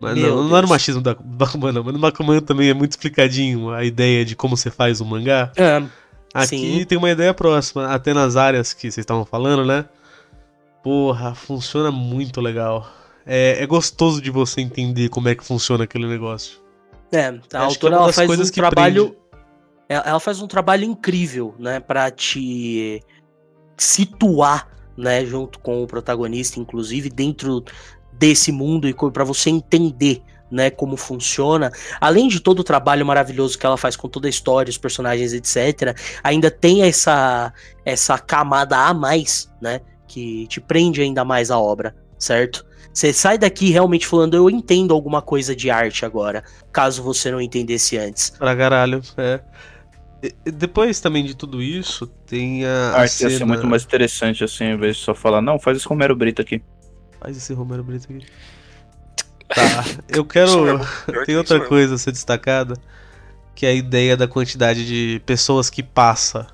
Mas Meu não, não era o machismo do Bakuman, não. Mas no Bakuman também é muito explicadinho a ideia de como você faz o mangá. É, Aqui Sim. tem uma ideia próxima, até nas áreas que vocês estavam falando, né? Porra, funciona muito legal. É, é gostoso de você entender como é que funciona aquele negócio. É, a é autora uma ela faz um trabalho. prende. Ela faz um trabalho incrível, né, Pra te situar, né, junto com o protagonista, inclusive dentro desse mundo e para você entender, né, como funciona. Além de todo o trabalho maravilhoso que ela faz com toda a história, os personagens, etc, ainda tem essa essa camada a mais, né, que te prende ainda mais a obra, certo? Você sai daqui realmente falando, eu entendo alguma coisa de arte agora, caso você não entendesse antes. Pra caralho, é. E- depois também de tudo isso, tem a, A arte ia ser cena... muito mais interessante, assim, ao invés de só falar, não, faz esse Romero Brito aqui. Faz esse Romero Brito aqui. Tá, eu quero... Tem outra coisa a ser destacada, que é a ideia da quantidade de pessoas que passa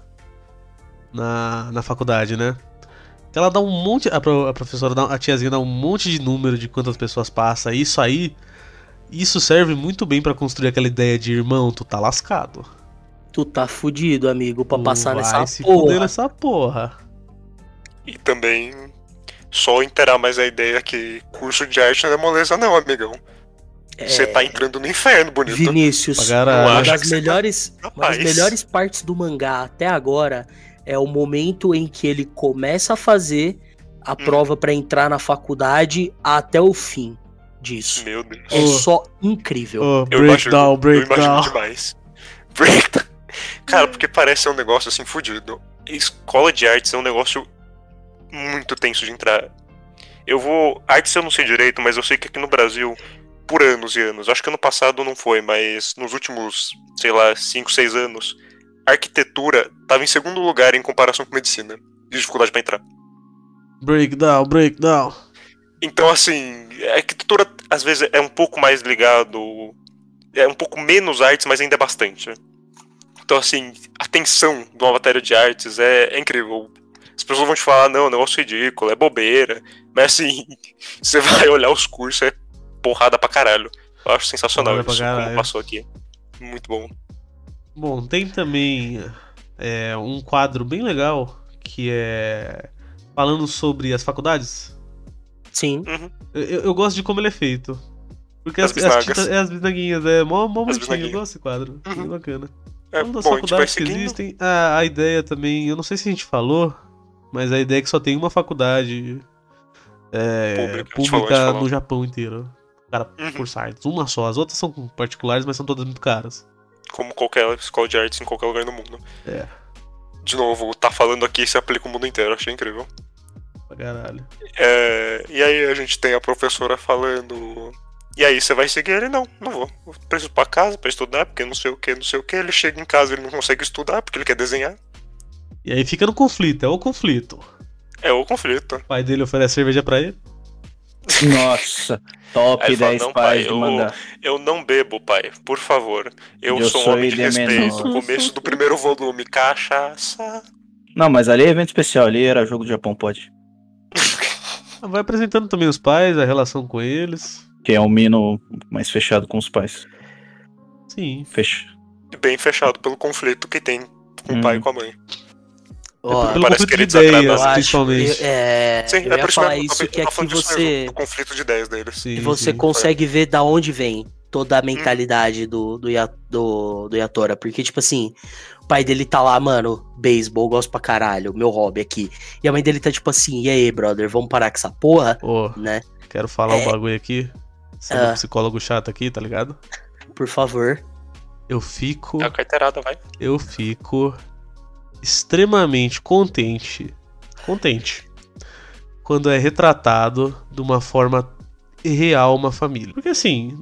na, na faculdade, né? Ela dá um monte. A, pro- a professora, dá, a tiazinha dá um monte de número de quantas pessoas passa. E isso aí. Isso serve muito bem pra construir aquela ideia de irmão, tu tá lascado. Tu tá fudido, amigo, pra Tu passar vai nessa se fuder porra. nessa porra. E também só inteirar mais a ideia que curso de arte não é moleza, não, amigão. Você É, tá entrando no inferno, bonito. Vinícius, caralho. uma acho das que você tá- melhores, uma das melhores partes do mangá até agora é o momento em que ele começa a fazer a Hum. prova pra entrar na faculdade até o fim disso. Meu Deus. É Oh. só incrível. Oh, Eu breakdown, imagino, eu imagino breakdown. demais. Breakdown. Cara, porque parece um negócio assim fudido. Escola de artes é um negócio muito tenso de entrar. Eu vou. Artes eu não sei direito, mas eu sei que aqui no Brasil, por anos e anos, acho que ano passado não foi, mas nos últimos, sei lá, 5, 6 anos, arquitetura tava em segundo lugar em comparação com medicina. De dificuldade pra entrar. Breakdown, breakdown. Então, assim, a arquitetura às vezes é um pouco mais ligado. É um pouco menos artes, mas ainda é bastante. Então, assim, a tensão de uma matéria de artes é, é incrível. As pessoas vão te falar, não, negócio ridículo, é bobeira. Mas, assim, você vai olhar os cursos, é porrada pra caralho. Eu acho sensacional Porrada isso, como passou aqui. Muito bom. Bom, tem também é, um quadro bem legal que é falando sobre as faculdades. Sim. Uhum. Eu, eu gosto de como ele é feito. Porque As as, as, tintas- é as bisnaguinhas, é mó, mó bonitinho, eu gosto desse quadro. Uhum. Bem bacana. É, Uma das bom, faculdades que seguindo. existem, a, a ideia também, eu não sei se a gente falou, mas a ideia é que só tem uma faculdade é, Pública, falou, falou. no Japão inteiro. Cara, Uhum. por. Uma só. As outras são particulares, mas são todas muito caras. Como qualquer escola de artes em qualquer lugar do mundo. É. De novo, tá falando aqui se aplica o mundo inteiro, achei incrível. Pra caralho. É, e aí a gente tem a professora falando. E aí, você vai seguir ele? Não, não vou. Eu preciso ir pra casa pra estudar, porque não sei o que, não sei o que. Ele chega em casa ele não consegue estudar porque ele quer desenhar. E aí fica no conflito, é o conflito. É o conflito. O pai dele oferece cerveja pra ele. Nossa, top Aí ele fala, 10 "Não, pais eu-. Eu não bebo, pai, por favor. Eu, Eu sou um sou homem de respeito. menor." Começo do primeiro volume, cachaça. Não, mas ali é evento especial, ali era jogo do Japão, pode. Vai apresentando também os pais, a relação com eles. Que é um mino mais fechado com os pais. Sim. Fecha. Bem fechado pelo conflito que tem com o pai e Hum. com a mãe. Ó, Pelo parece conflito que ele de ideias, principalmente. eu- é, Sim, eu é ia por isso falar isso que é falando disso você, mesmo, do conflito de ideias deles. Sim, que você sim. consegue ver da onde vem toda a mentalidade do, do, do, do Yatora. Porque, tipo assim, o pai dele tá lá, mano, beisebol, gosto pra caralho, meu hobby aqui. E a mãe dele tá tipo assim, e aí, brother, vamos parar com essa porra, Ô, né? quero falar um É. bagulho aqui. Sendo Ah. psicólogo chato aqui, tá ligado? Por favor. Eu fico. É a carteirada, vai. Eu fico extremamente contente. Contente. Quando é retratado de uma forma real uma família. Porque assim,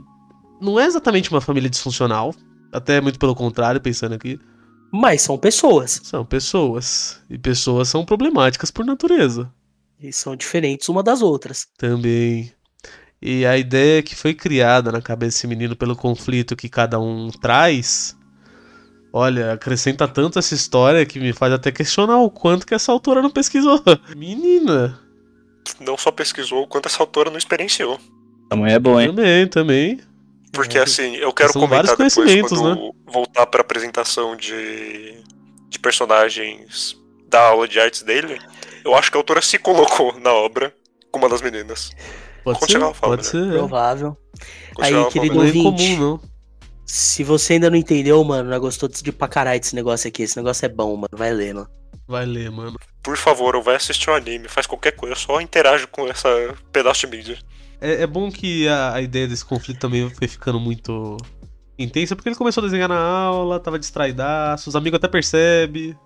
não é exatamente uma família disfuncional. Até muito pelo contrário, pensando aqui. Mas são pessoas. São pessoas. E pessoas são problemáticas por natureza. E são diferentes uma das outras. Também. E a ideia que foi criada na cabeça desse menino pelo conflito que cada um traz, olha, acrescenta tanto essa história que me faz até questionar o quanto que essa autora não pesquisou. Menina, Não só pesquisou, quanto essa autora não experienciou. A mãe é boa, hein? também, também. Porque É. assim, eu quero São comentar depois conhecimentos, né? quando voltar pra apresentação de, de personagens da aula de artes dele. Eu acho que a autora se colocou na obra como uma das meninas. Pode Quando ser, pode né? ser. é. Provável. Quando Aí, querido falando, Não é ouvinte. incomum, não. Se você ainda não entendeu, mano, não gostou de pra caralho desse negócio aqui. Esse negócio é bom, mano. Vai lendo. Vai ler, mano. Por favor, ou vai assistir um anime, faz qualquer coisa, só interage com essa pedaço de mídia. É, é bom que a, a ideia desse conflito também foi ficando muito intensa, porque ele começou a desenhar na aula, tava distraidaço, os amigos até percebem.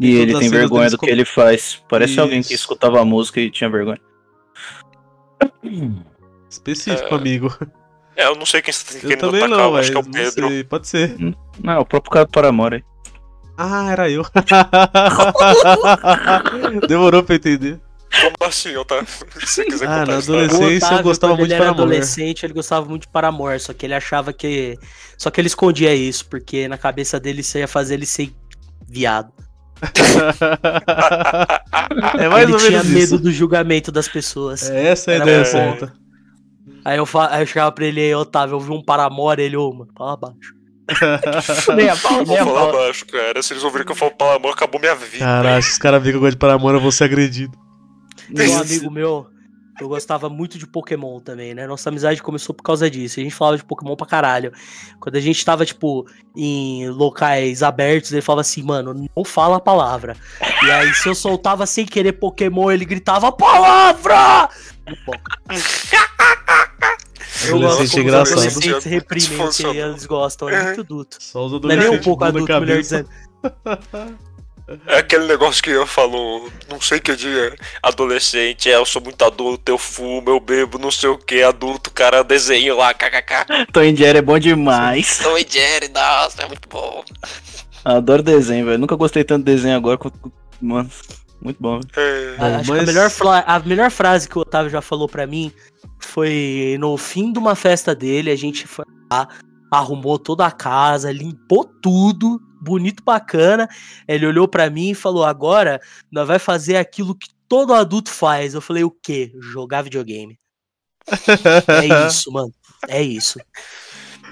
E todas ele tem vergonha do que ele faz. Parece alguém que Isso. escutava a música e tinha vergonha. Específico, É, amigo. É, eu não sei quem você tá Eu querendo atacar, não, acho que é o Pedro. sei, pode ser. Não, é o próprio cara do Paramore aí. Ah, era eu. Demorou pra entender. Como assim, eu tá? Se você quiser Ah, contar na a adolescência- eu gostava muito ele de era Paramore. adolescente, ele gostava muito de Paramore, só que ele achava que. Só que ele escondia isso, porque na cabeça dele isso ia fazer ele ser viado. é mais ele ou tinha menos medo isso. do julgamento das pessoas. É essa a Era ideia certa. Aí, eu fa... Aí eu chegava pra ele aí, Otávio, eu vi um Paramore, ele, ô, mano, fala baixo. nem a pau, Eu vou nem a falar pau. baixo, cara. Se eles ouvirem que eu falo pelo amor, acabou minha vida. Caralho, se os caras verem que eu gosto de Paramore, eu vou ser agredido. Um amigo meu, eu gostava muito de Pokémon também, né? Nossa amizade começou por causa disso. A gente falava de Pokémon pra caralho. Quando a gente tava, tipo, em locais abertos, ele falava assim, mano, não fala a palavra. E aí, se eu soltava sem querer Pokémon, ele gritava, palavra! Eu gosto como os engraçado. adolescentes reprimem eles gostam, é muito duto. Só os Não é nem um pouco adulto, melhor dizendo. É aquele negócio que eu falo, não sei que dia, adolescente, é, eu sou muito adulto, eu fumo, eu bebo, não sei o que, adulto, cara, desenho lá, kkk. Tom e Jerry é bom demais. Tom e Jerry, nossa, é muito bom. Adoro desenho, velho. Nunca gostei tanto de desenho agora. quanto- Mano, muito bom. É, Bom, Acho que a mas- melhor, a melhor frase que o Otávio já falou pra mim foi no fim de uma festa dele, a gente foi lá, arrumou toda a casa, limpou tudo, bonito, bacana. Ele olhou pra mim e falou: "Agora nós vai fazer aquilo que todo adulto faz". Eu falei: "O quê? Jogar videogame". É isso, mano. É isso.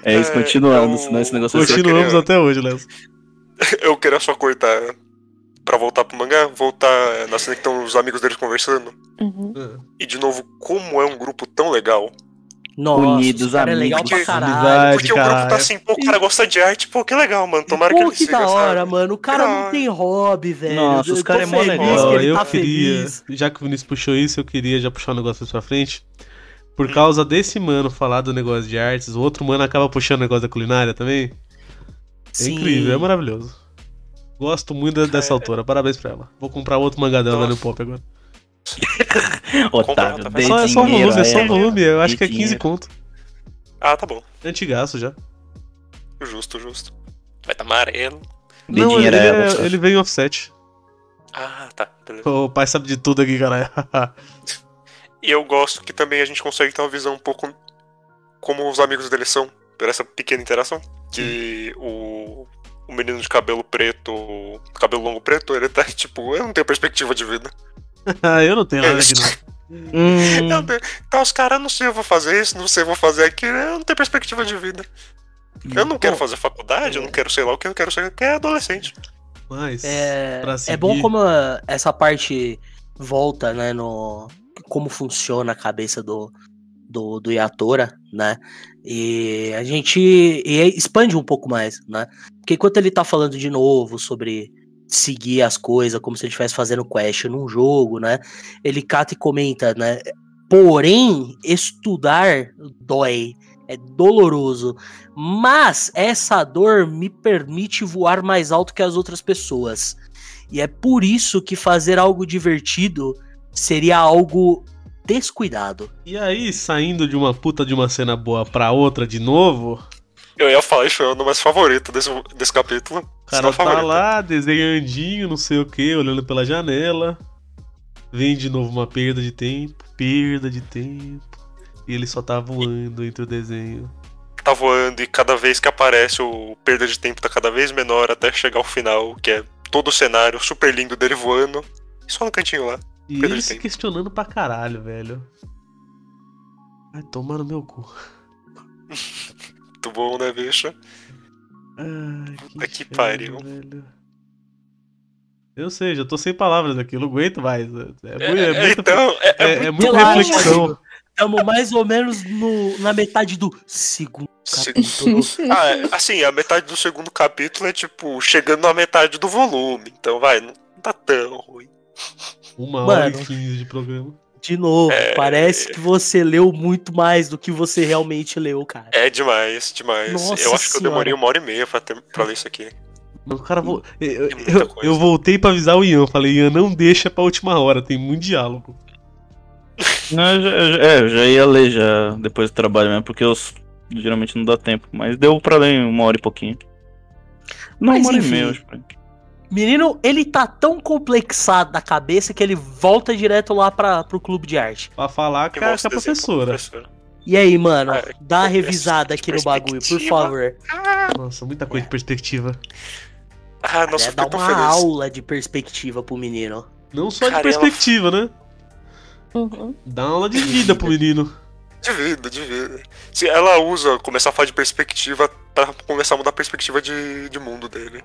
É isso, É, continuando, eu- senão esse negócio. Continuamos queria- até hoje, Léo. eu queria só cortar pra voltar pro mangá, voltar na cena que estão os amigos deles conversando. Uhum. E de novo, como é um grupo tão legal Nossa, Unidos, cara é legal amigos. pra caralho. Porque o grupo caralho. tá assim, pô, o cara gosta de arte, pô, que legal, mano. Tomara que Pô, ele que siga, da hora, sabe? mano. O cara não tem hobby, velho. Nossa, Eu os tô cara é mó legal. que ele eu tá queria, feliz. já que o Vinícius puxou isso, eu queria já puxar um negócio pra frente. Por Hum. causa desse mano falar do negócio de artes, o outro mano acaba puxando o negócio da culinária também. É Sim. incrível, é maravilhoso. Gosto muito dessa autora, parabéns pra ela. Vou comprar outro mangá dela no. Pop agora. Dê Só, é só dinheiro volume, é só a ela. volume, eu acho que é 15 dinheiro. conto. Ah, tá bom. Antigaço já. Justo, justo. Vai tá amarelo. Não, ele, é- só. ele vem em offset. Ah, tá. Beleza. O pai sabe de tudo aqui, caralho. E eu gosto que também a gente consegue ter uma visão um pouco como os amigos dele são, por essa pequena interação. Que o, o menino de cabelo preto, cabelo longo preto, ele tá tipo, eu não tenho perspectiva de vida. eu não tenho nada aqui não. Hum, Tá, os caras, não sei, eu vou fazer isso, não sei, eu vou fazer aquilo, eu não tenho perspectiva de vida. Eu não quero fazer faculdade, eu não quero sei lá o que, eu quero ser que é adolescente. Mas, É, pra é seguir... bom como essa parte volta, né, no como funciona a cabeça do, do, do Yatora, né? E a gente e expande um pouco mais, né? Porque enquanto ele tá falando de novo sobre seguir as coisas como se ele estivesse fazendo quest num jogo, né? Ele cata e comenta, né? Porém, estudar dói, é doloroso, mas essa dor me permite voar mais alto que as outras pessoas. E é por isso que fazer algo divertido seria algo descuidado. E aí, saindo de uma puta de uma cena boa pra outra de novo, Eu ia falar isso, é o mais favorito desse, desse capítulo. o cara tá favorito. lá desenhandinho, não sei o que, olhando pela janela. Vem de novo uma perda de tempo, perda de tempo. E ele só tá voando entre o desenho. Tá voando e cada vez que aparece o perda de tempo tá cada vez menor até chegar ao final, que é todo o cenário super lindo dele voando. E só no cantinho lá. E ele se questionando pra caralho, velho. Vai tomar no meu cu. Muito bom, né, bicho? Ai, Puta que inferno, pariu. velho. Eu sei, já tô sem palavras aqui, não aguento mais. É, É, muito- é é, então, é, é é- é muito muita Relaxa, reflexão. Estamos mais ou menos no- na metade do segundo capítulo. Ah, assim, a metade do segundo capítulo é tipo chegando na metade do volume. Então vai, não tá tão ruim. Uma hora Mano. e quinze de programa. De novo, É. parece que você leu muito mais do que você realmente leu, cara. É demais, demais. Nossa eu acho que eu demorei Senhora. uma hora e meia pra, ter, pra ler isso aqui. Mas o cara vo... eu, eu, eu voltei pra avisar o Ian. Falei, Ian, não deixa pra última hora, tem muito diálogo. Não, eu já, eu já- é, eu já ia ler já depois do trabalho mesmo, porque eu geralmente não dá tempo. Mas deu pra ler em uma hora e pouquinho. Não, Mas uma hora enfim. e meia, eu acho. Menino, ele tá tão complexado da cabeça que ele volta direto lá pra, pro clube de arte. Pra falar Que com a, com a professora. professora. E aí, mano, Ah, dá uma revisada aqui no bagulho, por favor. Nossa, muita coisa de perspectiva. Ah, nossa, é, dá uma feliz. aula de perspectiva pro menino. Não só de Cara, ela- perspectiva, né? Uhum. Dá uma aula de vida pro menino. De vida, de vida. Se ela usa começar a falar de perspectiva pra começar a mudar a perspectiva de, de mundo dele.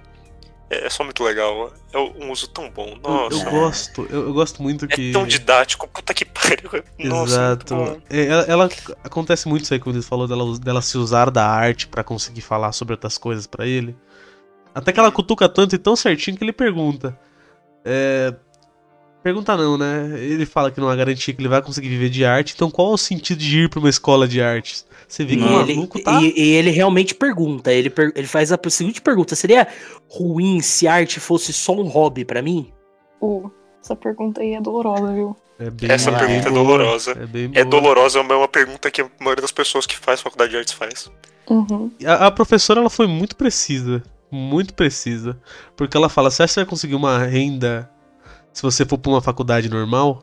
É, é só muito legal. É um uso tão bom. Eu, Nossa. eu gosto, eu, eu gosto muito É que. tão didático. Puta que pariu. Nossa, Exato. É, ela, ela- acontece muito isso aí que o Luiz falou dela, dela se usar da arte pra conseguir falar sobre outras coisas pra ele. Até que ela cutuca tanto e tão certinho que ele pergunta. É, pergunta não, né? Ele fala que não há garantia que ele vai conseguir viver de arte, então qual é o sentido de ir pra uma escola de artes? Você vê que o. E maluco tá. e, e ele realmente pergunta, ele, per- ele faz a seguinte pergunta, seria ruim se arte fosse só um hobby pra mim? Uh, essa pergunta aí é dolorosa, viu? É bem- Essa bem pergunta é boa, dolorosa. É, bem É boa. dolorosa, mas é uma pergunta que a maioria das pessoas que faz faculdade de artes faz. Uhum. A, a professora ela foi muito precisa. Muito precisa. Porque ela fala: você acha que você vai conseguir uma renda se você for pra uma faculdade normal?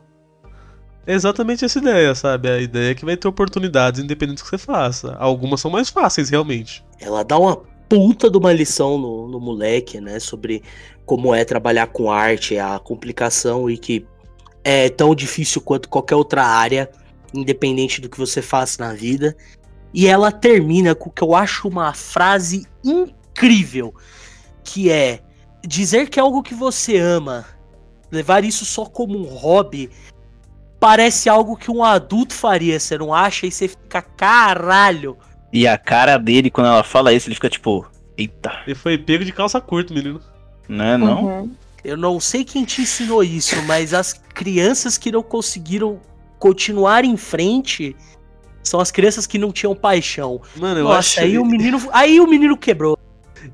É exatamente essa ideia, sabe? A ideia é que vai ter oportunidades independente do que você faça. Algumas são mais fáceis, realmente. Ela dá uma puta de uma lição no, no moleque, né? Sobre como é trabalhar com arte, a complicação e que é tão difícil quanto qualquer outra área, independente do que você faça na vida. E ela termina com o que eu acho uma frase incrível, que é dizer que é algo que você ama, levar isso só como um hobby, parece algo que um adulto faria, você não acha? E você fica, caralho. E a cara dele, quando ela fala isso, ele fica tipo, eita, Ele foi pego de calça curta, menino. né? Não? Uhum. Eu não sei quem te ensinou isso, mas as crianças que não conseguiram continuar em frente são as crianças que não tinham paixão. Mano, eu Nossa, acho. aí o menino, aí o menino quebrou.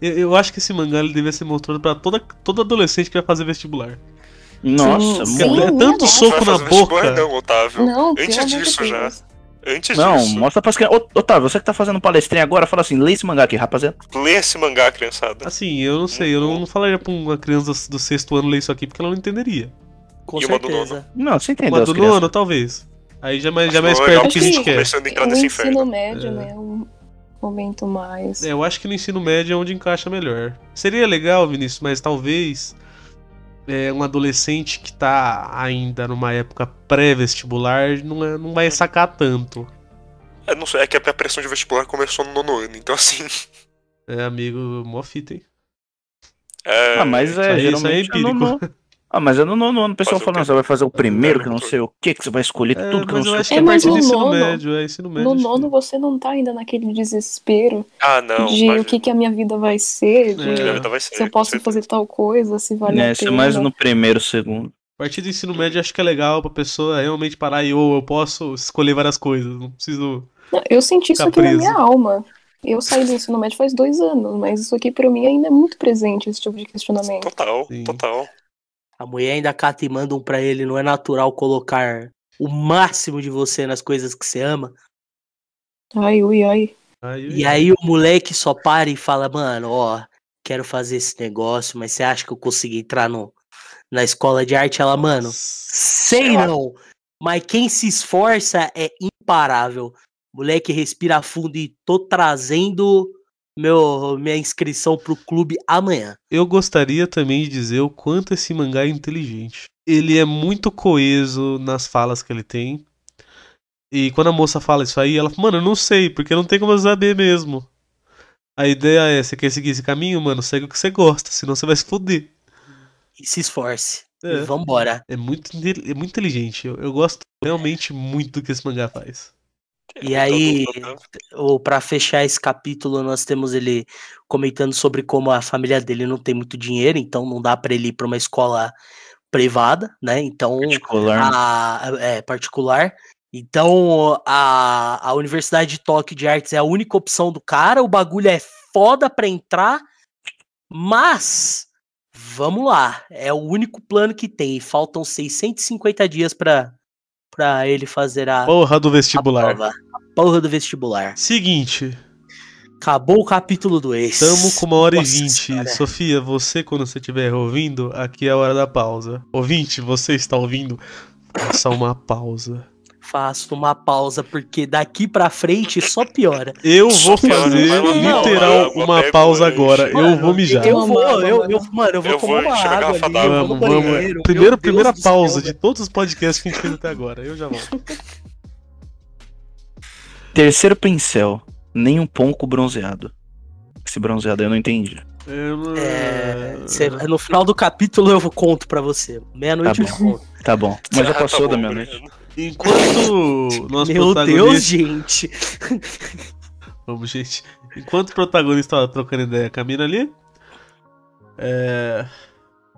Eu, eu acho que esse mangá ele devia ser mostrado pra toda, todo adolescente que vai fazer vestibular. Nossa, Sim, mano. é minha tanto soco Vai na boca. Não, Otávio. Não, Antes disso já. Antes Não, disso, mostra pras crianças. Ô, Otávio, você que tá fazendo palestrinha agora, fala assim, lê esse mangá aqui, rapaziada. lê esse mangá, criançada. Assim, eu não sei, eu não, não falaria pra uma criança do, sexto ano ler isso aqui porque ela não entenderia. Com E uma do certeza. Não, você entendeu Uma do crianças. nono, talvez. Aí já é mais, já é mais perto do que a gente que- quer. Começando a entrar nesse ensino inferno. médio, É. né? Um momento mais. É, eu acho que no ensino médio é onde encaixa melhor. Seria legal, Vinícius, mas talvez é, um adolescente que tá ainda numa época pré-vestibular não, é- não vai sacar tanto. É, não sei, é que a pressão de vestibular começou no nono ano, então assim. É, amigo, mó fita, hein? É, Ah, mas é, aí- isso geralmente aí é é no empírico. Ah, mas é no nono ano, o pessoal falando, você vai fazer o primeiro, que não sei o que, que você vai escolher É, tudo que não sei o que É, é a mas partir do no ensino nono- médio, é ensino médio. No nono você não tá ainda naquele desespero Ah, não. de imagina. o que, que a minha vida vai ser, de É. Que a vida vai ser, se eu posso fazer tal coisa, se vale né, a isso é pena. mais no primeiro, segundo. A partir do ensino médio, acho que é legal pra pessoa realmente parar e, ou eu posso escolher várias coisas, não preciso. Não, Eu senti isso aqui na preso. minha alma. Eu saí do ensino médio faz dois anos, mas isso aqui pra mim ainda é muito presente, esse tipo de questionamento. Total, Sim. total. A mulher ainda cata e manda um pra ele, não é natural colocar o máximo de você nas coisas que você ama. Ai, ui, ai. Aí, E aí o moleque só para e fala, mano, ó, quero fazer esse negócio, mas você acha que eu consegui entrar no, na escola de arte? Ela, mano, sei não, mas quem se esforça é imparável. Moleque, respira fundo e tô trazendo meu, minha inscrição pro clube amanhã. Eu gostaria também de dizer o quanto esse mangá é inteligente. Ele é muito coeso nas falas que ele tem. E quando a moça fala isso aí, ela fala, mano, eu não sei, porque não tem como eu saber mesmo. A ideia é, você quer seguir esse caminho, mano, segue o que você gosta, senão você vai se foder. E se esforce. E É, vambora. é, muito, é muito inteligente. Eu, eu gosto realmente muito do que esse mangá faz. E aí, Todo- ou para fechar esse capítulo, nós temos ele comentando sobre como a família dele não tem muito dinheiro, então não dá para ele ir para uma escola privada, né? Então, Particular. a, é particular. Então, a, a Universidade de Tóquio de Artes é a única opção do cara. O bagulho é foda pra entrar, mas vamos lá, é o único plano que tem. Faltam 650 dias pra para ele fazer a, Porra do a vestibular. prova, a porra do vestibular. Seguinte, Acabou o capítulo 2. tamo com uma hora e Nossa vinte. Senhora. Sofia, você, quando você estiver ouvindo, aqui é a hora da pausa. Ouvinte, você está ouvindo? Faça uma pausa. Faço uma pausa, porque daqui pra frente só piora. Eu vou fazer literal uma pausa agora. Eu vou mijar. Eu vou, eu, eu, mano, eu vou tomar uma água ali, eu vou no Vamos, vamos. banheiro. Primeiro, primeira pausa de todos os podcasts que a gente fez até agora. Eu já volto. Terceiro pincel. Nem um pouco bronzeado. Esse bronzeado eu não entendi. Eu É, cê- no final do capítulo eu conto pra você. Meia-noite Tá eu te conto. Tá bom. Mas já Ah, tá passou da bom, minha noite. Breno. Enquanto nosso Meu Deus, protagonista. gente. Vamos, gente. Enquanto o protagonista tava trocando ideia com a mina ali. É.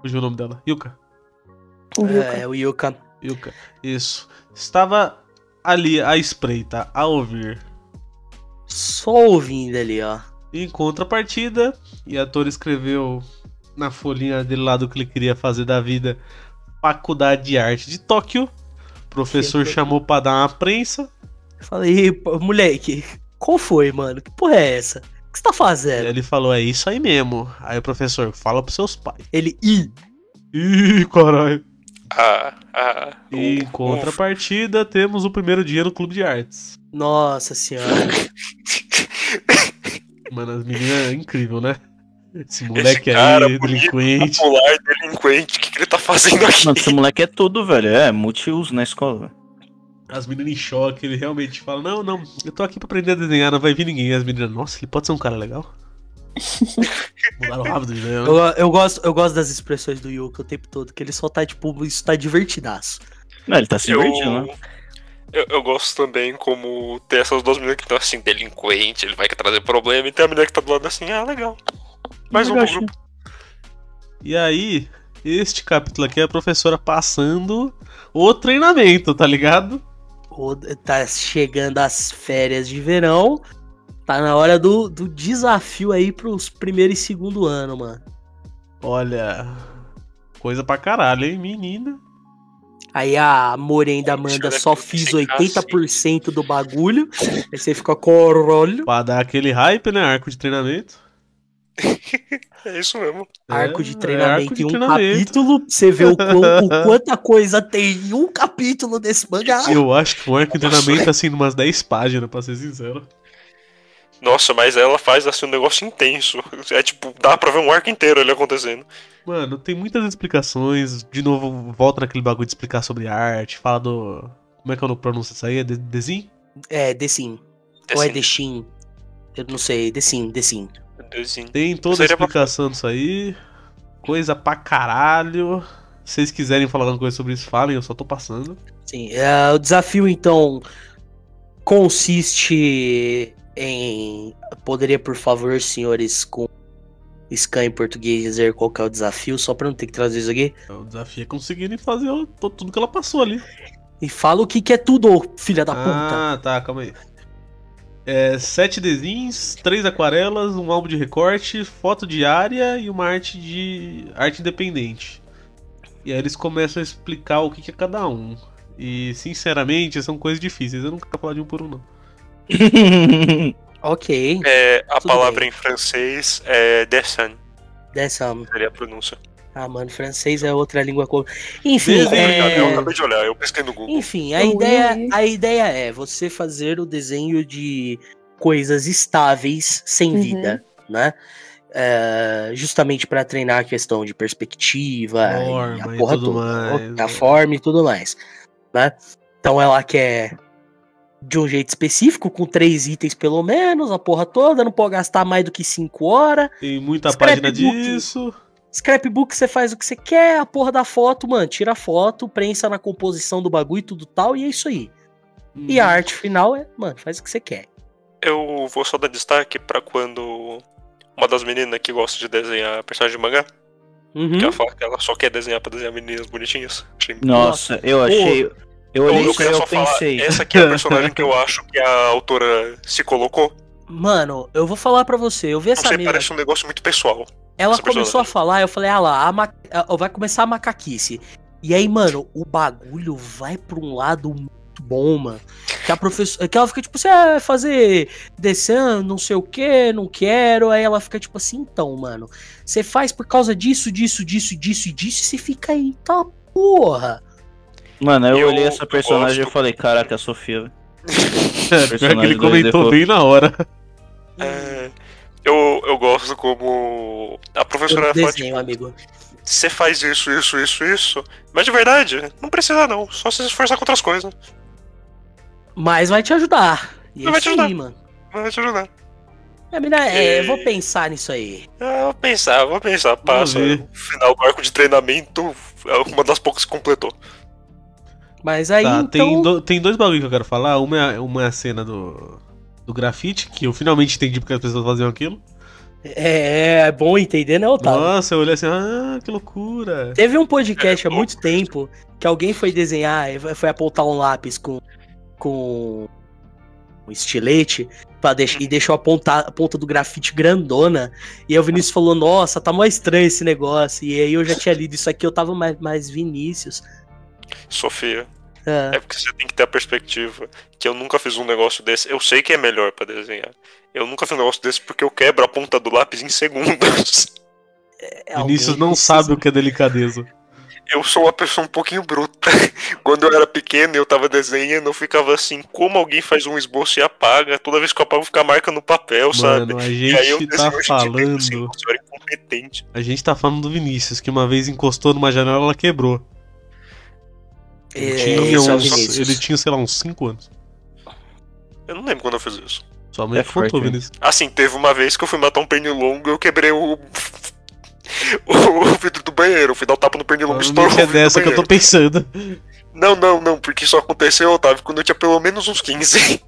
Fugiu o nome dela. Yuka. Yuka. É, o Yuka. Yuka. Isso. Estava ali à espreita, a ouvir. Só ouvindo ali, ó. Em contrapartida, e ator escreveu na folhinha dele lá do que ele queria fazer da vida Faculdade de Arte de Tóquio. O professor chamou pra dar uma prensa. Falei, pô, moleque, qual foi, mano? Que porra é essa? O que você tá E fazendo? ele falou: É isso aí mesmo. Aí o professor, fala pros seus pais. Ele, ih, Ih, caralho. Ah, ah. Em o- contrapartida, temos o primeiro dia no Clube de Artes. nossa senhora. Mano, as meninas é incrível, né? Esse Esse moleque cara aí, bonito, delinquente. popular, delinquente, o que, que ele tá fazendo aqui? Mano, esse moleque é tudo, velho. É, multiuso na escola. velho. As meninas em choque, ele realmente fala: Não, não, eu tô aqui pra aprender a desenhar, não vai vir ninguém. E as meninas, nossa, ele pode ser um cara legal. Mudaram rápido, né? Eu, eu, gosto, eu gosto das expressões do Yuka o tempo todo, que ele só tá, tipo, isso tá divertidaço. Não, ele tá se divertindo, né? Eu, eu gosto também como ter essas duas meninas que estão assim, delinquente, ele vai trazer problema, e tem a menina que tá do lado assim, ah, legal. Mais um grupo. E aí, este capítulo aqui é a professora passando o treinamento, tá ligado? O- Tá chegando as férias de verão. Tá na hora do, do desafio aí pros primeiro e segundo ano, mano. Olha, coisa pra caralho, hein, menina. Aí a Morenda manda só fiz sem 80% do bagulho. Aí você fica corolho. Pra dar aquele hype, né? Arco de treinamento. É isso mesmo. Arco É, de é treinamento arco de em um treinamento. capítulo. Você vê o, quão- o quanta coisa tem em um capítulo desse mangá. Eu acho que um arco de treinamento, assim, umas 10 páginas, pra ser sincero. Nossa, mas ela faz assim um negócio intenso. É tipo, dá pra ver um arco inteiro ali acontecendo. Mano, tem muitas explicações. De novo, volta naquele bagulho de explicar sobre arte. Fala do. Como é que eu não pronuncio isso aí? É de- Desin? É, Dessim. Ou é Deshin? Eu não sei, Dessim, Dessim. Tem toda a pra- explicação disso aí. Coisa pra caralho. Se vocês quiserem falar alguma coisa sobre isso, falem, eu só tô passando. Sim, é, o desafio então consiste em. Poderia, por favor, senhores, com scan em português dizer qual que é o desafio, só pra não ter que trazer isso aqui? O desafio é conseguirem fazer tudo que ela passou ali. E fala o que, que é tudo, filha da puta. Ah, tá, calma aí. É, sete desenhos, três aquarelas, um álbum de recorte, foto diária e uma arte de arte independente. E aí eles começam a explicar o que, que é cada um. E sinceramente são coisas difíceis. Eu não quero falar de um por um não. Ok, É, a Tudo palavra bem. em francês é dessin, dessa. seria a pronúncia. Ah, mano, francês é outra língua. co- Enfim, Desenho, é... Eu acabei de olhar, eu pesquei no Google. Enfim, a Ui, ideia, a ideia é você fazer o desenho de coisas estáveis sem Uhum. vida, né? É, justamente para treinar a questão de perspectiva e Forma a e porra tudo toda, mais, a é. forma e tudo mais, né? Então ela quer de um jeito específico, com três itens pelo menos, a porra toda, não pode gastar mais do que cinco horas. Tem muita página disso. Scrapbook você faz o que você quer, a porra da foto, mano, tira a foto, prensa na composição do bagulho e tudo tal, e é isso aí. E a arte final é, mano, faz o que você quer. Eu vou só dar destaque pra quando uma das meninas que gosta de desenhar personagem de mangá, Uhum. que ela fala que ela só quer desenhar pra desenhar meninas bonitinhas. Achei Nossa, eu achei. Eu Eu, olhei eu isso e queria eu só falar, pensei. essa aqui é a personagem que eu acho que a autora se colocou. Mano, eu vou falar pra você, eu vi Não essa sei, mina, parece um negócio muito pessoal. Ela essa começou a falar, eu falei, ah lá, a ma- vai começar a macaquice. E aí, mano, o bagulho vai pra um lado muito bom, mano. Que a professora, que ela fica tipo, você vai fazer desenho, não sei o que, não quero. Aí ela fica tipo assim, então, mano, você faz por causa disso, disso, disso, disso e disso, e você fica aí, tá porra. Mano, eu, Eu- olhei essa personagem e gosto. falei, caraca, a Sofia. É, pior que ele comentou bem na hora. É, eu, eu gosto como a professora Eu fala, desenho, tipo, amigo. você faz isso, isso, isso, isso. Mas de verdade, não precisa não. Só se esforçar com outras coisas. Mas vai te ajudar. E é Vai isso te ajudar. aí, mano. Vai te ajudar. A mina, é, E- eu vou pensar nisso aí. Ah, vou pensar, vou pensar. Passa. ver. O final do arco de treinamento é uma das poucas que completou. Mas aí, Tá, então... tem, do- tem dois bagulho que eu quero falar. Uma é, uma é a cena do, do grafite, que eu finalmente entendi porque as pessoas faziam aquilo. É, é bom entender, né, Otávio? Nossa, eu olhei assim, ah, que loucura. Teve um podcast há É, muito tempo que alguém foi desenhar, foi apontar um lápis com, com um estilete pra deix- e deixou a ponta, a ponta do grafite grandona. E aí o Vinícius falou: Nossa, tá mó estranho esse negócio. E aí eu já tinha lido isso aqui, eu tava mais, mais Vinícius. Sofia, Ah, é porque você tem que ter a perspectiva que eu nunca fiz um negócio desse. Eu sei que é melhor pra desenhar. Eu nunca fiz um negócio desse porque eu quebro a ponta do lápis em segundos. é, Vinícius alguém não precisa- sabe o que é delicadeza. Eu sou uma pessoa um pouquinho bruta. Quando eu era pequeno e eu tava desenhando, eu ficava assim, como alguém faz um esboço e apaga? Toda vez que eu apago fica a marca no papel, sabe? Mano, a E aí eu gente tá assim, falando. "Nossa, eu era incompetente. A gente tá falando do Vinícius, que uma vez encostou numa janela ela quebrou. Ele, É, tinha, é uns, ele tinha, sei lá, uns 5 anos. Eu não lembro quando eu fiz isso. Sua mãe É que contou, hein? Vinícius. Assim, teve uma vez que eu fui matar um pernilongo e eu quebrei o. o vidro do banheiro. Eu fui dar um tapa no pernilongo e estourou é dessa que eu tô pensando. Não, não, não, porque isso aconteceu, Otávio, quando eu tinha pelo menos uns 15.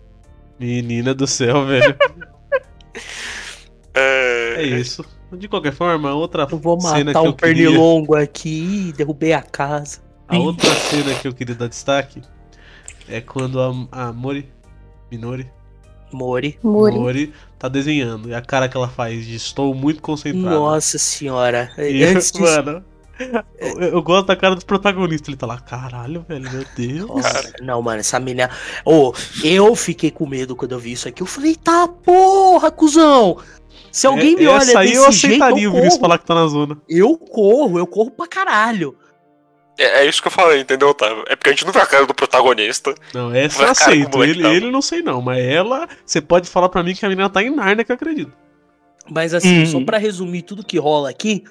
Menina do céu, velho. É, É isso. De qualquer forma, outra Eu vou cena matar que um eu queria... pernilongo aqui. Derrubei a casa. A outra cena que eu queria dar destaque é quando a, a Mori. Minori. Mori. Muri. tá desenhando. E a cara que ela faz de estou muito concentrado. Nossa senhora. E, Antes disso, mano. Eu, eu gosto da cara dos protagonistas. Ele tá lá, caralho, velho, meu Deus. Nossa, não, mano, essa menina. Ô, eu fiquei com medo quando eu vi isso aqui. Eu falei, tá porra, cuzão! Se alguém me É- olha Essa aí desse eu jeito, aceitaria eu o Vinícius falar que tá na zona. Eu corro, eu corro pra caralho. É, é isso que eu falei, entendeu, Otávio? É porque a gente não vê a cara do protagonista. Não, essa Vai eu aceito. é Ele, tava. ele não sei não, mas ela, você pode falar pra mim que a menina tá em Narnia que eu acredito. Mas assim, Uhum. só pra resumir tudo que rola aqui,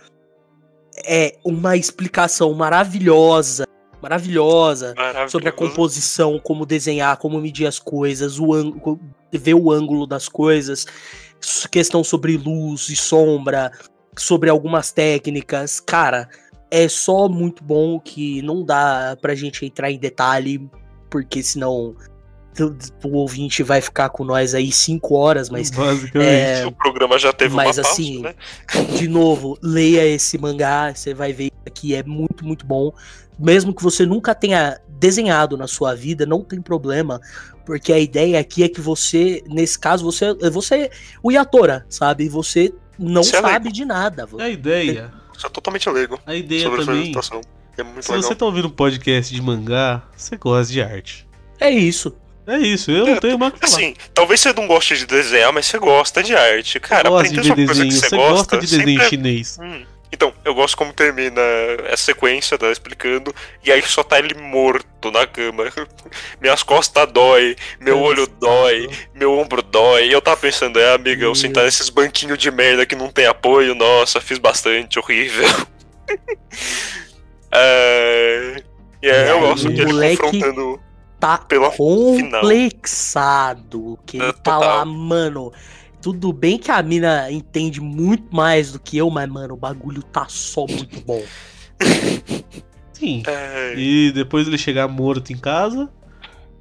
é uma explicação maravilhosa, maravilhosa Maravilhoso. sobre a composição, como desenhar, como medir as coisas, o ângulo, ver o ângulo das coisas, questão sobre luz e sombra, sobre algumas técnicas. Cara, é só muito bom que não dá pra gente entrar em detalhe, porque senão o ouvinte vai ficar com nós aí cinco horas, mas Basicamente. é, O programa já teve Mas uma pausa, assim, né? de novo, leia esse mangá, você vai ver que é muito, muito bom. Mesmo que você nunca tenha desenhado na sua vida, não tem problema, porque a ideia aqui é que você, nesse caso, você, você o Yatora, sabe? Você não Você é sabe de nada. A ideia, Você é totalmente leigo a ideia também. É muito se legal. você tá ouvindo um podcast de mangá, você gosta de arte. É isso. É isso, eu não É, tenho mais o que falar. Assim, talvez você não goste de desenhar, mas você gosta de arte. Cara, gosta de aprender ver uma coisa desenho, que você você gosta de desenho sempre é- chinês. Hum, Então, eu gosto como termina essa sequência, tá explicando, e aí só tá ele morto na cama. Minhas costas dói, meu olho dói, meu ombro dói. E eu tava pensando, é, amiga, eu sentar nesses banquinhos de merda que não tem apoio, nossa, fiz bastante, horrível. é... E é, eu gosto de ele confrontando. Tá Pela complexado. Que ele É, tá lá, mano. Tudo bem que a mina entende muito mais do que eu, mas, mano, o bagulho tá só muito bom. Sim. É, E depois ele chegar morto em casa,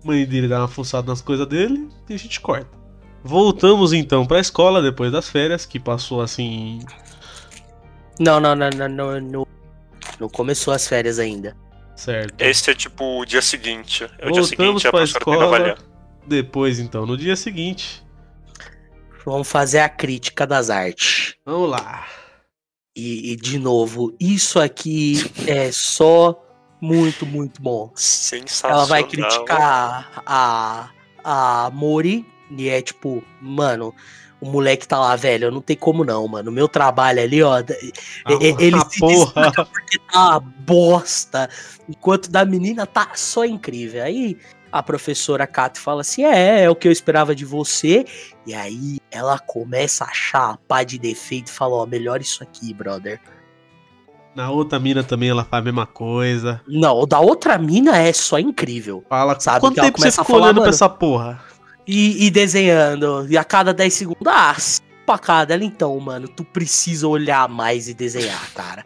a mãe dele dá uma fuçada nas coisas dele e a gente corta. Voltamos então pra escola depois das férias, que passou assim. Não, não, não, não, não, não, não começou as férias ainda. Certo. esse é tipo o dia seguinte. É o dia Voltamos seguinte, a pra que escola. Depois então, no dia seguinte. Vamos fazer a crítica das artes. Vamos lá. E, e, de novo, isso aqui é só muito, muito bom. Sensacional. Ela vai criticar a, a Mori e é tipo, mano, o moleque tá lá, velho, não tem como não, mano. Meu trabalho ali, ó, e- e- ele Ah, se porra. porque tá uma bosta, enquanto da menina tá só incrível. Aí a professora Kato fala assim: é, é o que eu esperava de você. E aí ela começa a chapar de defeito e fala: ó, melhor isso aqui, brother. Na outra mina também ela faz a mesma coisa. Não, o da outra mina é só incrível. Fala, Sabe, quanto tempo você a ficou falar, olhando pra essa porra? E, e desenhando. E a cada 10 segundos, ah, pra cada. Ela então, mano, tu precisa olhar mais e desenhar, cara.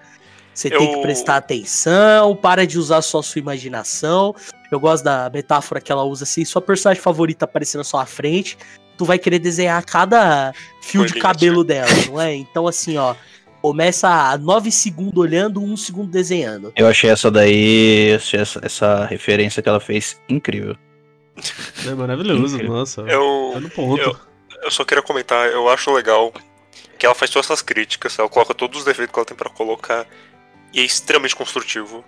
Você tem que Eu- prestar atenção, para de usar só a sua imaginação. Eu gosto da metáfora que ela usa assim: sua personagem favorita aparecer na sua frente, tu vai querer desenhar cada fio de Folhinha, cabelo dela, não é? Então, assim, ó, começa a 9 segundos olhando, 1 segundo desenhando. Eu achei essa daí, achei essa, essa referência que ela fez incrível. É maravilhoso, Incrível. nossa. Eu, Tá no ponto. eu- eu só queria comentar, eu acho legal que ela faz todas essas críticas, ela coloca todos os defeitos que ela tem pra colocar e é extremamente construtivo.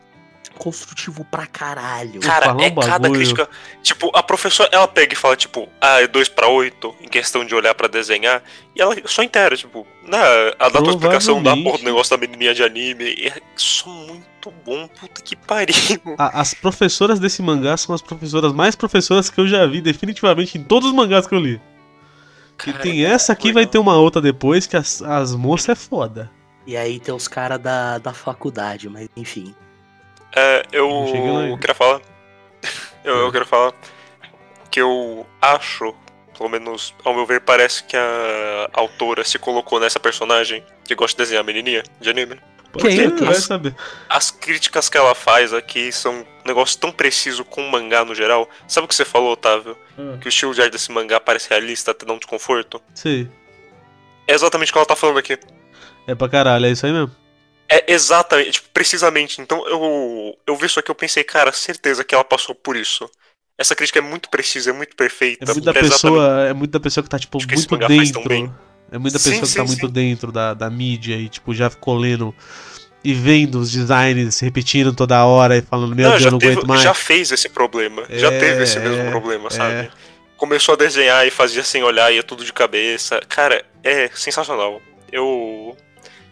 Construtivo pra caralho. Cara, é um cada bagulho. crítica. Tipo, a professora, ela pega e fala, tipo, ah, é 2 pra 8 em questão de olhar pra desenhar. E ela só inteira, tipo, na, a dá tua explicação da porra do negócio da menininha de anime. e É só muito bom, puta que pariu. A- as professoras desse mangá são as professoras mais professoras que eu já vi, definitivamente, em todos os mangás que eu li. E Cara, tem é essa aqui, vai ter uma outra depois, que as, as moças é foda. E aí tem os caras da, da faculdade, mas enfim. É, eu queria falar. Eu, Hum. eu quero falar que eu acho, pelo menos ao meu ver, parece que a autora se colocou nessa personagem que gosta de desenhar a menininha de anime. Pode Quem? Quem? vai saber. As críticas que ela faz aqui são um negócio tão preciso com o mangá no geral. Sabe o que você falou, Otávio? Ah. Que o estilo de arte desse mangá parece realista, até dá um desconforto. Sei. É exatamente o que ela tá falando aqui. É pra caralho, é isso aí mesmo. É exatamente, tipo, precisamente. Então eu, eu vi isso aqui eu pensei, cara, certeza que ela passou por isso. Essa crítica é muito precisa, é muito perfeita. É muita é exatamente- pessoa, é muita pessoa que tá, tipo, Acho muito dentro. É muita Sim, pessoa que tá sim, muito sim. dentro da, da mídia e, tipo, já ficou lendo e vendo os designs se repetindo toda hora e falando, meu Não, Deus, já, eu não teve- aguento mais. já fez esse problema. já É, teve esse mesmo é, problema, é. sabe? Começou a desenhar e fazia sem olhar, ia tudo de cabeça. Cara, é sensacional. Eu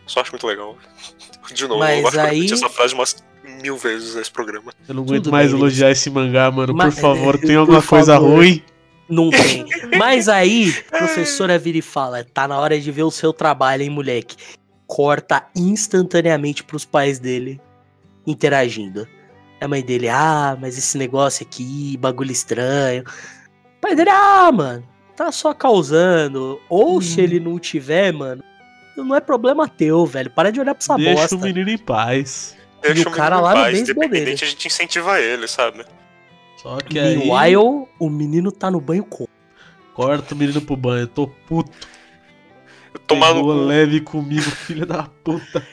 só acho muito legal. De novo, Mas eu acho que eu aí- repeti essa frase umas mil vezes nesse programa. Eu não aguento Tudo mais bem, elogiar esse mangá, mano. Mas- Por favor, tem Por alguma coisa favor. ruim? Não tem. Mas aí, a professora vira e fala: tá na hora de ver o seu trabalho, hein, moleque? Corta instantaneamente pros pais dele interagindo. A mãe dele, ah, mas esse negócio aqui, bagulho estranho. O pai dele, ah, mano, tá só causando. Ou se ele não tiver, mano, não é problema teu, velho. Para de olhar pra essa Deixa bosta. o menino em paz. Deixa o cara lá no paz, beisebol independente, a gente incentiva ele, sabe? Só que aí, Meanwhile, o menino tá no banho com. corta o menino pro banho. Tô puto. No Pegou cu. leve comigo, filha da puta.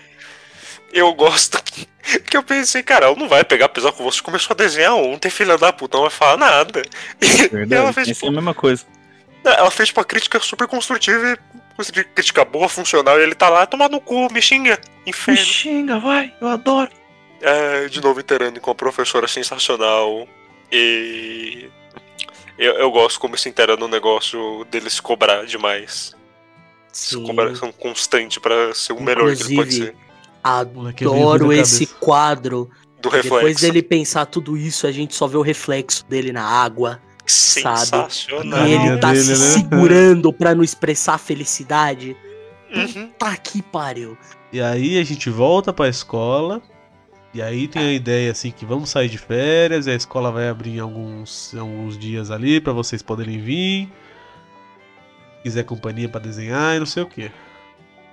Eu gosto que, que eu pensei, cara, ela não vai pegar pesar com você. Começou a desenhar ontem, filha da puta, não vai falar nada. E ela Verdade. fez, tipo, é a mesma coisa. ela fez tipo, uma crítica super construtiva e coisa de crítica boa, funcional, e ele tá lá, tomar no cu, me xinga, inferno. xinga, vai, eu adoro. É, de novo inteirando com a professora sensacional. E. Eu, eu gosto como se inteira no negócio dele se cobrar demais. Se Sim. cobração constante pra ser o melhor que ele pode Inclusive, ser. É Adoro esse quadro. Do Depois reflexo. dele pensar tudo isso, a gente só vê o reflexo dele na água. Sensacional. E ele tá dele, se né? segurando pra não expressar felicidade. Uhum. Tá que pariu. E aí a gente volta pra escola. E aí tem a ideia assim que vamos sair de férias, e a escola vai abrir em alguns, alguns dias ali pra vocês poderem vir. Quiser companhia pra desenhar e não sei o que.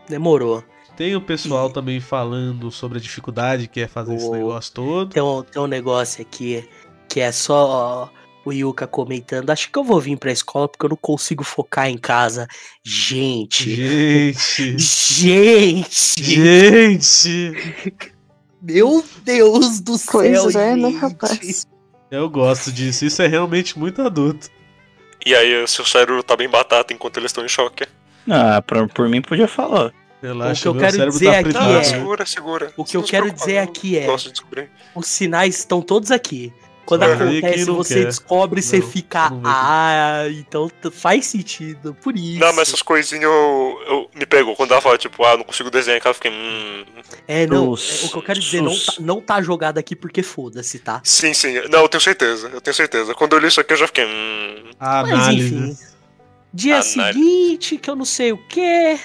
Demorou. Tem o pessoal também falando sobre a dificuldade que é fazer esse O- negócio todo. Tem um, tem um negócio aqui que é só o Yuka comentando. Acho que eu vou vir pra escola porque eu não consigo focar em casa. Gente. Gente! Gente! Gente! Meu Deus do céu, Pois é, né, gente. rapaz? Eu gosto disso, isso é realmente muito adulto. E aí, seu cérebro tá bem batata enquanto eles estão em choque. Ah, pra, por mim podia falar. Relaxa, O que eu quero cérebro dizer tá aqui é- segura, segura. O que eu quero dizer aqui é-. Os sinais estão todos aqui. Quando acontece, você quer. descobre e você fica. Ah, então faz sentido. Por isso. Não, mas essas coisinhas eu, eu- me pegou. Quando ela fala, tipo, ah, não consigo desenhar em casa, eu fiquei, hum. É, não. Sus, é, o que eu quero dizer, não tá, não tá jogado aqui porque foda-se, tá? Sim, sim. Não, eu tenho certeza. Eu tenho certeza. Quando eu li isso aqui, eu já fiquei, hum. A Mas, análise. enfim. Dia Análise. seguinte, que eu não sei o que.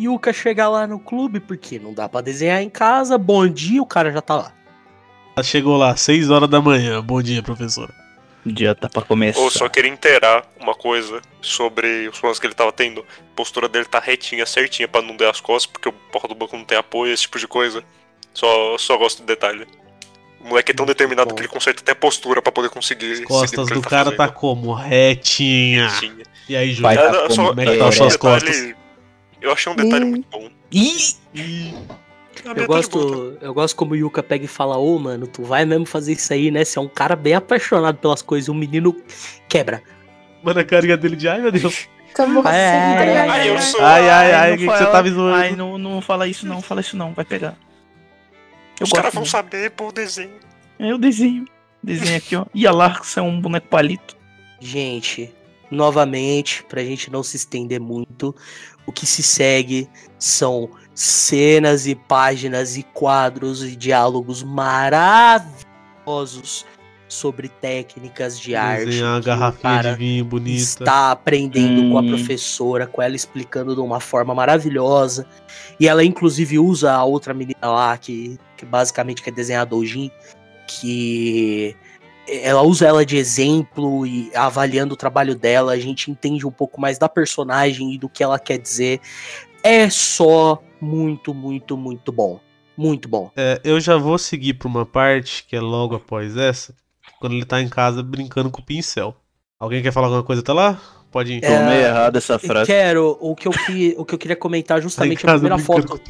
Yuka chega lá no clube, porque não dá pra desenhar em casa. Bom dia, o cara já tá lá. Ela chegou lá, 6 horas da manhã. Bom dia, professora. O dia tá pra começar. Ou só queria inteirar uma coisa sobre os planos que ele tava tendo. A postura dele tá retinha, certinha, pra não dar as costas, porque o porra do banco não tem apoio, esse tipo de coisa. Só, só gosto de detalhe. O moleque é tão Muito determinado bom. que ele conserta até a postura pra poder conseguir. seguir Costas do cara tá fazendo. como? Retinha. Retinha. E aí, Vai Júlio? tá como- é que tá as suas detalhe- costas? Eu achei um detalhe muito bom. Ih! Eu tá gosto, eu gosto como o Yuka pega e fala, ô mano, tu vai mesmo fazer isso aí, né? Você é um cara bem apaixonado pelas coisas, e um menino quebra. Mano, a carinha dele de ai, meu Deus. Bom, Ai, ai, ai, Ai, eu sou. Ai, ai, ai, que, você tá me zoando? Ai, não, não fala isso não, fala isso não, vai pegar. Eu Os caras vão saber pô, o desenho. É o desenho. Desenho aqui, ó. E a Larks é um boneco palito. Gente, novamente, pra gente não se estender muito, o que se segue são cenas e páginas e quadros e diálogos maravilhosos sobre técnicas de arte. Desenhar uma garrafinha de vinho bonita. está aprendendo com a Hum. professora, com ela explicando de uma forma maravilhosa. E ela, inclusive, usa a outra menina lá, que, que basicamente quer desenhar a Doujin, que ela usa ela de exemplo e avaliando o trabalho dela, a gente entende um pouco mais da personagem e do que ela quer dizer. É só muito, muito, muito bom. Muito bom. É, eu já vou seguir pra uma parte que é logo após essa, quando ele tá em casa brincando com o pincel. Alguém quer falar alguma coisa até lá? Pode ir. É, Tô meio errado essa frase. Quero, o que, eu, que- o que eu queria comentar Tá em justamente a primeira foto.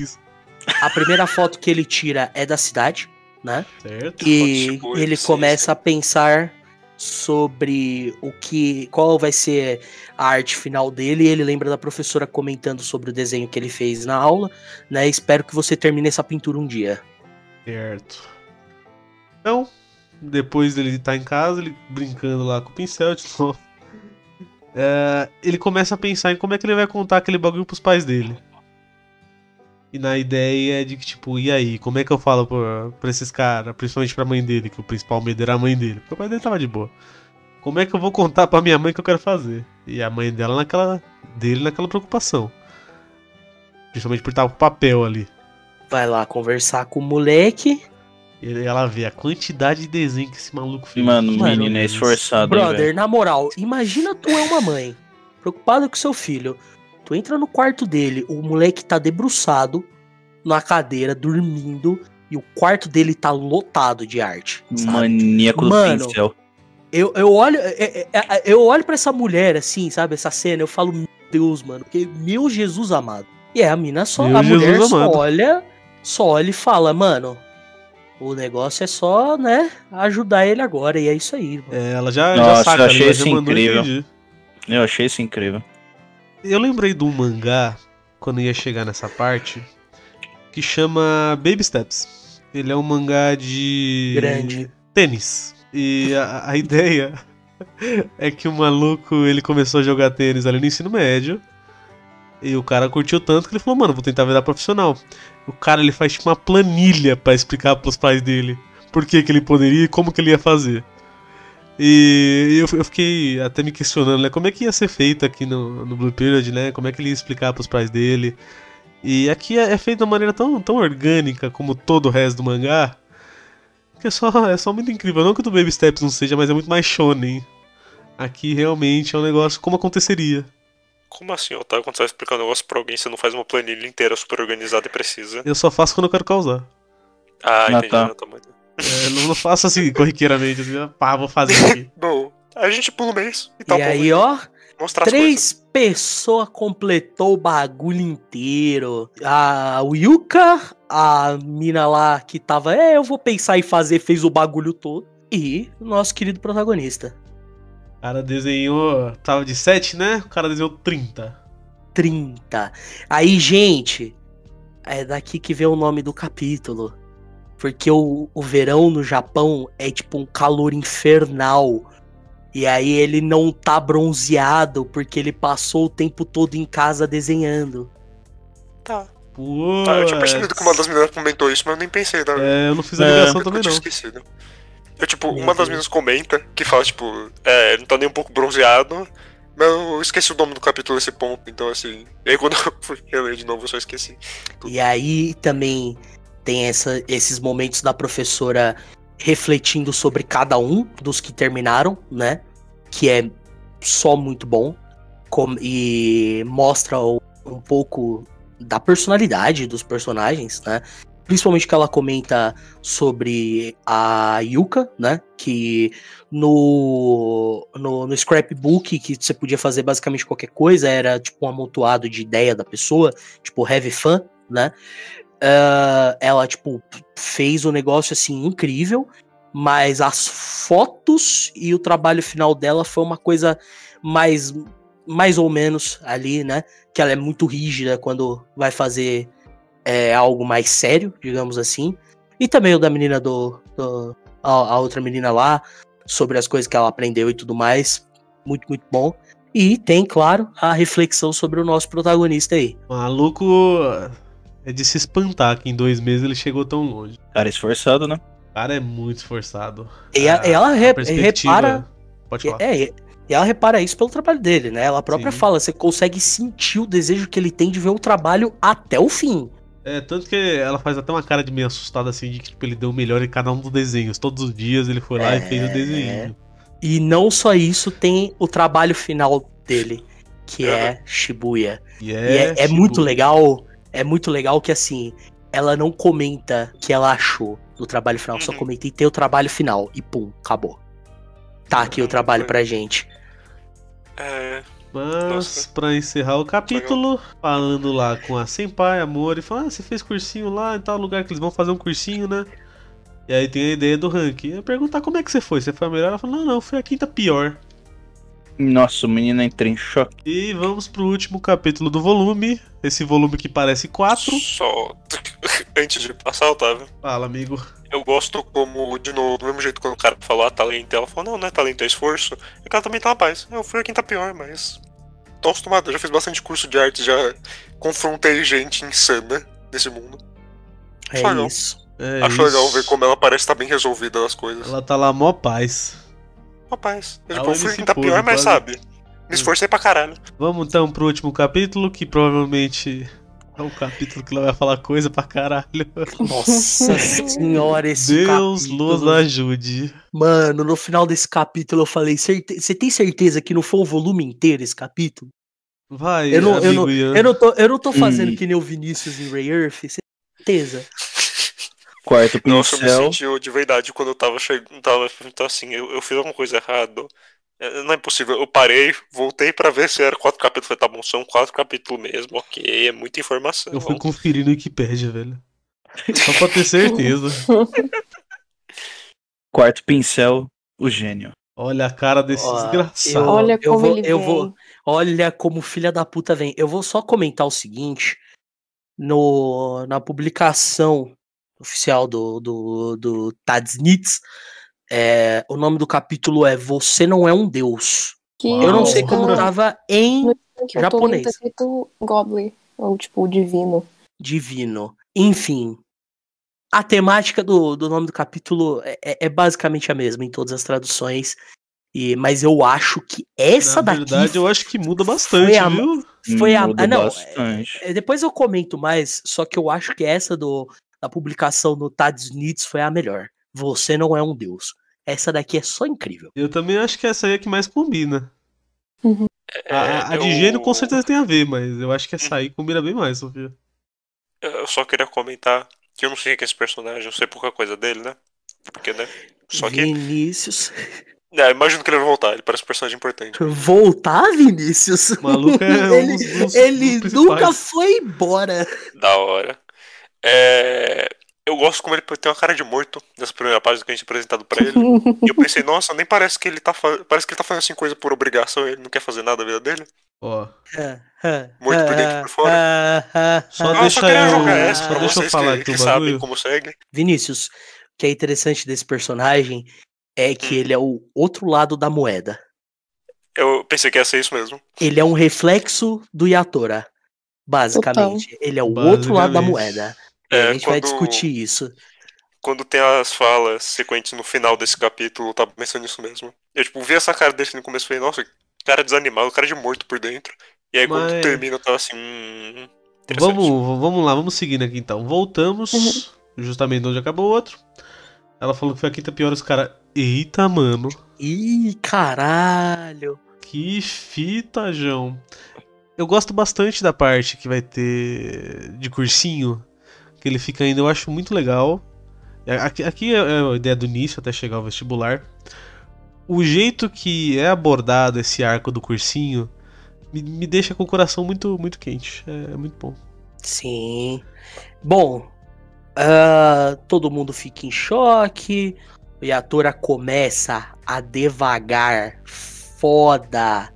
A primeira foto que ele tira é da cidade, né? Certo. E ele começa a pensar sobre o que. qual vai ser a arte final dele. Ele lembra da professora comentando sobre o desenho que ele fez na aula, né? Espero que você termine essa pintura um dia. Certo. Então, depois dele estar em casa, ele brincando lá com o pincel é, ele começa a pensar em como é que ele vai contar aquele bagulho pros pais dele. E na ideia de que, tipo, e aí, como é que eu falo pra, pra esses caras, principalmente pra mãe dele, que o principal medo era a mãe dele, porque o pai dele tava de boa. Como é que eu vou contar pra minha mãe o que eu quero fazer? E a mãe dela naquela. dele naquela preocupação. Principalmente por estar com o papel ali. Vai lá conversar com o moleque. E ela vê a quantidade de desenho que esse maluco fez. Mano, o Mano, menino é esforçado, Brother, na moral, imagina tu é uma mãe, preocupada com seu filho. Tu entra no quarto dele, o moleque tá debruçado na cadeira, dormindo, e o quarto dele tá lotado de arte. sabe? Maníaco do Mano, pincel. Eu, eu olho é, é, é, eu olho para essa mulher assim, sabe, essa cena, eu falo, meu Deus, mano, que meu Jesus amado. E é, a mina só, Meu a mulher Jesus só amado. olha, só olha e fala, mano, o negócio é só, né, ajudar ele agora, e é isso aí. mano. É, ela já, já Nossa, saca eu achei ela já isso incrível. Eu achei isso incrível. Eu lembrei de um mangá, quando ia chegar nessa parte, que chama Baby Steps. Ele é um mangá de. Grande. Tênis. E a, a ideia é que o maluco ele começou a jogar tênis ali no ensino médio. E o cara curtiu tanto que ele falou, mano, vou tentar virar profissional. O cara ele faz tipo uma planilha pra explicar pros pais dele por que, que ele poderia e como que ele ia fazer. E eu, eu fiquei até me questionando, né? Como é que ia ser feito aqui no, no Blue Period, né? Como é que ele ia explicar pros pais dele. E aqui é, é feito de uma maneira tão, tão orgânica como todo o resto do mangá. Que é só, é só muito incrível. Não que o do Baby Steps não seja, mas é muito mais shonen. Aqui realmente é um negócio como aconteceria. Como assim, Otávio? Quando você vai explicar um negócio pra alguém, você não faz uma planilha inteira super organizada e precisa? Eu só faço quando eu quero causar. Ah, Ah, entendi. tá. né, tamanho. É, não, não faço assim, corriqueiramente, assim, ah, pá, vou fazer aqui. Bom, a gente pula o mês e tá e aí, ó, Mostrar três pessoas completou o bagulho inteiro. A Yuka, a mina lá que tava, é, eu vou pensar em fazer, fez o bagulho todo. E o nosso querido protagonista. O cara desenhou. Tava de 7, né? O cara desenhou 30. 30. Aí, gente, é daqui que vem o nome do capítulo. Porque o, o verão no Japão é tipo um calor infernal. E aí ele não tá bronzeado porque ele passou o tempo todo em casa desenhando. Tá. Tá, eu tinha percebido que uma das meninas comentou isso, mas eu nem pensei, tá? É, eu não fiz a É, ligação Eu também tinha não. esquecido. Eu, tipo, Meu uma das meninas comenta que fala, tipo, é, ele não tá nem um pouco bronzeado, mas eu esqueci o nome do capítulo nesse ponto, então assim. E aí quando eu fui reler de novo, eu só esqueci. E aí também tem essa- esses momentos da professora refletindo sobre cada um dos que terminaram, né? Que é só muito bom. Com- e mostra o- um pouco da personalidade dos personagens, né? Principalmente que ela comenta sobre a Yuka, né? Que no, no, no scrapbook, que você podia fazer basicamente qualquer coisa, era tipo um amontoado de ideia da pessoa, tipo heavy fan, né? Ah, ela, tipo, fez um negócio assim incrível, mas as fotos e o trabalho final dela foi uma coisa mais, mais ou menos ali, né? Que ela é muito rígida quando vai fazer é, algo mais sério, digamos assim. E também o da menina do. do- a, a outra menina lá, sobre as coisas que ela aprendeu e tudo mais. Muito, muito bom. E tem, claro, a reflexão sobre o nosso protagonista aí. Maluco. É de se espantar que em dois meses ele chegou tão longe. Cara esforçado, né? Cara é muito esforçado. E a- A- ela re- repara. Pode falar. É, e ela repara isso pelo trabalho dele, né? Ela própria Sim. fala, você consegue sentir o desejo que ele tem de ver o trabalho até o fim. É, tanto que ela faz até uma cara de meio assustada assim, de que tipo, ele deu o melhor em cada um dos desenhos. Todos os dias ele foi lá e fez o É. desenho. E não só isso, tem o trabalho final dele, que é Shibuya. E E é, é, é tipo, muito legal, é muito legal que assim, ela não comenta o que ela achou do trabalho final, só Uhum. comenta e tem o trabalho final. E pum, acabou. Tá aqui o Uhum, trabalho pra gente. É, Mas, Nossa. pra encerrar o capítulo, falando lá com a Senpai, amor, e fala, ah, você fez cursinho lá em tal lugar que eles vão fazer um cursinho, né? E aí tem a ideia do ranking. Eu perguntar como é que você foi? Você foi a melhor? Ela fala, não, não, foi a quinta pior. Nossa, o menino entra em choque. E vamos pro último capítulo do volume. Esse volume que parece quatro. Só antes de passar, Otávio. Fala, amigo. Eu gosto como, de novo, do mesmo jeito quando o cara falou ah, talento, ela falou, não, não é talento, é esforço. E o cara também tá na paz. Eu fui a quinta pior, mas. Tô acostumado, eu já fiz bastante curso de arte, já confrontei gente insana nesse mundo. É Só não. isso. É Acho isso. legal ver como ela parece estar bem resolvida nas coisas. Ela tá lá mó paz. Rapaz, eu, tipo, eu fui Pose, pior, mas quase. sabe. Me esforcei pra caralho. Vamos então pro último capítulo, que provavelmente é um capítulo que ela vai falar coisa pra caralho. Nossa senhora, esse Deus capítulo. nos ajude. Mano, no final desse capítulo eu falei, "Certe- você tem certeza que não foi o volume inteiro esse capítulo? Vai, Eu não- eu Ian. Eu não tô, eu não tô fazendo Hum. que nem o Vinícius em Ray Earth, certeza. Quarto Nossa, eu me pincel. senti de verdade quando eu tava chegando. Tava, então, assim, eu, eu fiz alguma coisa errada. É, Não é possível. Eu parei, voltei pra ver se era quatro capítulos. Falei, tá bom, são quatro capítulos mesmo. Ok, é muita informação. Eu fui conferir no Wikipedia, velho. Só pra ter certeza. Quarto pincel, o gênio. Olha a cara desse Ó, desgraçado. eu- Olha como vou- ele eu vem. vou- Olha como filha da puta vem. Eu vou só comentar o seguinte. No, na publicação oficial do, do, do Tadsnitz, é, o nome do capítulo é Você Não É Um Deus. Que Eu não sei como tava em no japonês. tá escrito Godly, ou tipo, divino. divino. Enfim, a temática do, do nome do capítulo é, é- é basicamente a mesma em todas as traduções. E, mas eu acho que essa Na daqui verdade, eu acho que muda bastante, a- viu? foi a. Muda ah, não, bastante. é, depois eu comento mais, só que eu acho que essa do, da publicação no Tadsnitz foi a melhor. Você não é um deus. Essa daqui é só incrível. Eu também acho que essa aí é a que mais combina. É, A, a- a de eu- gênio com certeza tem a ver, mas eu acho que essa aí combina bem mais, Sofia. Eu só queria comentar que eu não sei quem é esse personagem, eu sei pouca coisa dele, né? Porque, né? Só que. Vinícius. É, imagino que ele vai voltar, ele parece um personagem importante. Voltar, Vinícius? O maluco é um ele dos- dos- ele dos nunca principais. foi embora. Da hora. É, Eu gosto como ele tem uma cara de morto nessa primeira página que a gente apresentado pra ele. E eu pensei, nossa, nem parece que ele tá fa... parece que ele tá fazendo assim coisa por obrigação, ele não quer fazer nada da vida dele. Ó, Muito por dentro e por fora. Só Ah, deixa só queria eu- jogar essa pra deixa eu vocês falar que, que sabem como segue. Vinícius, o que é interessante desse personagem é que Hum. ele é o outro lado da moeda. Eu pensei que ia ser isso mesmo. Ele é um reflexo do Yatora. Basicamente. Ele é o outro lado da Basicamente. moeda. É, a gente vai quando- discutir isso. Quando tem as falas sequentes no final desse capítulo, eu tava pensando nisso mesmo. Eu, tipo, vi essa cara dele no começo e falei, nossa, cara desanimado, cara de morto por dentro. E aí quando Mas- termina, eu tava assim, hum. Vamos, vamos lá, vamos seguindo aqui então. Voltamos, Uhum. justamente onde acabou o outro. Ela falou que foi a quinta pior, os caras. Eita, mano. Ih, caralho. Que fita, João. Eu gosto bastante da parte que vai ter de cursinho. Ele fica ainda, eu acho muito legal. É, Aqui, aqui é é a ideia do início até chegar ao vestibular. O jeito que é abordado esse arco do cursinho me, me deixa com o coração muito, muito quente. É, é muito bom. Sim. Bom, ah, todo mundo fica em choque. O Yatora começa a devagar. Foda.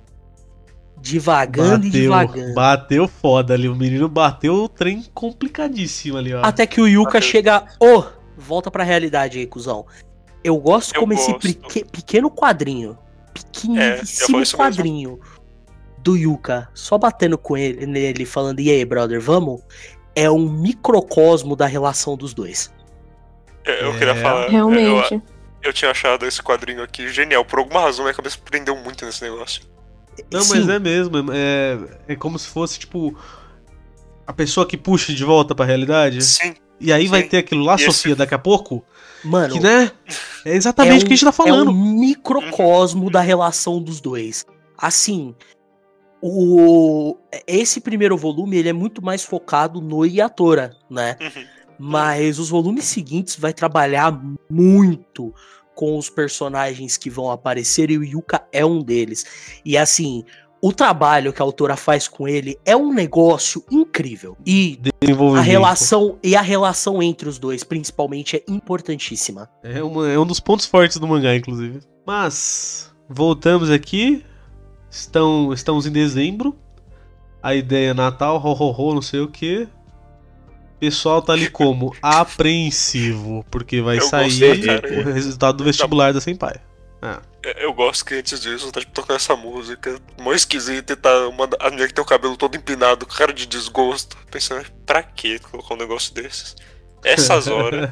Devagando e devagando. bateu foda ali. O menino bateu o trem complicadíssimo ali, ó. Até que o Yuka Bateu. chega. Ô, volta pra realidade aí, cuzão. Eu gosto Eu como esse gosto. peque- pequeno quadrinho, É, pequeníssimo mesmo. quadrinho do Yuka, só batendo com ele nele, falando, e aí, brother, vamos? É um microcosmo da relação dos dois. Eu, eu É, queria falar. Eu, Realmente. eu tinha achado esse quadrinho aqui genial. Por alguma razão, minha cabeça prendeu muito nesse negócio. Não, Sim, mas é mesmo. É, é como se fosse, tipo, a pessoa que puxa de volta pra realidade. Sim, E aí vai sim. ter aquilo lá, esse- Sofia, daqui a pouco. Mano, Que, né? É exatamente É o que a gente tá é falando. um microcosmo da relação dos dois. Assim, o esse primeiro volume ele é muito mais focado no Yatora, né? Uhum. Mas os volumes seguintes vai trabalhar muito com os personagens que vão aparecer e o Yuka é um deles. E assim, o trabalho que a autora faz com ele é um negócio incrível. E a relação e a relação entre os dois, principalmente, é importantíssima. É, uma- é um dos pontos fortes do mangá, inclusive. Mas, voltamos aqui. Estão, estamos em dezembro. A ideia é Natal, ho, ho, ho, não sei o que. O pessoal tá ali como? Apreensivo, porque vai Eu sair gostei, o resultado do vestibular da Senpai. Ah, É, Eu gosto que antes disso tá tipo, tocando essa música. Mó esquisita e tá uma, a mulher que tem o cabelo todo empinado, com cara de desgosto. Pensando, pra que colocar um negócio desses? Essas horas.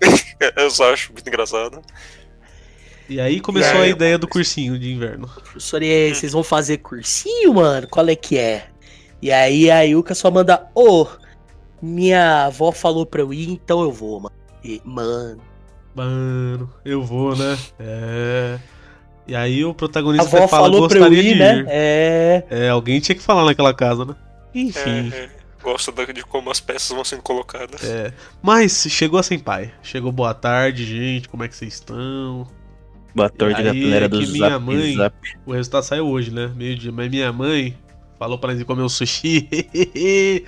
eu só acho muito engraçado. e aí começou E aí, a ideia do cursinho de inverno. Professor, e aí, vocês vão fazer cursinho, mano? Qual é que é? E aí a Yuka só manda, ô, minha avó falou pra eu ir, então eu vou, mano. E, mano, Mano, eu vou, né? É. E aí o protagonista avó fala, falou pra eu gostaria ir, de né? ir. É. É, alguém tinha que falar naquela casa, né? Enfim. É, é, gosto da- de como as peças vão sendo colocadas. É. Mas chegou a Senpai. Chegou boa tarde, gente. Como é que vocês estão? Boa tarde, galera é do que minha Zap mãe- Zap. O resultado saiu hoje, né? Meio-dia. Mas minha mãe falou pra ir comer um sushi.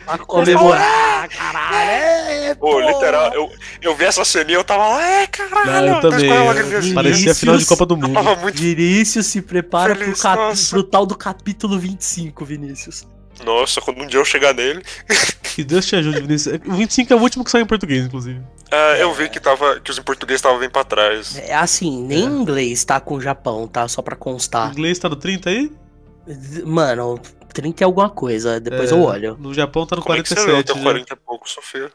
Pra comemorar, caralho. É, Pô, pô. literal, eu, eu vi essa cena e eu tava lá, é caralho, Não, eu tá também. uma eu-. Parecia a final de Copa do Mundo. muito. Vinícius se prepara pro, Feliz, capi- nossa. pro tal do capítulo 25, Vinícius. Nossa, quando um dia eu chegar nele. Que Deus te ajude, Vinícius. O 25 é o último que saiu em português, inclusive. ah, eu vi que, tava, que os em português estavam bem pra trás. É assim, nem É. inglês tá com o Japão, tá? Só pra O constar. inglês tá no 30 aí? Mano, 30 é alguma coisa, depois É, eu olho. No Japão tá no Como é que você 47. leu até já. 40 e pouco, Sofia?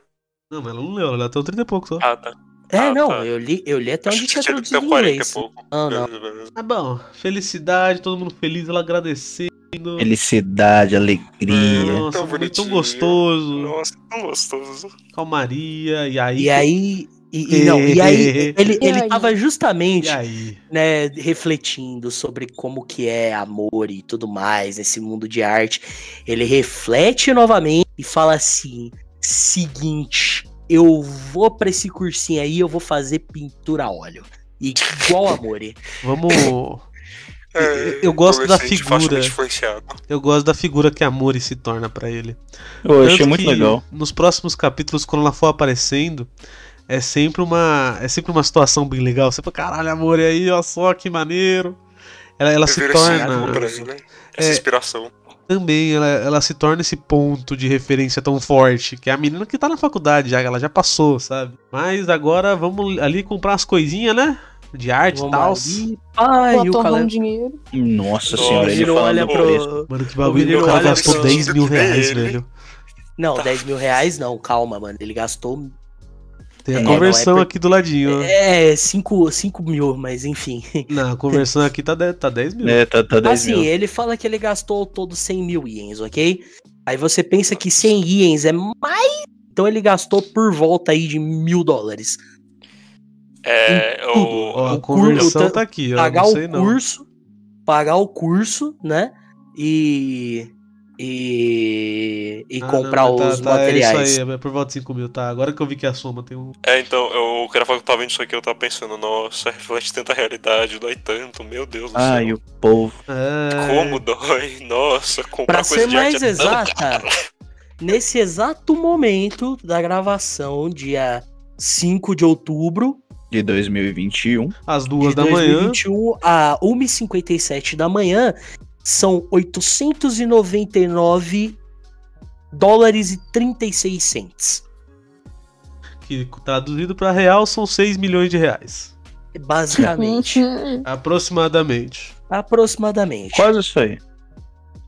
Não, mas ela não leu, ela até o 30 e pouco só. Ah, tá. É, Ah, não, tá. eu li, eu li até Acho onde tinha traduzido em 40 e inglês. pouco. Não. Ah, bom. Felicidade, todo mundo feliz, ela agradecendo. Felicidade, alegria. Nossa, Tão tão gostoso. Nossa, tão gostoso. Calmaria. E aí. E aí. E, e não, e aí ele, E ele aí? tava justamente E aí? né, refletindo sobre como que é amor e tudo mais nesse mundo de arte. Ele reflete novamente e fala assim: seguinte, eu vou pra esse cursinho aí, eu vou fazer pintura a óleo. Igual Amore. Vamos. É, eu gosto da figura. Eu gosto da figura que a Mori se torna pra ele. Eu achei muito legal. Nos próximos capítulos, quando ela for aparecendo, é sempre uma. É sempre uma situação bem legal. Você fala, caralho, amor, e aí, ó só que maneiro. Ela, ela se torna. ele, né? Essa É. inspiração. Também, ela, ela se torna esse ponto de referência tão forte. Que é a menina que tá na faculdade já, ela já passou, sabe? Mas agora vamos ali comprar as coisinhas, né? De arte e tal. e o um dinheiro. Nossa Nossa, senhora, ele falando olha pro. Mano, que bagulho. O cara gastou pro- 10 mil reais, velho. Não, 10 mil reais não, calma, mano. Ele gastou. Tem a É, conversão não, é por- aqui do ladinho. ó. É, 5 cinco mil, mas enfim. Não, a conversão aqui tá 10, tá 10 mil. É, tá, tá 10 Assim, mil. ele fala que ele gastou todo 100 mil ienes, ok? Aí você pensa que 100 ienes é mais. Então ele gastou por volta aí de mil dólares. É, o. Ó, a o conversão curso- tá aqui, ó. pagar não o sei não. curso, pagar o curso, né? E. E. E Ah, comprar não, mas os tá, tá, materiais. É isso aí, é por volta de 5 mil, tá? Agora que eu vi que a soma tem um. É, então, eu quero falar que eu tava vendo isso aqui, eu tava pensando, nossa, reflete tanta realidade, dói tanto, meu Deus do Ai, céu. o povo. É... Como dói, nossa, comprar Pra coisa ser de mais é exata, nesse exato momento da gravação, dia 5 de outubro De 2021. Às duas de da manhã. 2021, a 1h57 da manhã, são 899 dólares e 36 cents. Que traduzido pra real são 6 milhões de reais. Basicamente. Aproximadamente. aproximadamente. Quase isso aí.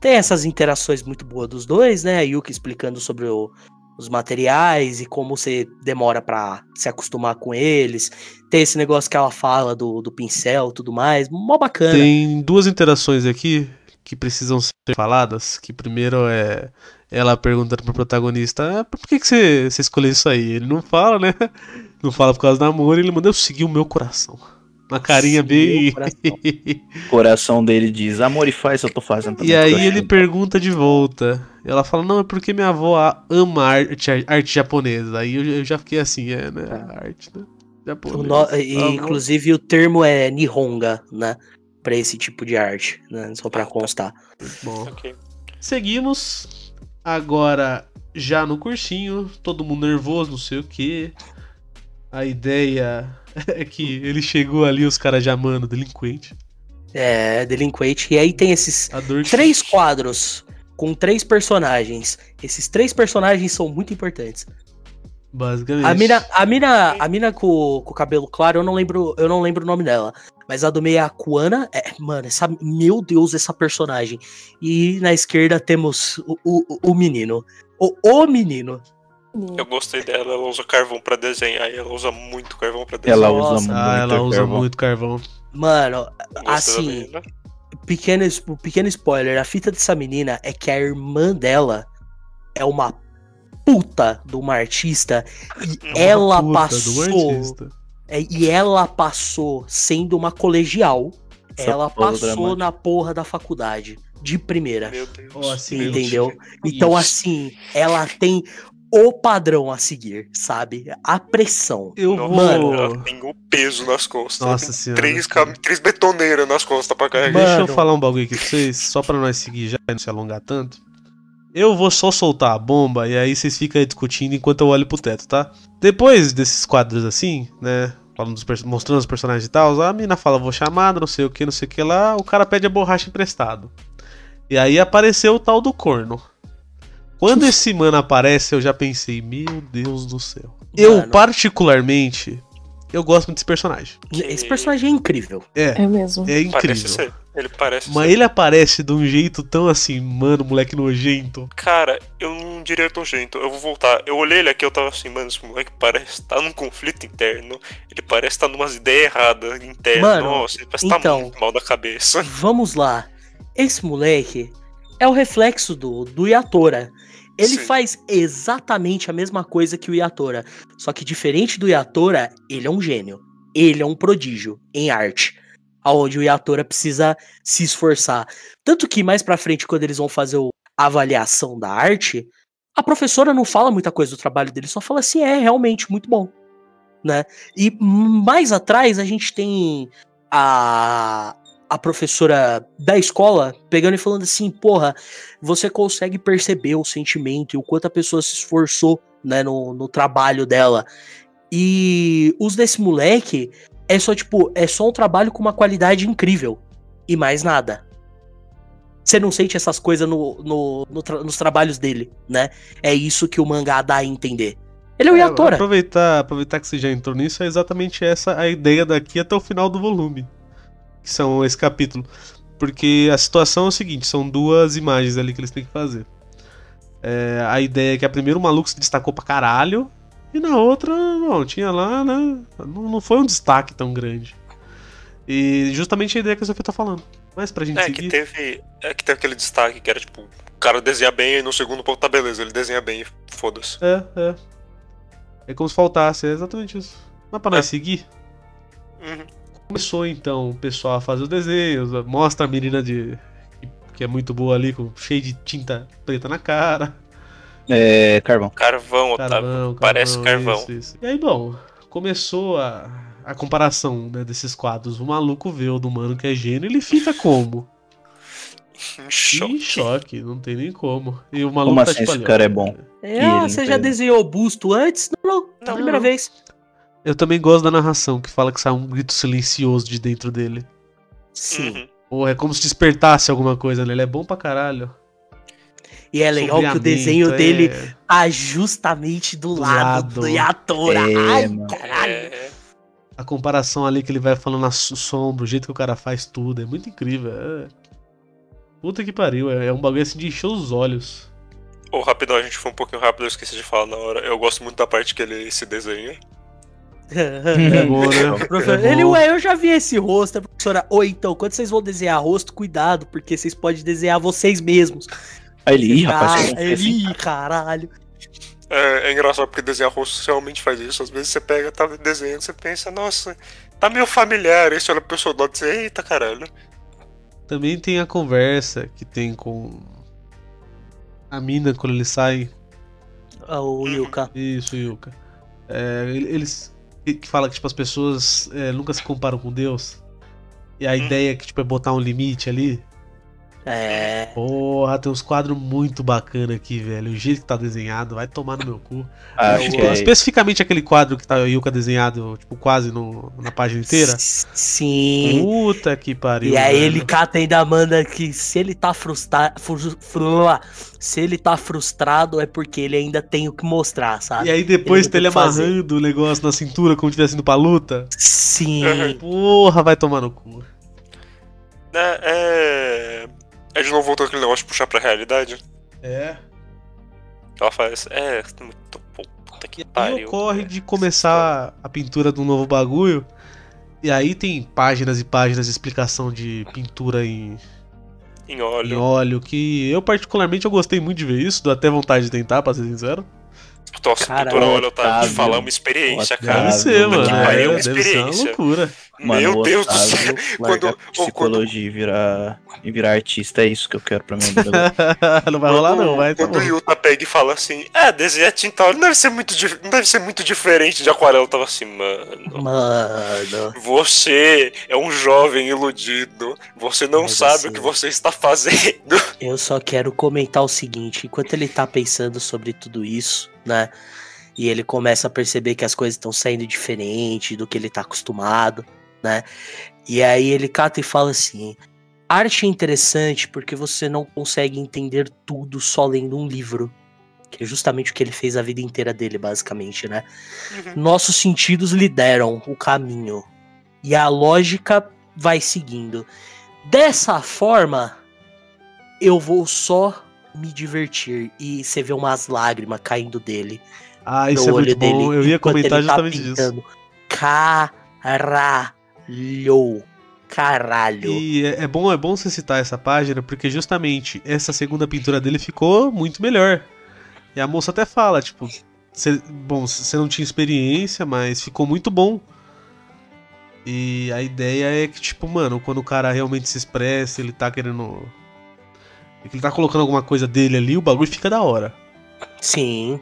Tem essas interações muito boas dos dois, né? A Yuki explicando sobre o- os materiais e como você demora pra se acostumar com eles. Tem esse negócio que ela fala do, do pincel e tudo mais. Mó bacana. Tem duas interações aqui que precisam ser faladas. Que primeiro é ela perguntando pro protagonista: ah, por que, que você, você escolheu isso aí? Ele não fala, né? Não fala por causa do amor, ele manda eu seguir o meu coração. Uma carinha Seguir bem. o coração. O coração dele diz: Amor e faz, eu tô fazendo e aí ele achei- pergunta de volta: Ela fala, não, é porque minha avó ama arte, arte japonesa. Aí eu, eu já fiquei assim, é, né? Arte, né? O Japonesa. no- Avó. inclusive o termo é Nihonga, né? Pra esse tipo de arte, né? Só pra constar. Bom, Ok. seguimos. Agora, já no cursinho, todo mundo nervoso, não sei o que. A ideia é que ele chegou ali, os caras já, mano, delinquente. É, delinquente. E aí tem esses que- três quadros com três personagens. Esses três personagens são muito importantes. Basicamente. A mina, a mina, a mina com, com o cabelo claro, eu não lembro, eu não lembro o nome dela. Mas a do meio é a Kuana. É, mano, essa, meu Deus, essa personagem. E na esquerda temos o, o, o menino. O, o menino. Eu gostei dela, ela usa carvão pra desenhar e ela usa muito carvão pra desenhar. Ela Nossa. usa muito Ah, ela usa carvão. muito carvão. Mano, gostei assim, pequeno, pequeno spoiler, a fita dessa menina é que a irmã dela é uma puta de uma artista e Uma ela passou artista. é, e ela passou sendo uma colegial, Essa ela passou dramática. na porra da faculdade de primeira, Meu Deus. Assim, meu entendeu? Deus. Então Isso. assim, ela tem o padrão a seguir, sabe? A pressão. Eu Nossa, vou. Mano. ela tem o peso nas costas. Nossa Tem senhora. Três, cam- três betoneiras nas costas pra carregar. Deixa eu falar um bagulho aqui pra vocês, só pra nós seguir já e não se alongar tanto. Eu vou só soltar a bomba e aí vocês ficam aí discutindo enquanto eu olho pro teto, tá? Depois desses quadros assim, né? falando dos pers- mostrando os personagens e tal, a mina fala, vou chamar, não sei o que, não sei o que lá, o cara pede a borracha emprestado. E aí apareceu o tal do corno. Quando esse mano aparece, eu já pensei, meu Deus do céu. Eu, particularmente, eu gosto muito desse personagem. Esse personagem é incrível. É, É mesmo. é incrível. Parece ser. Ele parece Mas ser. ele aparece de um jeito tão assim, mano, moleque nojento. Cara, eu não diria tão jeito. Eu vou voltar. Eu olhei ele aqui eu tava assim, mano, esse moleque parece estar num conflito interno. Ele parece estar numas ideias erradas internas. Mano, Nossa, ele parece estar então. muito mal da cabeça. Vamos lá. Esse moleque é o reflexo do, do Yatora. Ele Sim. faz exatamente a mesma coisa que o Yatora. Só que diferente do Yatora, ele é um gênio. Ele é um prodígio em arte. Onde o Yatora precisa se esforçar. Tanto que mais pra frente, quando eles vão fazer a avaliação da arte, a professora não fala muita coisa do trabalho dele, só fala assim, é realmente muito bom. Né? E mais atrás a gente tem a, a professora da escola pegando e falando assim, porra, você consegue perceber o sentimento e o quanto a pessoa se esforçou né, no, no trabalho dela. E os desse moleque é só, tipo, é só um trabalho com uma qualidade incrível. E mais nada. Você não sente essas coisas no, no, no tra- nos trabalhos dele, né? É isso que o mangá dá a entender. Ele é o É, Yatora. aproveitar, aproveitar que você já entrou nisso, é exatamente essa a ideia daqui até o final do volume. Que são esse capítulo. Porque a situação é o seguinte, são duas imagens ali que eles têm que fazer. É, a ideia é que a primeira o maluco se destacou pra caralho. E na outra, não, tinha lá, né? Não, não foi um destaque tão grande. E justamente a ideia que a Sofia tá falando. Mas pra gente É seguir. que teve. É que teve aquele destaque que era tipo, o cara desenha bem e no segundo ponto tá beleza, ele desenha bem e foda-se. É, é. É como se faltasse, é exatamente isso. Mas pra nós É. seguir, Uhum. Começou então o pessoal a fazer os desenhos, mostra a menina de. que é muito boa ali, com cheio de tinta preta na cara. É, carvão. Carvão, Otávio. Carvão, parece carvão. Isso, isso. E aí, bom, começou a, a comparação né, desses quadros. O maluco vê o do mano que é gênio, ele fica como? Em choque. Em choque, não tem nem como. E o maluco Como tá assim tipo esse cara é bom? É, ah, ele você já desenhou o busto antes? Não, não. Não, primeira vez. Eu também gosto da narração, que fala que sai um grito silencioso de dentro dele. Sim. Uhum. Porra, é como se despertasse alguma coisa nele. Ele é bom pra caralho. E é legal que o desenho é- dele tá justamente do, Do lado, lado. do Yatora. É, Ai, mano. caralho. É, A comparação ali que ele vai falando na so- sombra, o jeito que o cara faz tudo, é muito incrível. é- Puta que pariu, é, é um bagulho assim de encher os olhos. Ô, rapidão, a gente foi um pouquinho rápido, eu esqueci de falar na hora. Eu gosto muito da parte que ele se desenha. É bom, né? Profe- É Ele, ué, eu já vi esse rosto. A professora, ou então, quando vocês vão desenhar rosto, cuidado, porque vocês podem desenhar vocês mesmos. Aí ele, ih, rapaz, Ah, fez assim. ele, ih, caralho. É, é engraçado porque desenhar rosto realmente faz isso. Às vezes você pega, tá desenhando, você pensa, nossa, tá meio familiar. Aí você olha pro pessoal do lado e diz, eita caralho. Também tem a conversa que tem com a mina quando eles saem. Ah, O Yuka. Isso, Yuka. É, ele- eles que fala que tipo, as pessoas é, nunca se comparam com Deus. E a ideia é que tipo, é botar um limite ali. É. Porra, tem uns quadros muito bacana aqui, velho. O jeito que tá desenhado vai tomar no meu cu. Acho Tipo, que é. Especificamente aquele quadro que tá o Yuka desenhado, tipo, quase no, na página inteira. S- Sim. Puta que pariu. E aí velho. ele cata ainda manda que se ele tá frustrado. Se ele tá frustrado é porque ele ainda tem o que mostrar, sabe? E aí depois Ele tá ele fazer. amarrando o negócio na cintura como se tivesse indo pra luta. Sim. Porra, vai tomar no cu. É, é... é de novo voltando aquele negócio de puxar pra realidade. É. Ela faz. É, muito bom. Puta que E pariu. ocorre é. de começar a pintura de um novo bagulho. E aí tem páginas e páginas de explicação de pintura em, Em em óleo. óleo, que eu particularmente eu gostei muito de ver isso, dou até vontade de tentar, pra ser sincero. Nossa, Cara, pintura óleo tá Otávio. de falar uma experiência, Otávio. cara. Deve ser, mano. que É, uma deve ser uma experiência. loucura. Meu o Deus do céu. Quando- psicologia e virar, e virar artista, é isso que eu quero pra minha vida. agora. não vai rolar não, vai, tá Quando o. Yuta pega e fala assim, é, desenhar tinta não deve ser muito, dif- não deve ser muito diferente de aquarela. Eu tava assim, mano. Mano. Você é um jovem iludido. Você não Mas sabe assim- o que você está fazendo. Eu só quero comentar o seguinte: enquanto ele tá pensando sobre tudo isso, né? E ele começa a perceber que as coisas estão saindo diferente do que ele tá acostumado, né? E aí ele cata e fala assim: arte é interessante porque você não consegue entender tudo só lendo um livro. Que é justamente o que ele fez a vida inteira dele, basicamente, né? Nossos sentidos lideram o caminho. E a lógica vai seguindo. Dessa forma, eu vou só me divertir. E você vê umas lágrimas caindo dele. Ah, no isso é olho muito bom. dele Eu ia comentar tá justamente disso. pintando. Caralho. Caralho. E é, é bom, é bom você citar essa página, porque justamente essa segunda pintura dele ficou muito melhor. E a moça até fala, tipo, cê- bom, você não tinha experiência, mas ficou muito bom. E a ideia é que, tipo, mano, quando o cara realmente se expressa, ele tá querendo. Ele tá colocando alguma coisa dele ali, o bagulho fica da hora. Sim.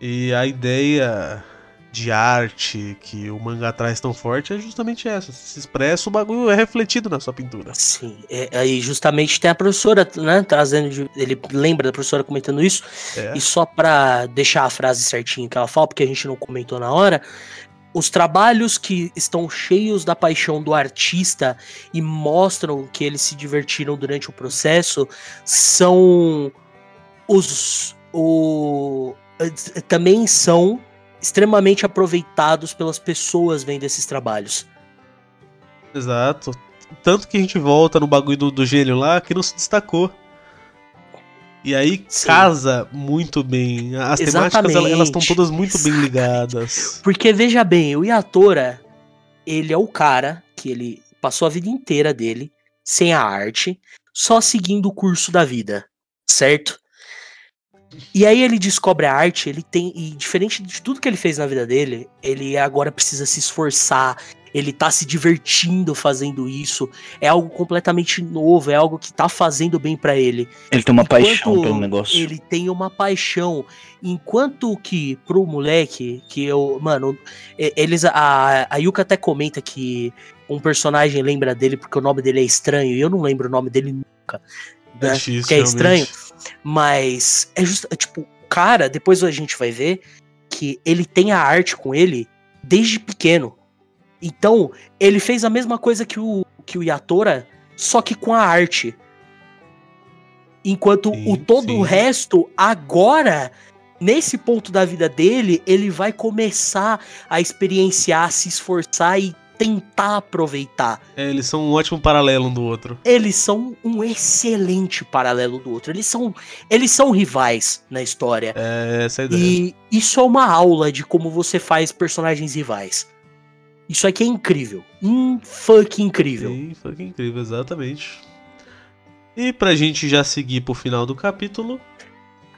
E a ideia de arte que o mangá traz tão forte é justamente essa. Se expressa, o bagulho é refletido na sua pintura. Sim, é, aí justamente tem a professora, né, trazendo, de- ele lembra da professora comentando isso, É. e só pra deixar a frase certinha que ela fala, porque a gente não comentou na hora, os trabalhos que estão cheios da paixão do artista e mostram que eles se divertiram durante o processo são os o, eh, também são extremamente aproveitados pelas pessoas vendo esses trabalhos. Exato. Tanto que a gente volta no bagulho do, do gênio lá que não se destacou. E aí Sim. casa muito bem. As temáticas elas- estão Exatamente. todas muito bem ligadas. Porque veja bem, o Yatora, ele é o cara que ele passou a vida inteira dele sem a arte, só seguindo o curso da vida, certo? E aí ele descobre a arte, ele tem e diferente de tudo que ele fez na vida dele, ele agora precisa se esforçar, ele tá se divertindo fazendo isso, é algo completamente novo, é algo que tá fazendo bem pra ele. Ele tem uma Enquanto paixão pelo negócio. Ele tem uma paixão. Enquanto que pro moleque, que eu. Mano, eles. A, a Yuka até comenta que um personagem lembra dele porque o nome dele é estranho. E eu não lembro o nome dele nunca. É né? difícil, Porque é realmente. estranho. Mas é just, é tipo, o cara, depois a gente vai ver que ele tem a arte com ele desde pequeno. Então, ele fez a mesma coisa que o, que o Yatora, só que com a arte. Enquanto Sim, o todo sim. o resto, agora, nesse ponto da vida dele, ele vai começar a experienciar, se esforçar e tentar aproveitar. É, eles são um ótimo paralelo um do outro. Eles são um excelente paralelo do outro. Eles são, eles são rivais na história. É essa a ideia. E isso é uma aula de como você faz personagens rivais. Isso aqui é incrível. Um funk incrível. Sim, foi incrível, exatamente. E pra gente já seguir pro final do capítulo,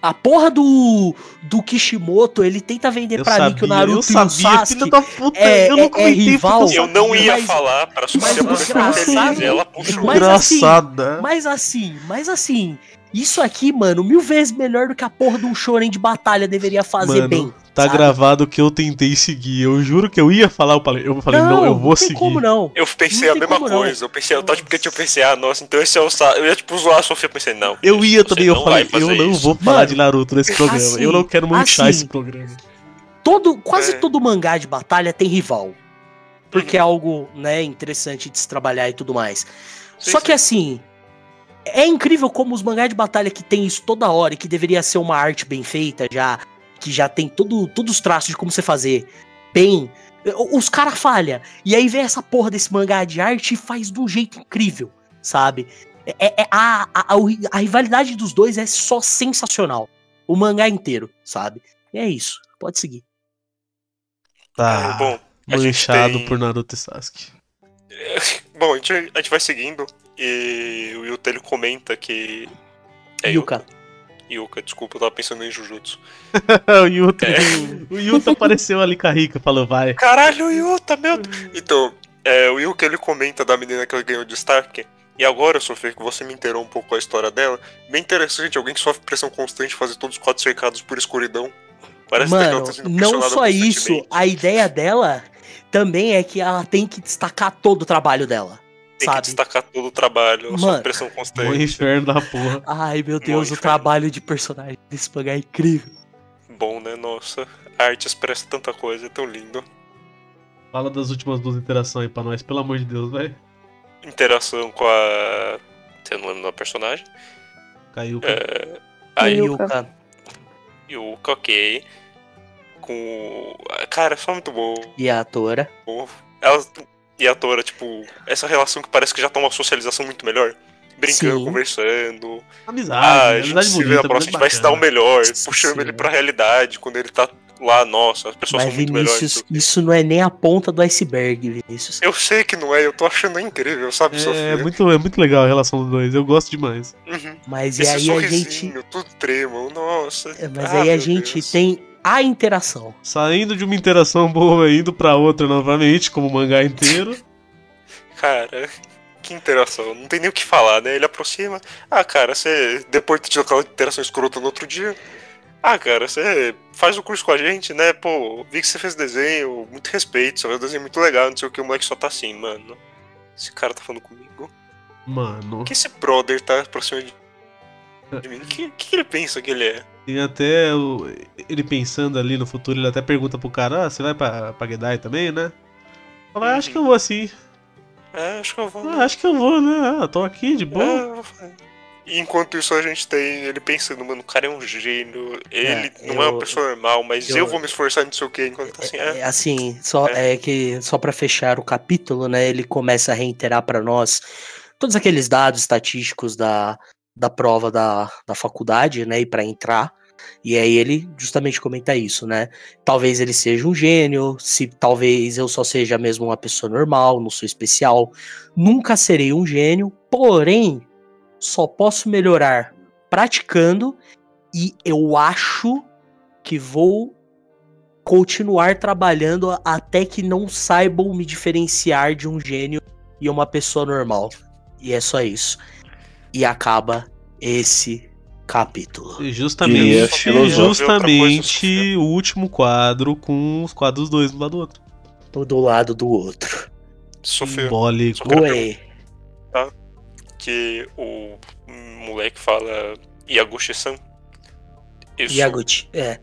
A porra do, do Kishimoto, ele tenta vender eu pra sabia, mim que o Naruto eu e o sabia, Sasuke... filho da puta, é- eu é- não é comentei rival. Eu não ia Mas- falar para mas Sucia o porque engraçado- ela puxou. Mas assim, Engraçada. Mas assim, mas assim, Isso aqui, mano, mil vezes melhor do que a porra de um shonen de batalha deveria fazer Mano, bem. Tá sabe? gravado que eu tentei seguir. Eu juro que eu ia falar, eu falei, eu falei não, eu vou tem seguir. como não. Eu pensei Não a mesma como não. coisa. Eu pensei, eu tava porque eu pensei, ah, nossa, então esse é o Sa... Eu ia tipo zoar a Sofia, eu pensei, não. Eu ia também, eu não falei, eu não isso. vou falar Mano, de Naruto nesse programa. assim, eu não quero manchar assim, esse programa. Todo, quase É. todo mangá de batalha tem rival. Porque Uhum. é algo, né, interessante de se trabalhar e tudo mais. Sim, Só sim. que assim, é incrível como os mangás de batalha que tem isso toda hora e que deveria ser uma arte bem feita já, que já tem todo, todos os traços de como você fazer bem, os caras falham. E aí vem essa porra desse mangá de arte e faz de um jeito incrível, sabe? É, é- a, a, a, a rivalidade dos dois é só sensacional. O mangá inteiro, sabe? E é isso. Pode seguir. Tá. É, bom, manchado tem- por Naruto e Sasuke. Bom, a gente, a gente vai seguindo e o Yuta ele comenta que. É Yuka. Yuka, desculpa, eu tava pensando em Jujutsu. o Yuta, É. o Yuta apareceu ali com a Rika, falou, vai. Caralho, Yuta, meu Deus. Então, é, o Yuka ele comenta da menina que ele ganhou destaque. E agora, Sofia, que você me inteirou um pouco a história dela, bem interessante, alguém que sofre pressão constante fazer todos os quadros cercados por escuridão. Parece até que ela Mano, tá sendo não só isso, a ideia dela também é que ela tem que destacar todo o trabalho dela. Tem que sabe? destacar todo o trabalho, Mano, sofre pressão O constante. inferno da porra. Ai, meu Deus, o trabalho de personagem desse mangá é incrível. Bom, né? Nossa, a arte expressa tanta coisa, é tão lindo. Fala das últimas duas interações aí pra nós, pelo amor de Deus, vai. Interação com a. Você não lembra da personagem? Caiu. É, a Yuka. Yuka. Ok. Com. Cara, só muito bom. E a atora. Ela e a Tora, tipo, essa relação que parece que já tá uma socialização muito melhor. Brincando, Sim. conversando. Amizade, Ah, a gente amizade se vê na próxima, a gente vai se dar o melhor, puxando ele pra realidade, quando ele tá lá, nossa, as pessoas Mas são muito melhores. Vinícius, que- isso não é nem a ponta do iceberg, Vinícius. Eu sei que não é, eu tô achando incrível, sabe, É, Sofia? muito, é muito legal a relação dos dois, eu gosto demais. Uhum. Mas e Esse aí a gente. tudo tremo, nossa. é, Mas Ah, aí a gente Deus. tem a interação. Saindo de uma interação boa e indo pra outra novamente, como o mangá inteiro. Cara, que interação, não tem nem o que falar, né? Ele aproxima. Ah, cara, você. Depois de ter tido aquela interação escrota no outro dia. Ah, cara, você faz o curso com a gente, né? Pô, vi que você fez desenho, muito respeito, você fez desenho muito legal, não sei o que, o moleque só tá assim, mano. Esse cara tá falando comigo. Mano, O que esse brother tá aproxima de, de mim? O que, que ele pensa que ele é? Tem até o- ele pensando ali no futuro, ele até pergunta pro cara, ah, você vai pra, pra Gedai também, né? Fala, "Ah, acho que eu vou assim. É, acho que eu vou. Ah, acho que eu vou, né? Ah, tô aqui de boa. É, vou fazer. E enquanto isso a gente tem ele pensando, mano, o cara é um gênio, ele É, não é eu- uma pessoa normal, mas eu, eu- vou me esforçar não sei o que, enquanto tá assim, É, é, assim, só é. que só para fechar o capítulo, né, ele começa a reiterar para nós todos aqueles dados estatísticos da, da prova da, da faculdade, né, e para entrar. E aí ele justamente comenta isso, né? Talvez ele seja um gênio, se talvez eu só seja mesmo uma pessoa normal, não sou especial. Nunca serei um gênio, porém só posso melhorar praticando e eu acho que vou continuar trabalhando até que não saibam me diferenciar de um gênio e uma pessoa normal. E é só isso. E acaba esse capítulo. E E justamente, é filosófico. justamente o último quadro com os quadros dois um lado do outro. Um do lado do outro. Sofia, Simbólico. Ué, que o moleque fala Yaguchi-san. Yaguchi, é.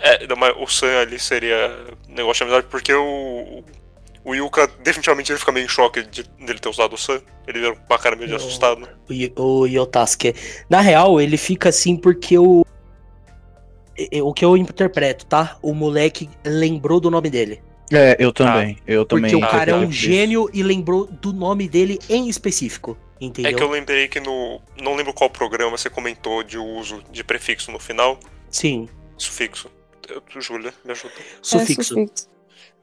É, não, mas o San ali seria negócio de amizade, porque o. O Yuka, definitivamente, ele fica meio em choque de, dele ter usado o San. Ele vira com uma cara meio de assustado. O, o Yotasuke. Na real, ele fica assim porque o. O que eu interpreto, tá? O moleque lembrou do nome dele. É, eu também. Eu também. Porque o cara é um gênio e lembrou do nome dele em específico. Entendeu? É que eu lembrei que no. Não lembro qual programa você comentou de uso de prefixo no final. Sim, Sufixo. Júlia, me ajuda. sufixo. É, sufixo. É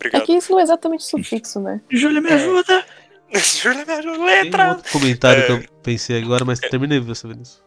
Obrigado. que isso não é exatamente sufixo, né? Júlia, me É. ajuda! Júlia, me ajuda. Tem Letra! outro comentário É. que eu pensei agora, mas terminei você vendo isso.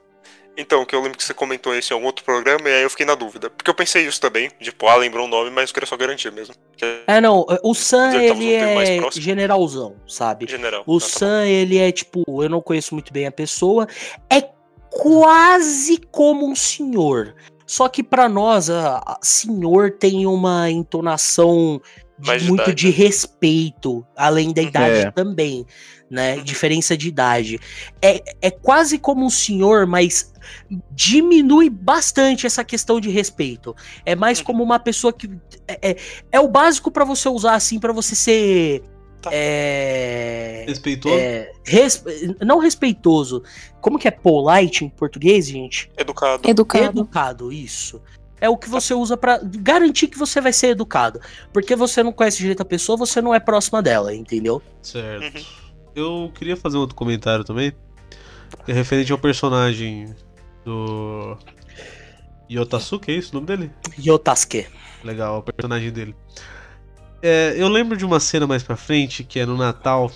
Então, que eu lembro que você comentou isso em algum outro programa e aí eu fiquei na dúvida. Porque eu pensei isso também. Tipo, ah, lembrou o nome, mas eu queria só garantir mesmo. Que É, não, o Sam, ele um é próximo. generalzão, é sabe? general. O Ah, tá bom. Sam, ele é tipo, eu não conheço muito bem a pessoa. É quase como um senhor. Só que pra nós, a, a senhor tem uma entonação de de muito idade, de né? respeito, além da idade É. também, né? Uhum. Diferença de idade. É, é quase como um senhor, mas diminui bastante essa questão de respeito. É mais Uhum. como uma pessoa que é, é, é o básico pra você usar assim pra você ser Tá. é, Respeitou? é, res- não respeitoso. Como que é polite em português, gente? Educado. Educado. Educado, isso. É o que você usa pra garantir que você vai ser educado. Porque você não conhece direito a pessoa, você não é próxima dela, entendeu? Certo. Uhum. Eu queria fazer um outro comentário também. Que é referente ao personagem do. Yotasuke, é isso o nome dele? Yotasuke. Legal, o personagem dele. É, eu lembro de uma cena mais pra frente, que é no Natal,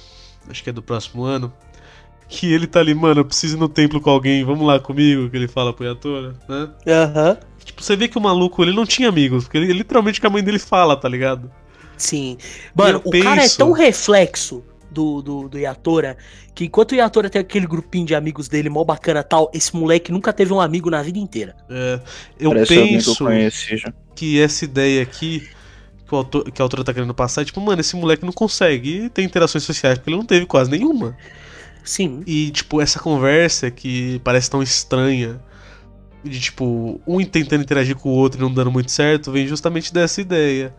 acho que é do próximo ano, que ele tá ali, mano, eu preciso ir no templo com alguém, vamos lá comigo, que ele fala pro Yatora, né? Aham. Tipo, você vê que o maluco, ele não tinha amigos, porque ele, literalmente que a mãe dele fala, tá ligado? Sim. Mano, o cara é penso- tão reflexo do, do, do Yatora que enquanto o Yatora tem aquele grupinho de amigos dele mó bacana tal, esse moleque nunca teve um amigo na vida inteira. É, eu Parece alguém que eu penso conheci que essa ideia aqui que, o autor, que a autora tá querendo passar é tipo, mano, esse moleque não consegue ter interações sociais porque ele não teve quase nenhuma. Sim. E, tipo, essa conversa que parece tão estranha, de tipo, um tentando interagir com o outro e não dando muito certo, vem justamente dessa ideia.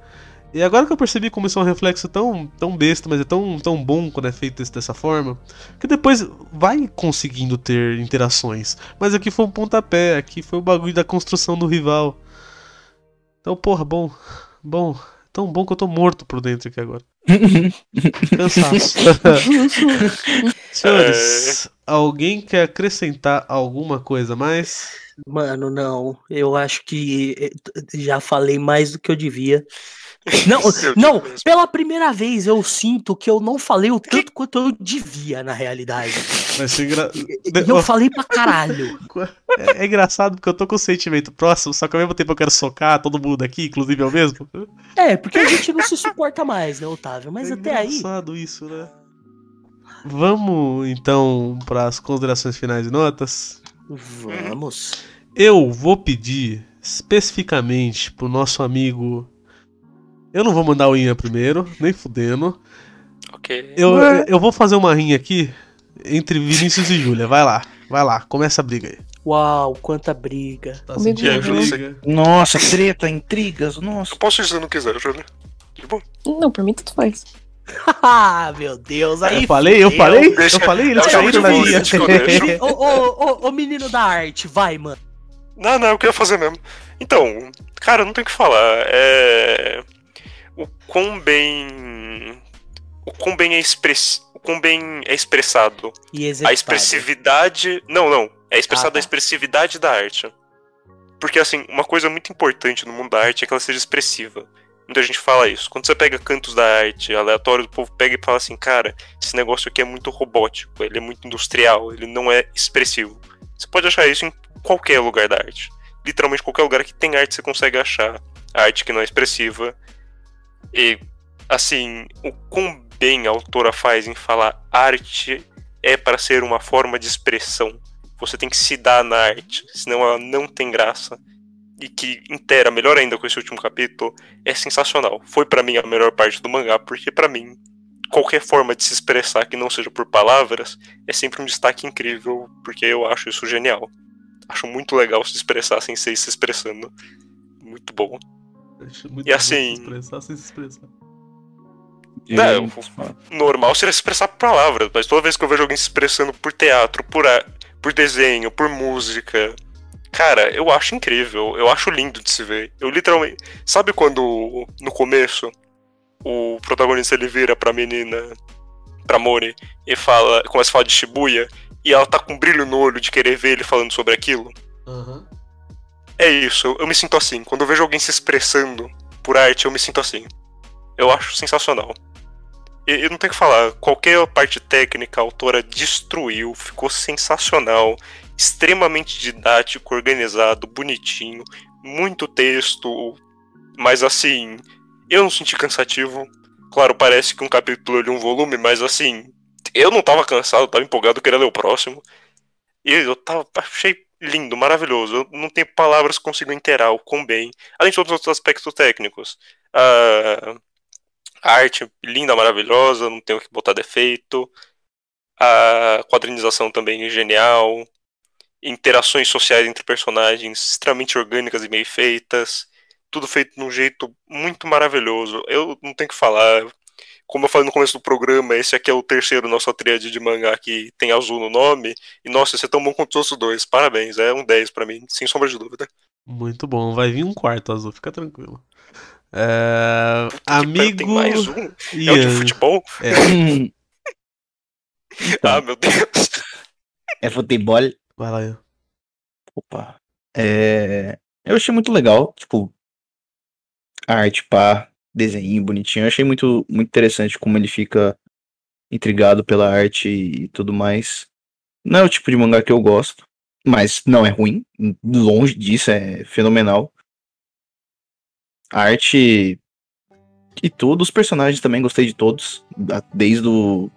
E agora que eu percebi como isso é um reflexo tão, tão besta, mas é tão, tão bom quando é feito dessa forma, que depois vai conseguindo ter interações. Mas aqui foi um pontapé, aqui foi o bagulho da construção do rival. Então, porra, bom, bom, tão bom que eu tô morto por dentro aqui agora. Cansaço. Senhores, alguém quer acrescentar alguma coisa a mais? Mano, não. Eu acho que eh, já falei mais do que eu devia. Não, não, pela primeira vez eu sinto que eu não falei o tanto quanto eu devia, na realidade. Vai ser engra... E eu falei pra caralho. é, é engraçado porque eu tô com o sentimento próximo, só que ao mesmo tempo eu quero socar todo mundo aqui, inclusive eu mesmo. É, porque a gente não se suporta mais, né, Otávio? Mas é até aí. engraçado isso, né? Vamos então para as considerações finais e notas. Vamos. Eu vou pedir especificamente pro nosso amigo. Eu não vou mandar o Inha primeiro, nem fudendo. Ok. Eu, eu vou fazer uma rinha aqui entre Vinícius e Júlia. Vai lá, vai lá, começa a briga aí. Uau, quanta briga. Tá Comigo sentindo não. briga? Nossa, treta, intrigas, nossa. Eu posso ir se eu não quiser, Júlia. De boa. Não, por mim tudo faz. Ah, meu Deus, aí. Eu falei, eu fudeu. falei, Deixa- eu falei, eles caíram na político, deixa. Ô, ô, ô, ô, menino da arte, vai, mano. Não, não, eu queria fazer mesmo. Então, cara, não tem o que falar. É. O quão bem. O quão bem é express... O quão bem é expressado. E A expressividade. Não, não. É expressada Ah, tá. a expressividade da arte. Porque, assim, uma coisa muito importante no mundo da arte é que ela seja expressiva. Muita gente fala isso. Quando você pega cantos da arte aleatório, o povo pega e fala assim, cara, esse negócio aqui é muito robótico, ele é muito industrial, ele não é expressivo. Você pode achar isso em qualquer lugar da arte. Literalmente qualquer lugar que tem arte você consegue achar arte que não é expressiva. E, assim, o quão bem a autora faz em falar arte é para ser uma forma de expressão. Você tem que se dar na arte, senão ela não tem graça. E que inteira, melhor ainda com esse último capítulo, é sensacional. Foi pra mim a melhor parte do mangá, porque pra mim qualquer forma de se expressar que não seja por palavras é sempre um destaque incrível, porque eu acho isso genial. Acho muito legal se expressar sem ser se expressando. Muito bom. Muito E assim- Se expressar sem se expressar. Não, normal seria se expressar por palavras, mas toda vez que eu vejo alguém se expressando por teatro, por, a- por desenho, por música, cara, eu acho incrível, eu acho lindo de se ver. Eu literalmente. Sabe quando no começo o protagonista ele vira pra menina, pra Mori, e fala, começa a falar de Shibuya, e ela tá com um brilho no olho de querer ver ele falando sobre aquilo? Aham. É isso, eu, eu me sinto assim. Quando eu vejo alguém se expressando por arte, eu me sinto assim. Eu acho sensacional. E eu não tenho o que falar, qualquer parte técnica a autora destruiu, ficou sensacional, extremamente didático, organizado, bonitinho, muito texto, mas assim, eu não senti cansativo. Claro, parece que um capítulo de um volume, mas assim, eu não tava cansado, tava empolgado, queria ler o próximo. E eu tava, achei lindo, maravilhoso. Eu não tenho palavras que consigo inteirar o quão bem. Além de todos os outros aspectos técnicos. A, a arte linda, maravilhosa, não tenho que botar defeito. A quadrinização também é genial. Interações sociais entre personagens extremamente orgânicas e bem feitas. Tudo feito de um jeito muito maravilhoso. Eu não tenho que falar. Como eu falei no começo do programa, esse aqui é o terceiro nossa tríade de mangá que tem azul no nome. E nossa, esse é tão bom quanto os outros dois. Parabéns, é um 10 pra mim, sem sombra de dúvida. Muito bom. Vai vir um quarto azul, fica tranquilo. É... Amigo. Tem mais um? É o de Ian. futebol? É, Então. Ah, meu Deus. É futebol. vai lá, Ian. Opa. É... Eu achei muito legal, tipo, arte pá, desenho bonitinho. Eu achei muito, muito interessante como ele fica intrigado pela arte e tudo mais. Não é o tipo de mangá que eu gosto, mas não é ruim. Longe disso, é fenomenal. A arte e tudo, os personagens também gostei de todos, desde o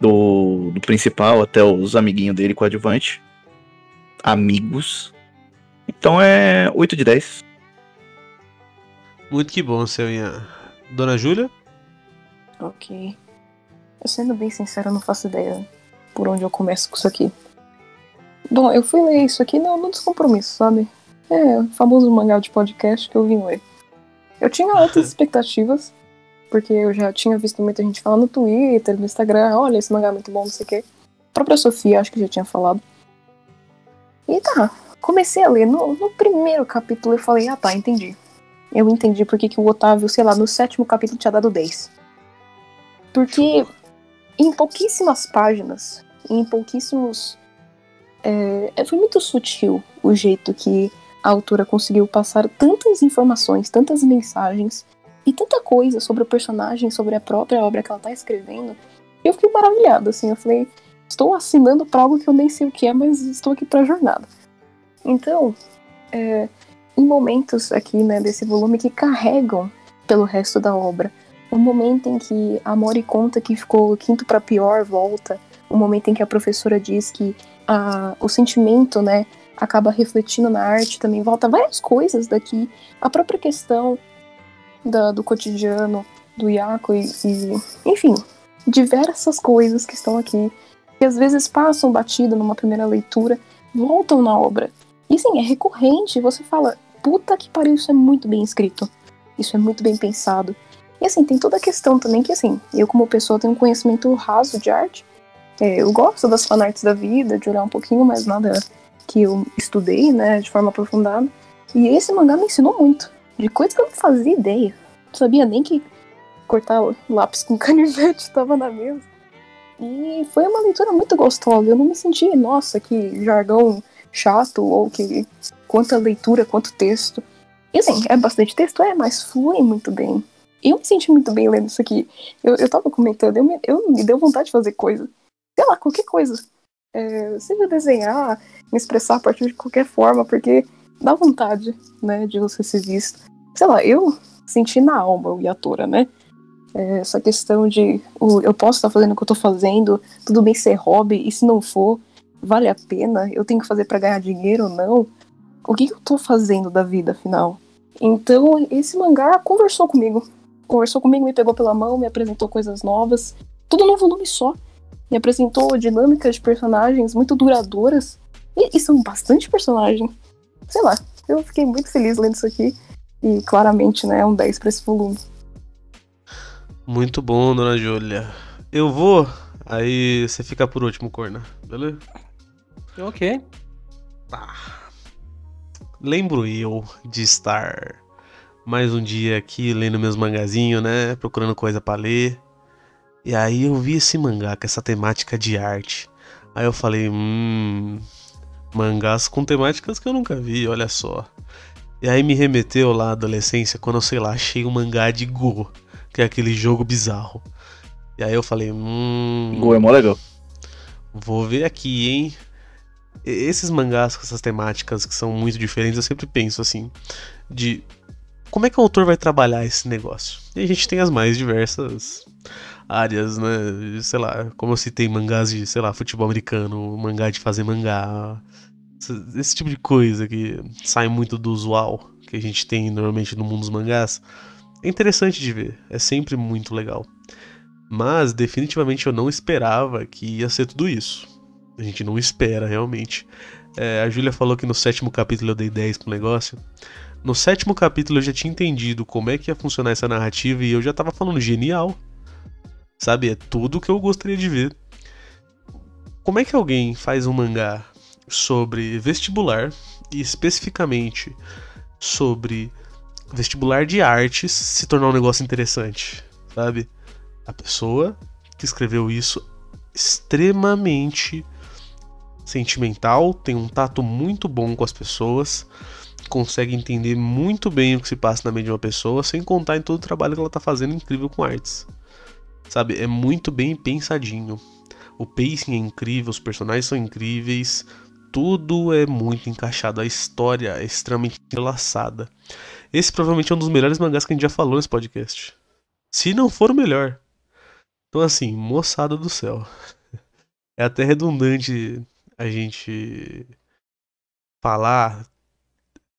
do, do principal até os amiguinhos dele coadjuvante. Amigos. Então é 8 de 10. Muito que bom, seu Ian. Dona Júlia? Ok. Eu sendo bem sincero, eu não faço ideia por onde eu começo com isso aqui. Bom, eu fui ler isso aqui no, no descompromisso, sabe? É, o famoso mangá de podcast que eu vim ler. Eu tinha altas expectativas, porque eu já tinha visto muita gente falar no Twitter, no Instagram, olha, esse mangá é muito bom, não sei o quê. A própria Sofia, acho que já tinha falado. E tá, comecei a ler. No, no primeiro capítulo eu falei, ah tá, entendi. Eu entendi porque que o Otávio, sei lá, no sétimo capítulo tinha dado 10. Porque em pouquíssimas páginas, em pouquíssimos. É, foi muito sutil o jeito que a autora conseguiu passar tantas informações, tantas mensagens e tanta coisa sobre o personagem, sobre a própria obra que ela tá escrevendo. Eu fiquei maravilhada, assim. Eu falei, estou assinando pra algo que eu nem sei o que é, mas estou aqui pra jornada. Então, é, em momentos aqui, né, desse volume que carregam pelo resto da obra. O momento em que a Mori conta que ficou quinto para pior volta, o momento em que a professora diz que a, o sentimento, né, acaba refletindo na arte também volta, várias coisas daqui, a própria questão da- do cotidiano do Yako e, e, enfim, diversas coisas que estão aqui, que às vezes passam batido numa primeira leitura, voltam na obra. E assim, é recorrente, você fala, puta que pariu, isso é muito bem escrito. Isso é muito bem pensado. E assim, tem toda a questão também que assim, eu como pessoa tenho um conhecimento raso de arte. É, eu gosto das fanarts da vida, de olhar um pouquinho, mas nada que eu estudei, né, de forma aprofundada. E esse mangá me ensinou muito. De coisas que eu não fazia ideia. Não sabia nem que cortar lápis com canivete estava na mesa. E foi uma leitura muito gostosa. Eu não me senti, nossa, que jargão chato ou que quanta leitura, quanto texto. E assim, é bastante texto, é, mas flui muito bem. Eu me senti muito bem lendo isso aqui. Eu, eu tava comentando, eu me, eu me deu vontade de fazer coisa. Sei lá, qualquer coisa. É, seja desenhar, me expressar a partir de qualquer forma, porque dá vontade, né, de você ser visto. Sei lá, eu senti na alma o Yatora, né? É, essa questão de o, eu posso estar fazendo o que eu tô fazendo, tudo bem ser hobby, e se não for, vale a pena? Eu tenho que fazer para ganhar dinheiro ou não? O que, que eu tô fazendo da vida, afinal? Então, esse mangá conversou comigo. Conversou comigo, me pegou pela mão, me apresentou coisas novas. Tudo num volume só. Me apresentou dinâmicas de personagens muito duradouras. E, e são bastante personagens. Sei lá, eu fiquei muito feliz lendo isso aqui. E claramente, né, é um 10 pra esse volume. Muito bom, dona Júlia. Eu vou, aí você fica por último, Corna, beleza? Ok. Lembro eu de estar mais um dia aqui lendo meus mangazinhos, né? Procurando coisa pra ler. E aí eu vi esse mangá com essa temática de arte. Aí eu falei, hum. Mangás com temáticas que eu nunca vi, olha só. E aí me remeteu lá à adolescência quando eu, sei lá, achei um mangá de Go, que é aquele jogo bizarro. E aí eu falei, hum. Gol é mó legal. Vou ver aqui, hein? Esses mangás com essas temáticas que são muito diferentes, eu sempre penso assim, de como é que o autor vai trabalhar esse negócio? E a gente tem as mais diversas áreas, né? Sei lá, como eu citei mangás de, sei lá, futebol americano, mangá de fazer mangá. Esse tipo de coisa que sai muito do usual que a gente tem normalmente no mundo dos mangás. É interessante de ver, é sempre muito legal. Mas definitivamente eu não esperava que ia ser tudo isso. A gente não espera realmente. É, a Júlia falou que no sétimo capítulo eu dei 10 pro negócio. No sétimo capítulo eu já tinha entendido como é que ia funcionar essa narrativa e eu já tava falando genial. Sabe, é tudo que eu gostaria de ver. Como é que alguém faz um mangá sobre vestibular e especificamente sobre vestibular de artes se tornar um negócio interessante, sabe? A pessoa que escreveu isso extremamente sentimental, tem um tato muito bom com as pessoas, consegue entender muito bem o que se passa na mente de uma pessoa, sem contar em todo o trabalho que ela tá fazendo incrível com artes. Sabe, é muito bem pensadinho. O pacing é incrível, os personagens são incríveis, tudo é muito encaixado, a história é extremamente enlaçada. Esse provavelmente é um dos melhores mangás que a gente já falou nesse podcast. Se não for o melhor. Então, assim, moçada do céu. É até redundante a gente falar.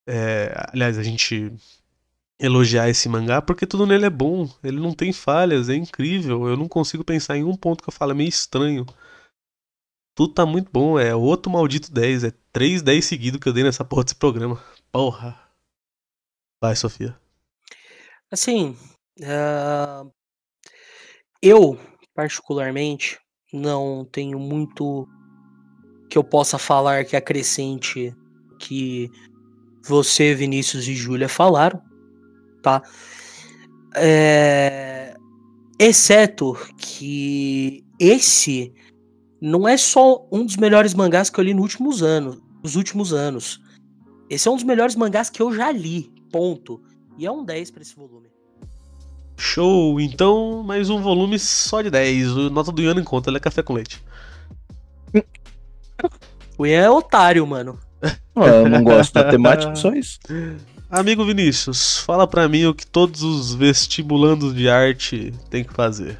é, aliás, a gente elogiar esse mangá, porque tudo nele é bom. Ele não tem falhas, é incrível. Eu não consigo pensar em um ponto que eu falo, é meio estranho. Tudo tá muito bom, é outro maldito 10, é 3 10 seguidos que eu dei nessa porra desse programa. Porra. Vai, Sofia. Assim, ah, eu, particularmente, não tenho muito que eu possa falar que acrescente que você, Vinícius e Júlia falaram, tá? É, Exceto que esse não é só um dos melhores mangás que eu li nos últimos anos, nos últimos anos. Esse é um dos melhores mangás que eu já li, ponto. E é um 10 pra esse volume. Show! Então, mais um volume só de 10. O nota do Ian em conta, ele é café com leite. O Ian é otário, mano. Ah, eu não gosto da temática, só isso. Amigo Vinícius, fala pra mim o que todos os vestibulandos de arte têm que fazer.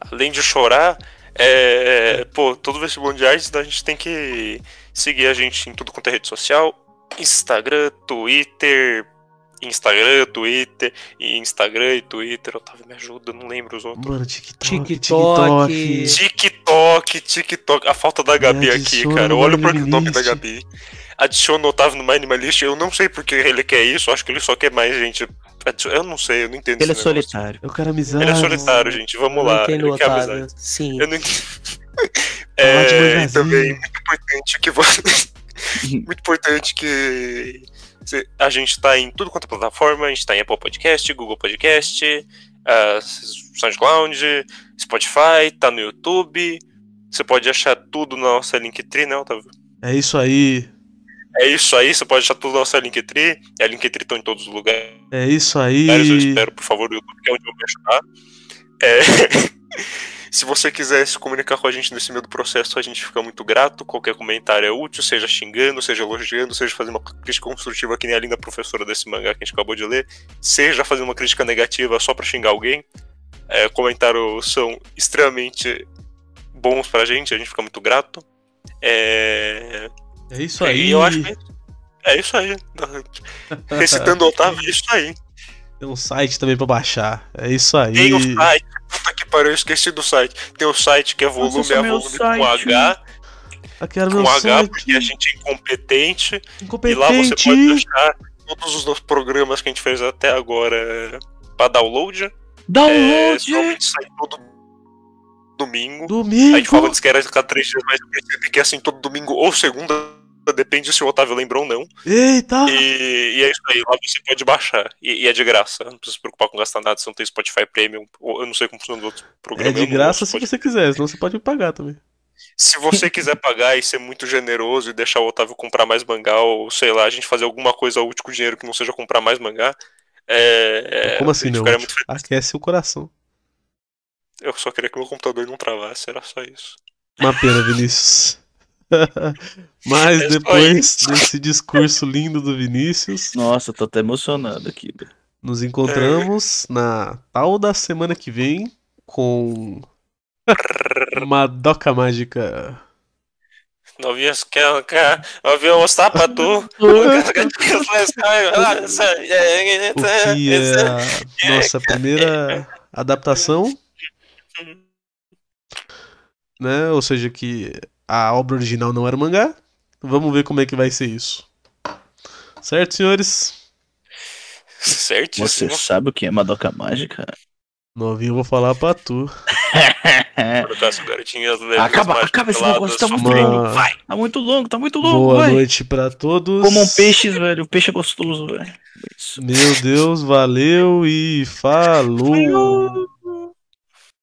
Além de chorar, é, pô, todo vestibular de artes, a gente tem que seguir a gente em tudo quanto é rede social. Instagram, Twitter, Instagram, Twitter, Instagram e Twitter. Otávio, me ajuda, não lembro os outros. Mano, TikTok, TikTok. TikTok. TikTok, TikTok. A falta da Gabi aqui, cara. Olha o My nome da. Gabi. Adiciona o Otávio no My Animalist. Eu não sei porque ele quer isso. Acho que ele só quer mais gente. Eu não sei, eu não entendo Ele é solitário. Eu quero amizade. Ele é solitário, gente. Vamos Eu lá. entendo, Ele quer Otávio. amizade. Sim. Eu não entendo. É, também muito importante que você. muito importante que a gente tá em tudo quanto é plataforma, a gente tá em Apple Podcast, Google Podcast, ah, SoundCloud, Spotify, tá no YouTube. Você pode achar tudo na nossa Linktree, né, Otávio? É isso aí. É isso aí, você pode achar tudo na nossa Linktree. A Linktree estão em todos os lugares. É isso Eu aí. espero, por favor, o YouTube, que é onde eu vou me ajudar. É, Se você quiser se comunicar com a gente nesse meio do processo, a gente fica muito grato. Qualquer comentário é útil, seja xingando, seja elogiando, seja fazendo uma crítica construtiva, que nem a linda professora desse mangá que a gente acabou de ler, seja fazendo uma crítica negativa só pra xingar alguém. É, comentários são extremamente bons pra gente, a gente fica muito grato. É, É isso aí. eu acho que é isso aí. Recitando o Otávio, é isso aí. Tem um site também pra baixar. É isso aí. Tem o site, puta que pariu, eu esqueci do site. Tem o site que é volume Nossa, a meu volume com site. H, Aqui era com meu H, site. porque a gente é incompetente. E Incompetente. lá você pode achar todos os nossos programas que a gente fez até agora pra download. É, Download! normalmente sai todo domingo. Domingo. A gente falou que era cada três dias, mas eu percebi que é assim todo domingo ou segunda, depende se o Otávio lembrou ou não. Eita. E, e é isso aí, lá você pode baixar. E, e é de graça, não precisa se preocupar com gastar nada, você não tem Spotify Premium, ou eu não sei como funciona os outros É programas. de eu não graça se você quiser, senão você pode pagar também. Se você quiser pagar e ser muito generoso e deixar o Otávio comprar mais mangá, ou sei lá, a gente fazer alguma coisa útil com o dinheiro que não seja comprar mais mangá, é. Como a assim, não? muito feliz. Aquece o coração. Eu só queria que meu computador não travasse, era só isso. Uma pena, Vinícius. Mas É depois desse discurso lindo do Vinícius, Nossa, tô até emocionado aqui. nos encontramos na tal da semana que vem com Madoka Mágica. Novinhas quer, quer, novinha mostrar pra tu. O que é a nossa primeira adaptação, né? Ou seja, que a obra original não era mangá. Vamos ver como é que vai ser isso. Certo, senhores? Você Certíssimo. sabe o que é Madoka Mágica? Novinho, eu vou falar pra tu. Acaba, acaba esse negócio, tá muito Uma- longo. Vai, tá muito longo, tá muito longo, Boa vai. noite pra todos. Comam peixes, velho. O peixe é gostoso, velho. Isso. Meu Deus, valeu e falou. Falou.